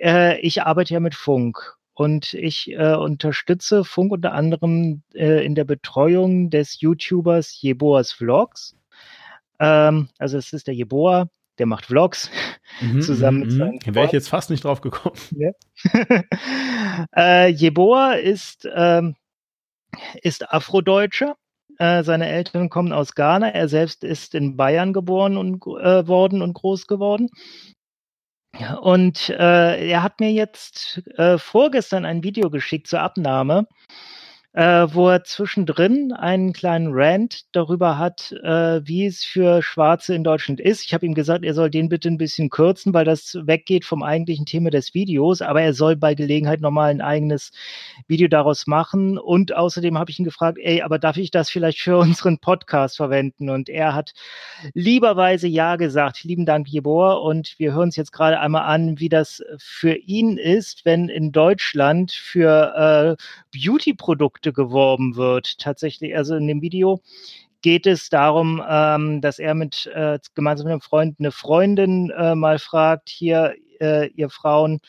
Äh, ich arbeite ja mit Funk und ich äh, unterstütze Funk unter anderem äh, in der Betreuung des YouTubers Jeboas Vlogs. Ähm, also es ist der Jeboa, der macht Vlogs zusammen mit seinen Hier wäre ich jetzt fast nicht drauf gekommen. ja. äh, Jeboa ist, ähm, ist Afrodeutscher. Äh, seine Eltern kommen aus Ghana. Er selbst ist in Bayern geboren und äh, worden und groß geworden. Und äh, er hat mir jetzt äh, vorgestern ein Video geschickt zur Abnahme äh, wo er zwischendrin einen kleinen Rant darüber hat, äh, wie es für Schwarze in Deutschland ist. Ich habe ihm gesagt, er soll den bitte ein bisschen kürzen, weil das weggeht vom eigentlichen Thema des Videos, aber er soll bei Gelegenheit nochmal ein eigenes Video daraus machen. Und außerdem habe ich ihn gefragt, ey, aber darf ich das vielleicht für unseren Podcast verwenden? Und er hat lieberweise Ja gesagt. Lieben Dank, Jebor. Und wir hören uns jetzt gerade einmal an, wie das für ihn ist, wenn in Deutschland für äh, Beauty-Produkte geworben wird. Tatsächlich, also in dem Video geht es darum, ähm, dass er mit äh, gemeinsam mit einem Freund eine Freundin äh, mal fragt, hier, äh, ihr Frauen,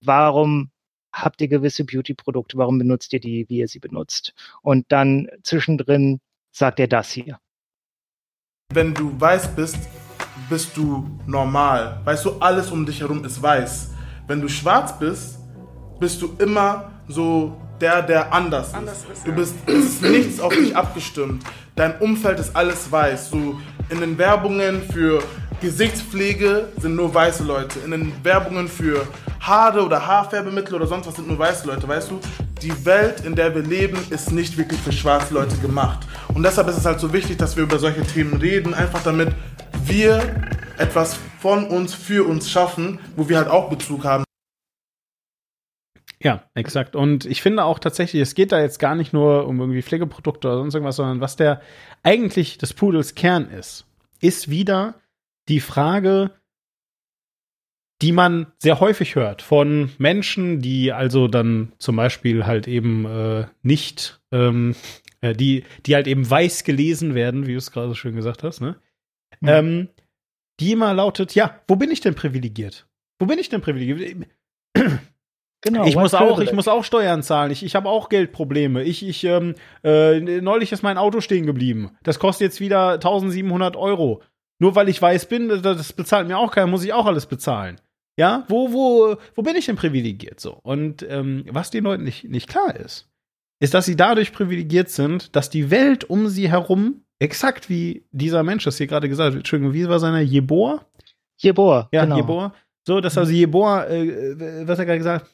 warum habt ihr gewisse Beauty-Produkte, warum benutzt ihr die, wie ihr sie benutzt? Und dann zwischendrin sagt er das hier. Wenn du weiß bist, bist du normal. Weißt du, alles um dich herum ist weiß. Wenn du schwarz bist, bist du immer so der, der anders, anders ist. ist. Du bist, es ist nichts auf dich abgestimmt. Dein Umfeld ist alles weiß. Du, in den Werbungen für Gesichtspflege sind nur weiße Leute. In den Werbungen für Haare oder Haarfärbemittel oder sonst was sind nur weiße Leute. Weißt du, die Welt, in der wir leben, ist nicht wirklich für schwarze Leute gemacht. Und deshalb ist es halt so wichtig, dass wir über solche Themen reden, einfach damit wir etwas von uns für uns schaffen, wo wir halt auch Bezug haben. Ja, exakt. Und ich finde auch tatsächlich, es geht da jetzt gar nicht nur um irgendwie Pflegeprodukte oder sonst irgendwas, sondern was der eigentlich des Pudels Kern ist, ist wieder die Frage, die man sehr häufig hört von Menschen, die also dann zum Beispiel halt eben äh, nicht, ähm, äh, die, die halt eben weiß gelesen werden, wie du es gerade so schön gesagt hast, ne? Mhm. Ähm, die immer lautet, ja, wo bin ich denn privilegiert? Wo bin ich denn privilegiert? Genau, ich muss auch, ich muss auch Steuern zahlen. Ich, ich habe auch Geldprobleme. Ich, ich, ähm, äh, neulich ist mein Auto stehen geblieben. Das kostet jetzt wieder 1700 Euro. Nur weil ich weiß bin, das bezahlt mir auch keiner, muss ich auch alles bezahlen. Ja, wo, wo, wo bin ich denn privilegiert so? Und ähm, was den Leuten nicht, nicht klar ist, ist, dass sie dadurch privilegiert sind, dass die Welt um sie herum, exakt wie dieser Mensch das hier gerade gesagt hat, Entschuldigung, wie war seiner Jebor? Jebor, ja, genau. Jebor. So, dass also Jebor, äh, äh was hat er gerade gesagt?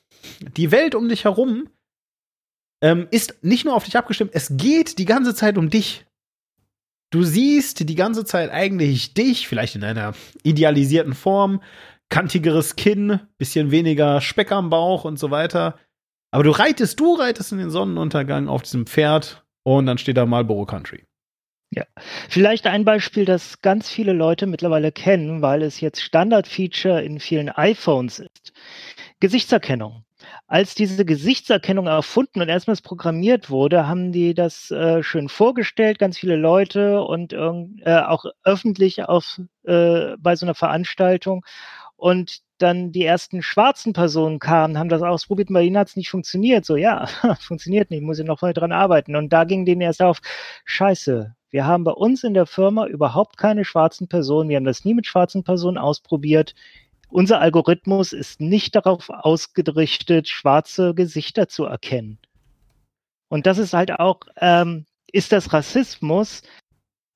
Die Welt um dich herum ähm, ist nicht nur auf dich abgestimmt, es geht die ganze Zeit um dich. Du siehst die ganze Zeit eigentlich dich, vielleicht in einer idealisierten Form, kantigeres Kinn, bisschen weniger Speck am Bauch und so weiter. Aber du reitest, du reitest in den Sonnenuntergang auf diesem Pferd und dann steht da Marlboro Country. Ja, vielleicht ein Beispiel, das ganz viele Leute mittlerweile kennen, weil es jetzt Standardfeature in vielen iPhones ist. Gesichtserkennung. Als diese Gesichtserkennung erfunden und erstmals programmiert wurde, haben die das äh, schön vorgestellt, ganz viele Leute und äh, auch öffentlich auf, äh, bei so einer Veranstaltung. Und dann die ersten schwarzen Personen kamen, haben das ausprobiert, bei ihnen hat es nicht funktioniert. So, ja, funktioniert nicht, muss ich noch weiter dran arbeiten. Und da ging denen erst auf, scheiße, wir haben bei uns in der Firma überhaupt keine schwarzen Personen. Wir haben das nie mit schwarzen Personen ausprobiert. Unser Algorithmus ist nicht darauf ausgerichtet, schwarze Gesichter zu erkennen. Und das ist halt auch, ähm, ist das Rassismus?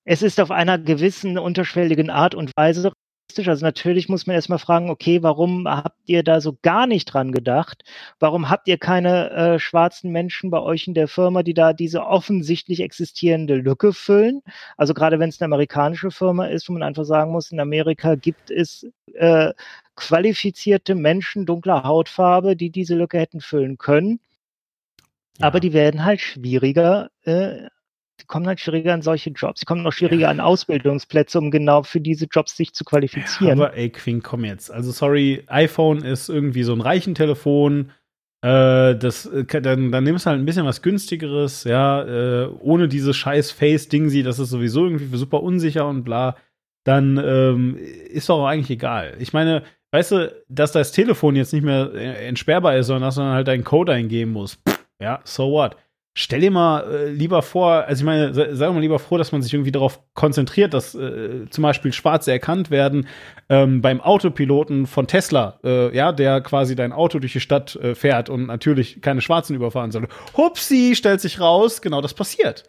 Es ist auf einer gewissen unterschwelligen Art und Weise realistisch. Also natürlich muss man erstmal fragen, okay, warum habt ihr da so gar nicht dran gedacht? Warum habt ihr keine äh, schwarzen Menschen bei euch in der Firma, die da diese offensichtlich existierende Lücke füllen? Also gerade wenn es eine amerikanische Firma ist, wo man einfach sagen muss, in Amerika gibt es äh, qualifizierte Menschen dunkler Hautfarbe, die diese Lücke hätten füllen können. Ja. Aber die werden halt schwieriger äh, die kommen halt schwieriger an solche Jobs. Sie kommen noch schwieriger ja. an Ausbildungsplätze, um genau für diese Jobs sich zu qualifizieren. aber ey, Queen, komm jetzt. Also sorry, iPhone ist irgendwie so ein reichen Telefon. Äh, das, äh, dann, dann nimmst du halt ein bisschen was günstigeres, ja, äh, ohne dieses scheiß Face-Ding sie, das ist sowieso irgendwie super unsicher und bla. Dann ähm, ist doch eigentlich egal. Ich meine, weißt du, dass das Telefon jetzt nicht mehr äh, entsperrbar ist, sondern dass man halt einen Code eingeben muss. Ja, so what? stell dir mal äh, lieber vor, also ich meine, sei, sei mal lieber froh, dass man sich irgendwie darauf konzentriert, dass äh, zum Beispiel Schwarze erkannt werden ähm, beim Autopiloten von Tesla, äh, ja, der quasi dein Auto durch die Stadt äh, fährt und natürlich keine Schwarzen überfahren soll. Hupsi, stellt sich raus, genau das passiert.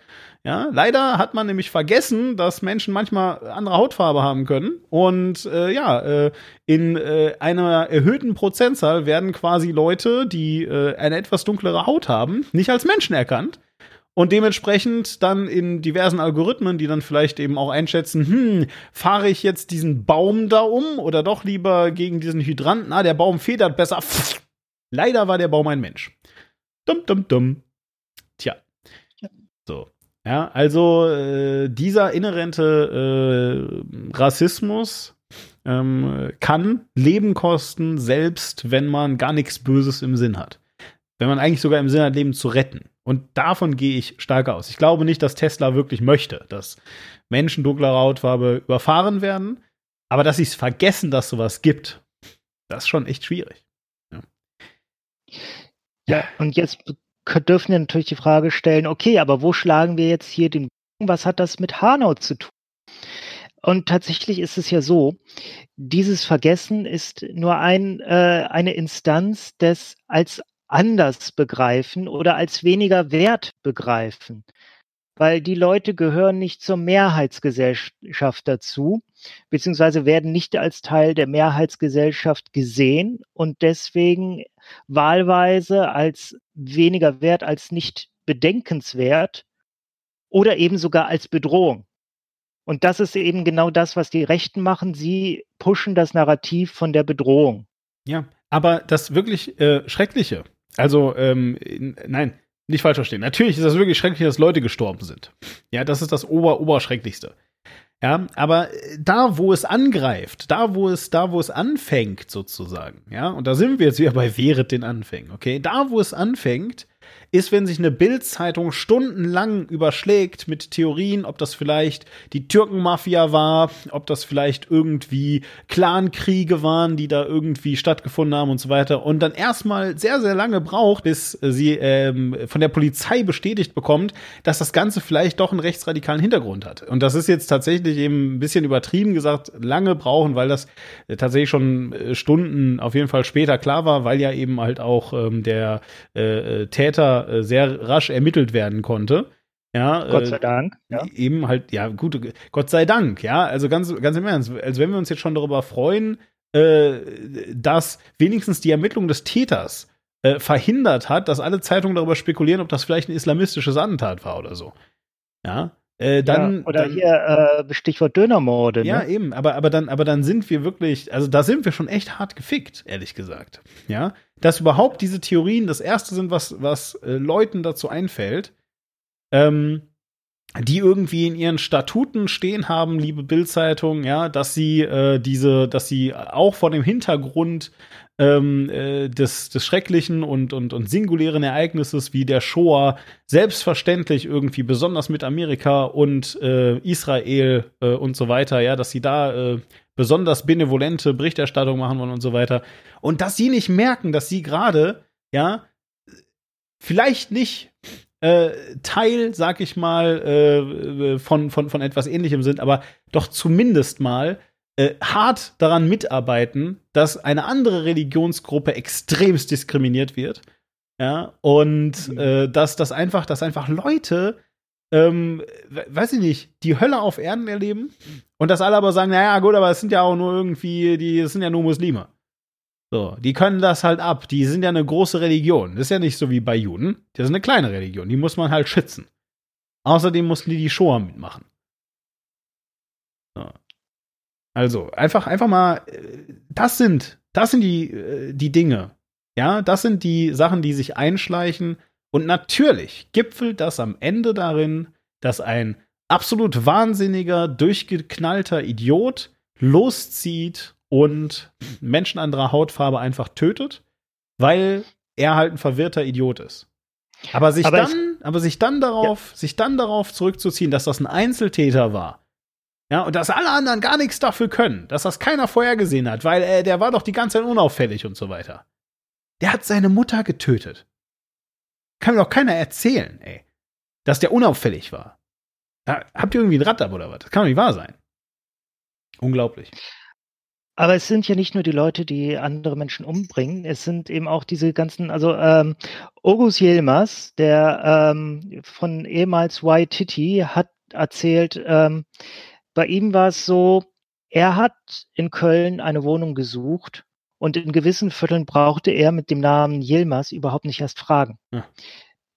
Ja, leider hat man nämlich vergessen, dass Menschen manchmal andere Hautfarbe haben können. Und äh, ja, äh, in äh, einer erhöhten Prozentzahl werden quasi Leute, die äh, eine etwas dunklere Haut haben, nicht als Menschen erkannt. Und dementsprechend dann in diversen Algorithmen, die dann vielleicht eben auch einschätzen, hm, fahre ich jetzt diesen Baum da um oder doch lieber gegen diesen Hydranten? Ah, der Baum federt besser. Pff, leider war der Baum ein Mensch. Dumm, dumm, dumm. Tja. So. Ja, also äh, dieser inhärente äh, Rassismus ähm, kann Leben kosten, selbst wenn man gar nichts Böses im Sinn hat. Wenn man eigentlich sogar im Sinn hat, Leben zu retten. Und davon gehe ich stark aus. Ich glaube nicht, dass Tesla wirklich möchte, dass Menschen dunkler Hautfarbe überfahren werden. Aber dass sie es vergessen, dass sowas gibt, das ist schon echt schwierig. Ja, ja und jetzt dürfen wir natürlich die Frage stellen, okay, aber wo schlagen wir jetzt hier den Bogen? Was hat das mit Hanau zu tun? Und tatsächlich ist es ja so, dieses Vergessen ist nur ein, äh, eine Instanz des als anders begreifen oder als weniger wert begreifen. Weil die Leute gehören nicht zur Mehrheitsgesellschaft dazu, beziehungsweise werden nicht als Teil der Mehrheitsgesellschaft gesehen und deswegen wahlweise als weniger wert, als nicht bedenkenswert oder eben sogar als Bedrohung. Und das ist eben genau das, was die Rechten machen. Sie pushen das Narrativ von der Bedrohung. Ja, aber das wirklich äh, Schreckliche, also ähm, nein, nicht falsch verstehen. Natürlich ist das wirklich schrecklich, dass Leute gestorben sind. Ja, das ist das Ober Oberschrecklichste. Ja, aber da, wo es angreift, da, wo es, da, wo es anfängt, sozusagen, ja, und da sind wir jetzt wieder bei Wehret den Anfängen, okay? Da, wo es anfängt, ist, wenn sich eine Bildzeitung stundenlang überschlägt mit Theorien, ob das vielleicht die Türkenmafia war, ob das vielleicht irgendwie Clankriege waren, die da irgendwie stattgefunden haben und so weiter. Und dann erstmal sehr, sehr lange braucht, bis sie ähm, von der Polizei bestätigt bekommt, dass das Ganze vielleicht doch einen rechtsradikalen Hintergrund hat. Und das ist jetzt tatsächlich eben ein bisschen übertrieben gesagt, lange brauchen, weil das äh, tatsächlich schon äh, Stunden auf jeden Fall später klar war, weil ja eben halt auch ähm, der äh, äh Äh, sehr rasch ermittelt werden konnte. Ja, Gott sei äh, Dank. Ja. Eben halt, ja, gut, Gott sei Dank, ja. Also ganz, ganz im Ernst, also wenn wir uns jetzt schon darüber freuen, äh, dass wenigstens die Ermittlung des Täters äh, verhindert hat, dass alle Zeitungen darüber spekulieren, ob das vielleicht ein islamistisches Attentat war oder so. Ja. Äh, dann, ja, oder dann, hier äh, Stichwort Dönermorde. Ja, ne? eben, aber, aber, dann, aber dann sind wir wirklich, also da sind wir schon echt hart gefickt, ehrlich gesagt. Ja, dass überhaupt diese Theorien das erste sind, was, was äh, Leuten dazu einfällt, ähm, die irgendwie in ihren Statuten stehen haben, liebe Bildzeitung, ja, dass sie äh, diese, dass sie auch vor dem Hintergrund ähm, äh, des, des schrecklichen und, und, und singulären Ereignisses wie der Shoah selbstverständlich irgendwie besonders mit Amerika und äh, Israel äh, und so weiter, ja, dass sie da äh, besonders benevolente Berichterstattung machen wollen und so weiter. Und dass sie nicht merken, dass sie gerade, ja, vielleicht nicht äh, Teil, sag ich mal, von, von, von etwas ähnlichem sind, aber doch zumindest mal äh, hart daran mitarbeiten, dass eine andere Religionsgruppe extremst diskriminiert wird. Ja, und mhm. äh, dass das einfach, dass einfach Leute, ähm, weiß ich nicht, die Hölle auf Erden erleben und dass alle aber sagen, naja, gut, aber es sind ja auch nur irgendwie, die es sind ja nur Muslime. So, die können das halt ab. Die sind ja eine große Religion. Das ist ja nicht so wie bei Juden. Das ist eine kleine Religion. Die muss man halt schützen. Außerdem mussten die die Shoah mitmachen. So. Also, einfach, einfach mal, äh, das sind, das sind die, äh, die Dinge. Ja, das sind die Sachen, die sich einschleichen. Und natürlich gipfelt das am Ende darin, dass ein absolut wahnsinniger, durchgeknallter Idiot loszieht und Menschen anderer Hautfarbe einfach tötet, weil er halt ein verwirrter Idiot ist. Aber sich aber dann, aber sich dann darauf, ja. sich dann darauf zurückzuziehen, dass das ein Einzeltäter war, ja, und dass alle anderen gar nichts dafür können, dass das keiner vorhergesehen hat, weil äh, der war doch die ganze Zeit unauffällig und so weiter. Der hat seine Mutter getötet. Kann mir doch keiner erzählen, ey, dass der unauffällig war. Ja, habt ihr irgendwie ein Rad ab oder was? Das kann doch nicht wahr sein. Unglaublich. Aber es sind ja nicht nur die Leute, die andere Menschen umbringen, es sind eben auch diese ganzen, also ähm, Ogus Yilmaz, der ähm, von ehemals White Titty, hat erzählt, ähm, bei ihm war es so, er hat in Köln eine Wohnung gesucht und in gewissen Vierteln brauchte er mit dem Namen Yilmaz überhaupt nicht erst fragen. Ja.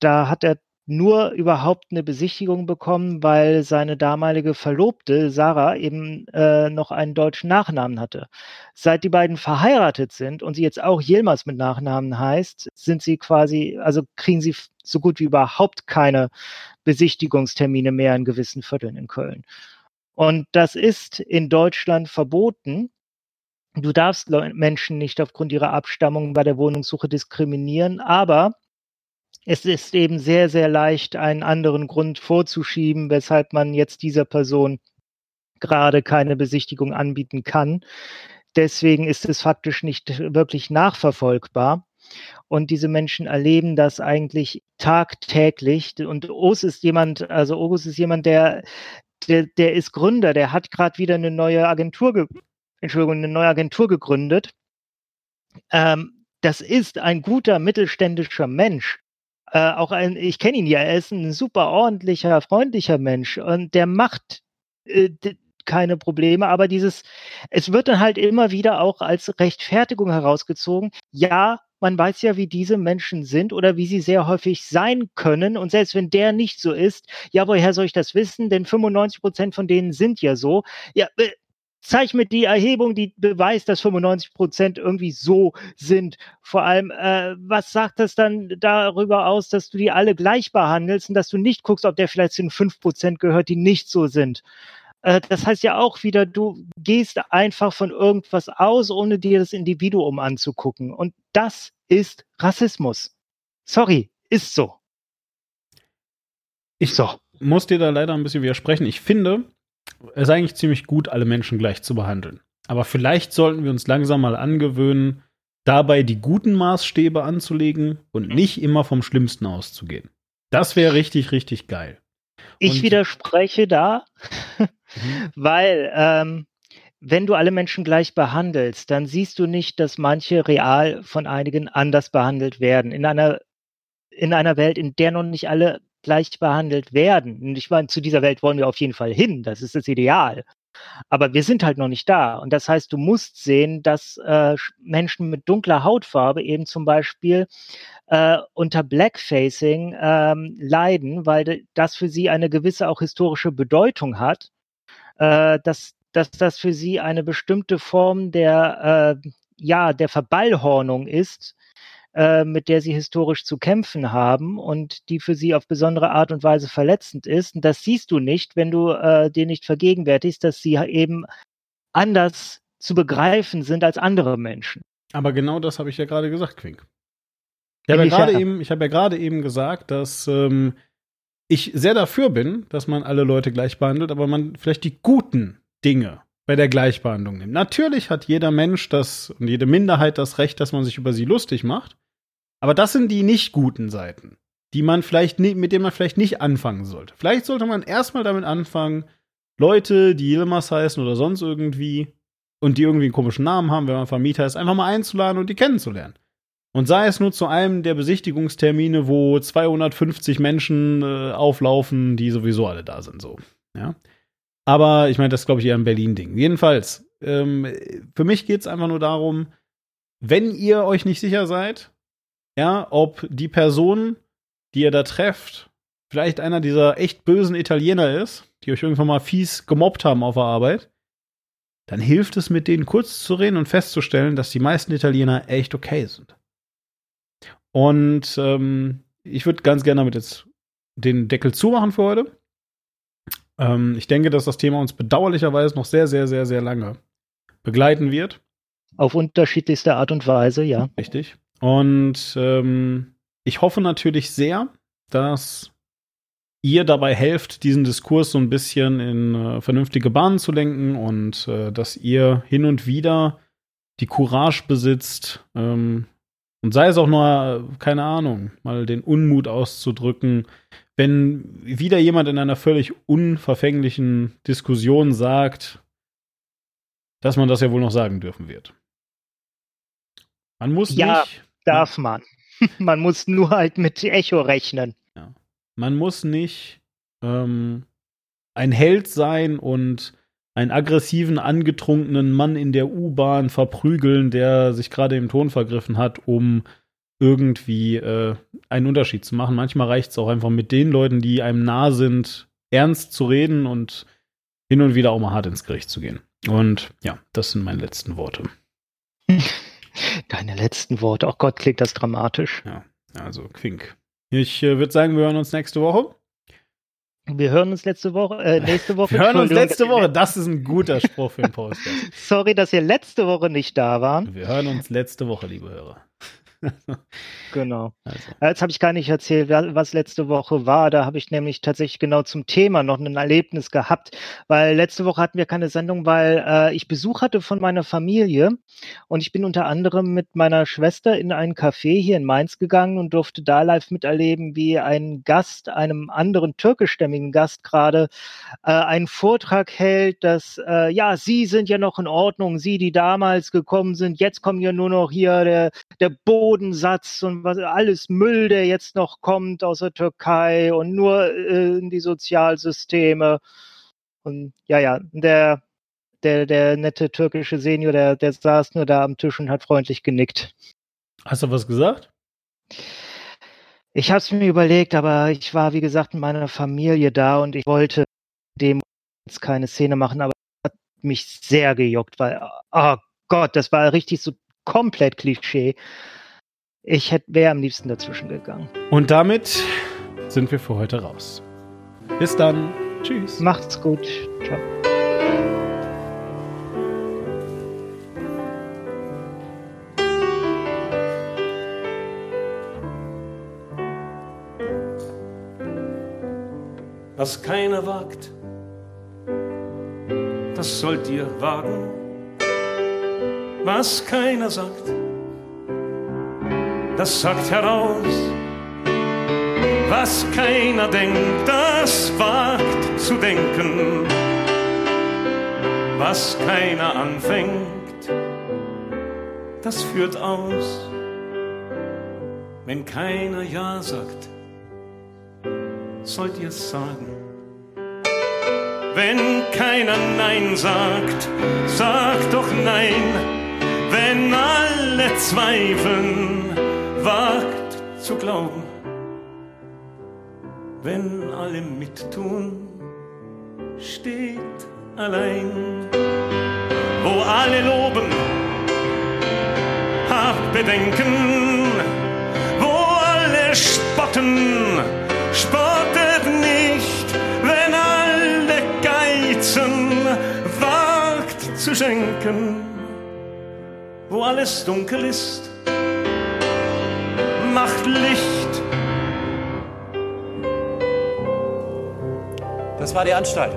Da hat er nur überhaupt eine Besichtigung bekommen, weil seine damalige Verlobte Sarah eben äh, noch einen deutschen Nachnamen hatte. Seit die beiden verheiratet sind und sie jetzt auch Yilmaz mit Nachnamen heißt, sind sie quasi, also kriegen sie so gut wie überhaupt keine Besichtigungstermine mehr in gewissen Vierteln in Köln. Und das ist in Deutschland verboten. Du darfst Menschen nicht aufgrund ihrer Abstammung bei der Wohnungssuche diskriminieren, aber es ist eben sehr, sehr leicht, einen anderen Grund vorzuschieben, weshalb man jetzt dieser Person gerade keine Besichtigung anbieten kann. Deswegen ist es faktisch nicht wirklich nachverfolgbar. Und diese Menschen erleben das eigentlich tagtäglich. Und Os ist jemand, also Ogus ist jemand, der, der, der ist Gründer, der hat gerade wieder eine neue Agentur, ge Entschuldigung, eine neue Agentur gegründet. Ähm, das ist ein guter mittelständischer Mensch äh, auch ein, ich kenne ihn ja, er ist ein super ordentlicher, freundlicher Mensch und der macht äh, keine Probleme, aber dieses, es wird dann halt immer wieder auch als Rechtfertigung herausgezogen. Ja, man weiß ja, wie diese Menschen sind oder wie sie sehr häufig sein können. Und selbst wenn der nicht so ist, ja, woher soll ich das wissen? Denn 95 Prozent von denen sind ja so. Ja, äh, zeig mir die Erhebung, die beweist, dass 95 Prozent irgendwie so sind. Vor allem, äh, was sagt das dann darüber aus, dass du die alle gleich behandelst und dass du nicht guckst, ob der vielleicht zu den 5 Prozent gehört, die nicht so sind? Äh, das heißt ja auch wieder, du gehst einfach von irgendwas aus, ohne dir das Individuum anzugucken. Und das ist Rassismus. Sorry, ist so. Ich so. muss dir da leider ein bisschen widersprechen. Ich finde, es ist eigentlich ziemlich gut, alle Menschen gleich zu behandeln. Aber vielleicht sollten wir uns langsam mal angewöhnen, dabei die guten Maßstäbe anzulegen und nicht immer vom Schlimmsten auszugehen. Das wäre richtig, richtig geil. Ich und widerspreche da, mhm. weil ähm, wenn du alle Menschen gleich behandelst, dann siehst du nicht, dass manche real von einigen anders behandelt werden. In einer, in einer Welt, in der noch nicht alle gleich behandelt werden. Und ich meine, zu dieser Welt wollen wir auf jeden Fall hin. Das ist das Ideal. Aber wir sind halt noch nicht da. Und das heißt, du musst sehen, dass äh, Menschen mit dunkler Hautfarbe eben zum Beispiel äh, unter Blackfacing ähm, leiden, weil das für sie eine gewisse auch historische Bedeutung hat, äh, dass, dass das für sie eine bestimmte Form der, äh, ja, der Verballhornung ist, äh, mit der sie historisch zu kämpfen haben und die für sie auf besondere Art und Weise verletzend ist. Und das siehst du nicht, wenn du äh, dir nicht vergegenwärtigst, dass sie eben anders zu begreifen sind als andere Menschen. Aber genau das habe ich ja gerade gesagt, Quink. Ich habe ja gerade eben, ich habe ja gerade eben gesagt, dass ähm, ich sehr dafür bin, dass man alle Leute gleich behandelt, aber man vielleicht die guten Dinge bei der Gleichbehandlung nimmt. Natürlich hat jeder Mensch das und jede Minderheit das Recht, dass man sich über sie lustig macht. Aber das sind die nicht guten Seiten, die man vielleicht nie, mit denen man vielleicht nicht anfangen sollte. Vielleicht sollte man erstmal damit anfangen, Leute, die Yilmaz heißen oder sonst irgendwie und die irgendwie einen komischen Namen haben, wenn man Vermieter ist, einfach mal einzuladen und die kennenzulernen. Und sei es nur zu einem der Besichtigungstermine, wo 250 Menschen äh, auflaufen, die sowieso alle da sind, so. Ja. Aber ich meine, das ist, glaube ich, eher ein Berlin-Ding. Jedenfalls, ähm, für mich geht es einfach nur darum, wenn ihr euch nicht sicher seid, ja, ob die Person, die ihr da trefft, vielleicht einer dieser echt bösen Italiener ist, die euch irgendwann mal fies gemobbt haben auf der Arbeit, dann hilft es, mit denen kurz zu reden und festzustellen, dass die meisten Italiener echt okay sind. Und ähm, ich würde ganz gerne damit jetzt den Deckel zumachen für heute. Ähm, ich denke, dass das Thema uns bedauerlicherweise noch sehr, sehr, sehr, sehr lange begleiten wird. Auf unterschiedlichste Art und Weise, ja. Richtig. Und ähm, ich hoffe natürlich sehr, dass ihr dabei helft, diesen Diskurs so ein bisschen in äh, vernünftige Bahnen zu lenken und äh, dass ihr hin und wieder die Courage besitzt ähm, und sei es auch nur, keine Ahnung, mal den Unmut auszudrücken, wenn wieder jemand in einer völlig unverfänglichen Diskussion sagt, dass man das ja wohl noch sagen dürfen wird. Man muss Ja, nicht. darf man. Man muss nur halt mit Echo rechnen. Man muss nicht ähm, ein Held sein und einen aggressiven, angetrunkenen Mann in der U-Bahn verprügeln, der sich gerade im Ton vergriffen hat, um irgendwie äh, einen Unterschied zu machen. Manchmal reicht es auch einfach mit den Leuten, die einem nah sind, ernst zu reden und hin und wieder auch mal hart ins Gericht zu gehen. Und ja, das sind meine letzten Worte. Deine letzten Worte. Oh Gott, klingt das dramatisch. Ja, also Quink. Ich äh, würde sagen, wir hören uns nächste Woche. Wir hören uns letzte Woche, äh, nächste Woche. Wir hören uns letzte Woche. Das ist ein guter Spruch für den Poster. Sorry, dass ihr letzte Woche nicht da waren. Wir hören uns letzte Woche, liebe Hörer. Genau. Also. Äh, Jetzt habe ich gar nicht erzählt, wa- was letzte Woche war. Da habe ich nämlich tatsächlich genau zum Thema noch ein Erlebnis gehabt, weil letzte Woche hatten wir keine Sendung, weil äh, ich Besuch hatte von meiner Familie und ich bin unter anderem mit meiner Schwester in ein Café hier in Mainz gegangen und durfte da live miterleben, wie ein Gast, einem anderen türkischstämmigen Gast gerade äh, einen Vortrag hält, dass äh, ja, Sie sind ja noch in Ordnung, Sie, die damals gekommen sind, jetzt kommen ja nur noch hier der, der Bodensatz und was alles Müll, der jetzt noch kommt aus der Türkei und nur äh, in die Sozialsysteme. Und ja, ja, der, der, der nette türkische Senior, der, der saß nur da am Tisch und hat freundlich genickt. Hast du was gesagt? Ich habe es mir überlegt, aber ich war, wie gesagt, mit meiner Familie da und ich wollte dem jetzt keine Szene machen, aber es hat mich sehr gejuckt, weil, oh Gott, das war richtig so komplett Klischee. Ich hätte wäre am liebsten dazwischen gegangen. Und damit sind wir für heute raus. Bis dann. Tschüss. Macht's gut. Ciao. Was keiner wagt, das sollt ihr wagen. Was keiner sagt, das sagt heraus. Was keiner denkt, das wagt zu denken. Was keiner anfängt, das führt aus. Wenn keiner Ja sagt, sollt ihr's sagen. Wenn keiner Nein sagt, sagt doch Nein. Wenn alle zweifeln, wagt zu glauben. Wenn alle mittun, steht allein. Wo alle loben, habt Bedenken. Wo alle spotten, spottet nicht. Wenn alle geizen, wagt zu schenken. Wo alles dunkel ist, Licht. Das war die Anstalt.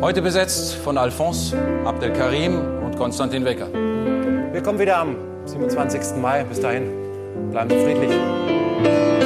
Heute besetzt von Alphonse, Abdelkarim und Konstantin Wecker. Wir kommen wieder am 27. Mai. Bis dahin, bleiben Sie friedlich.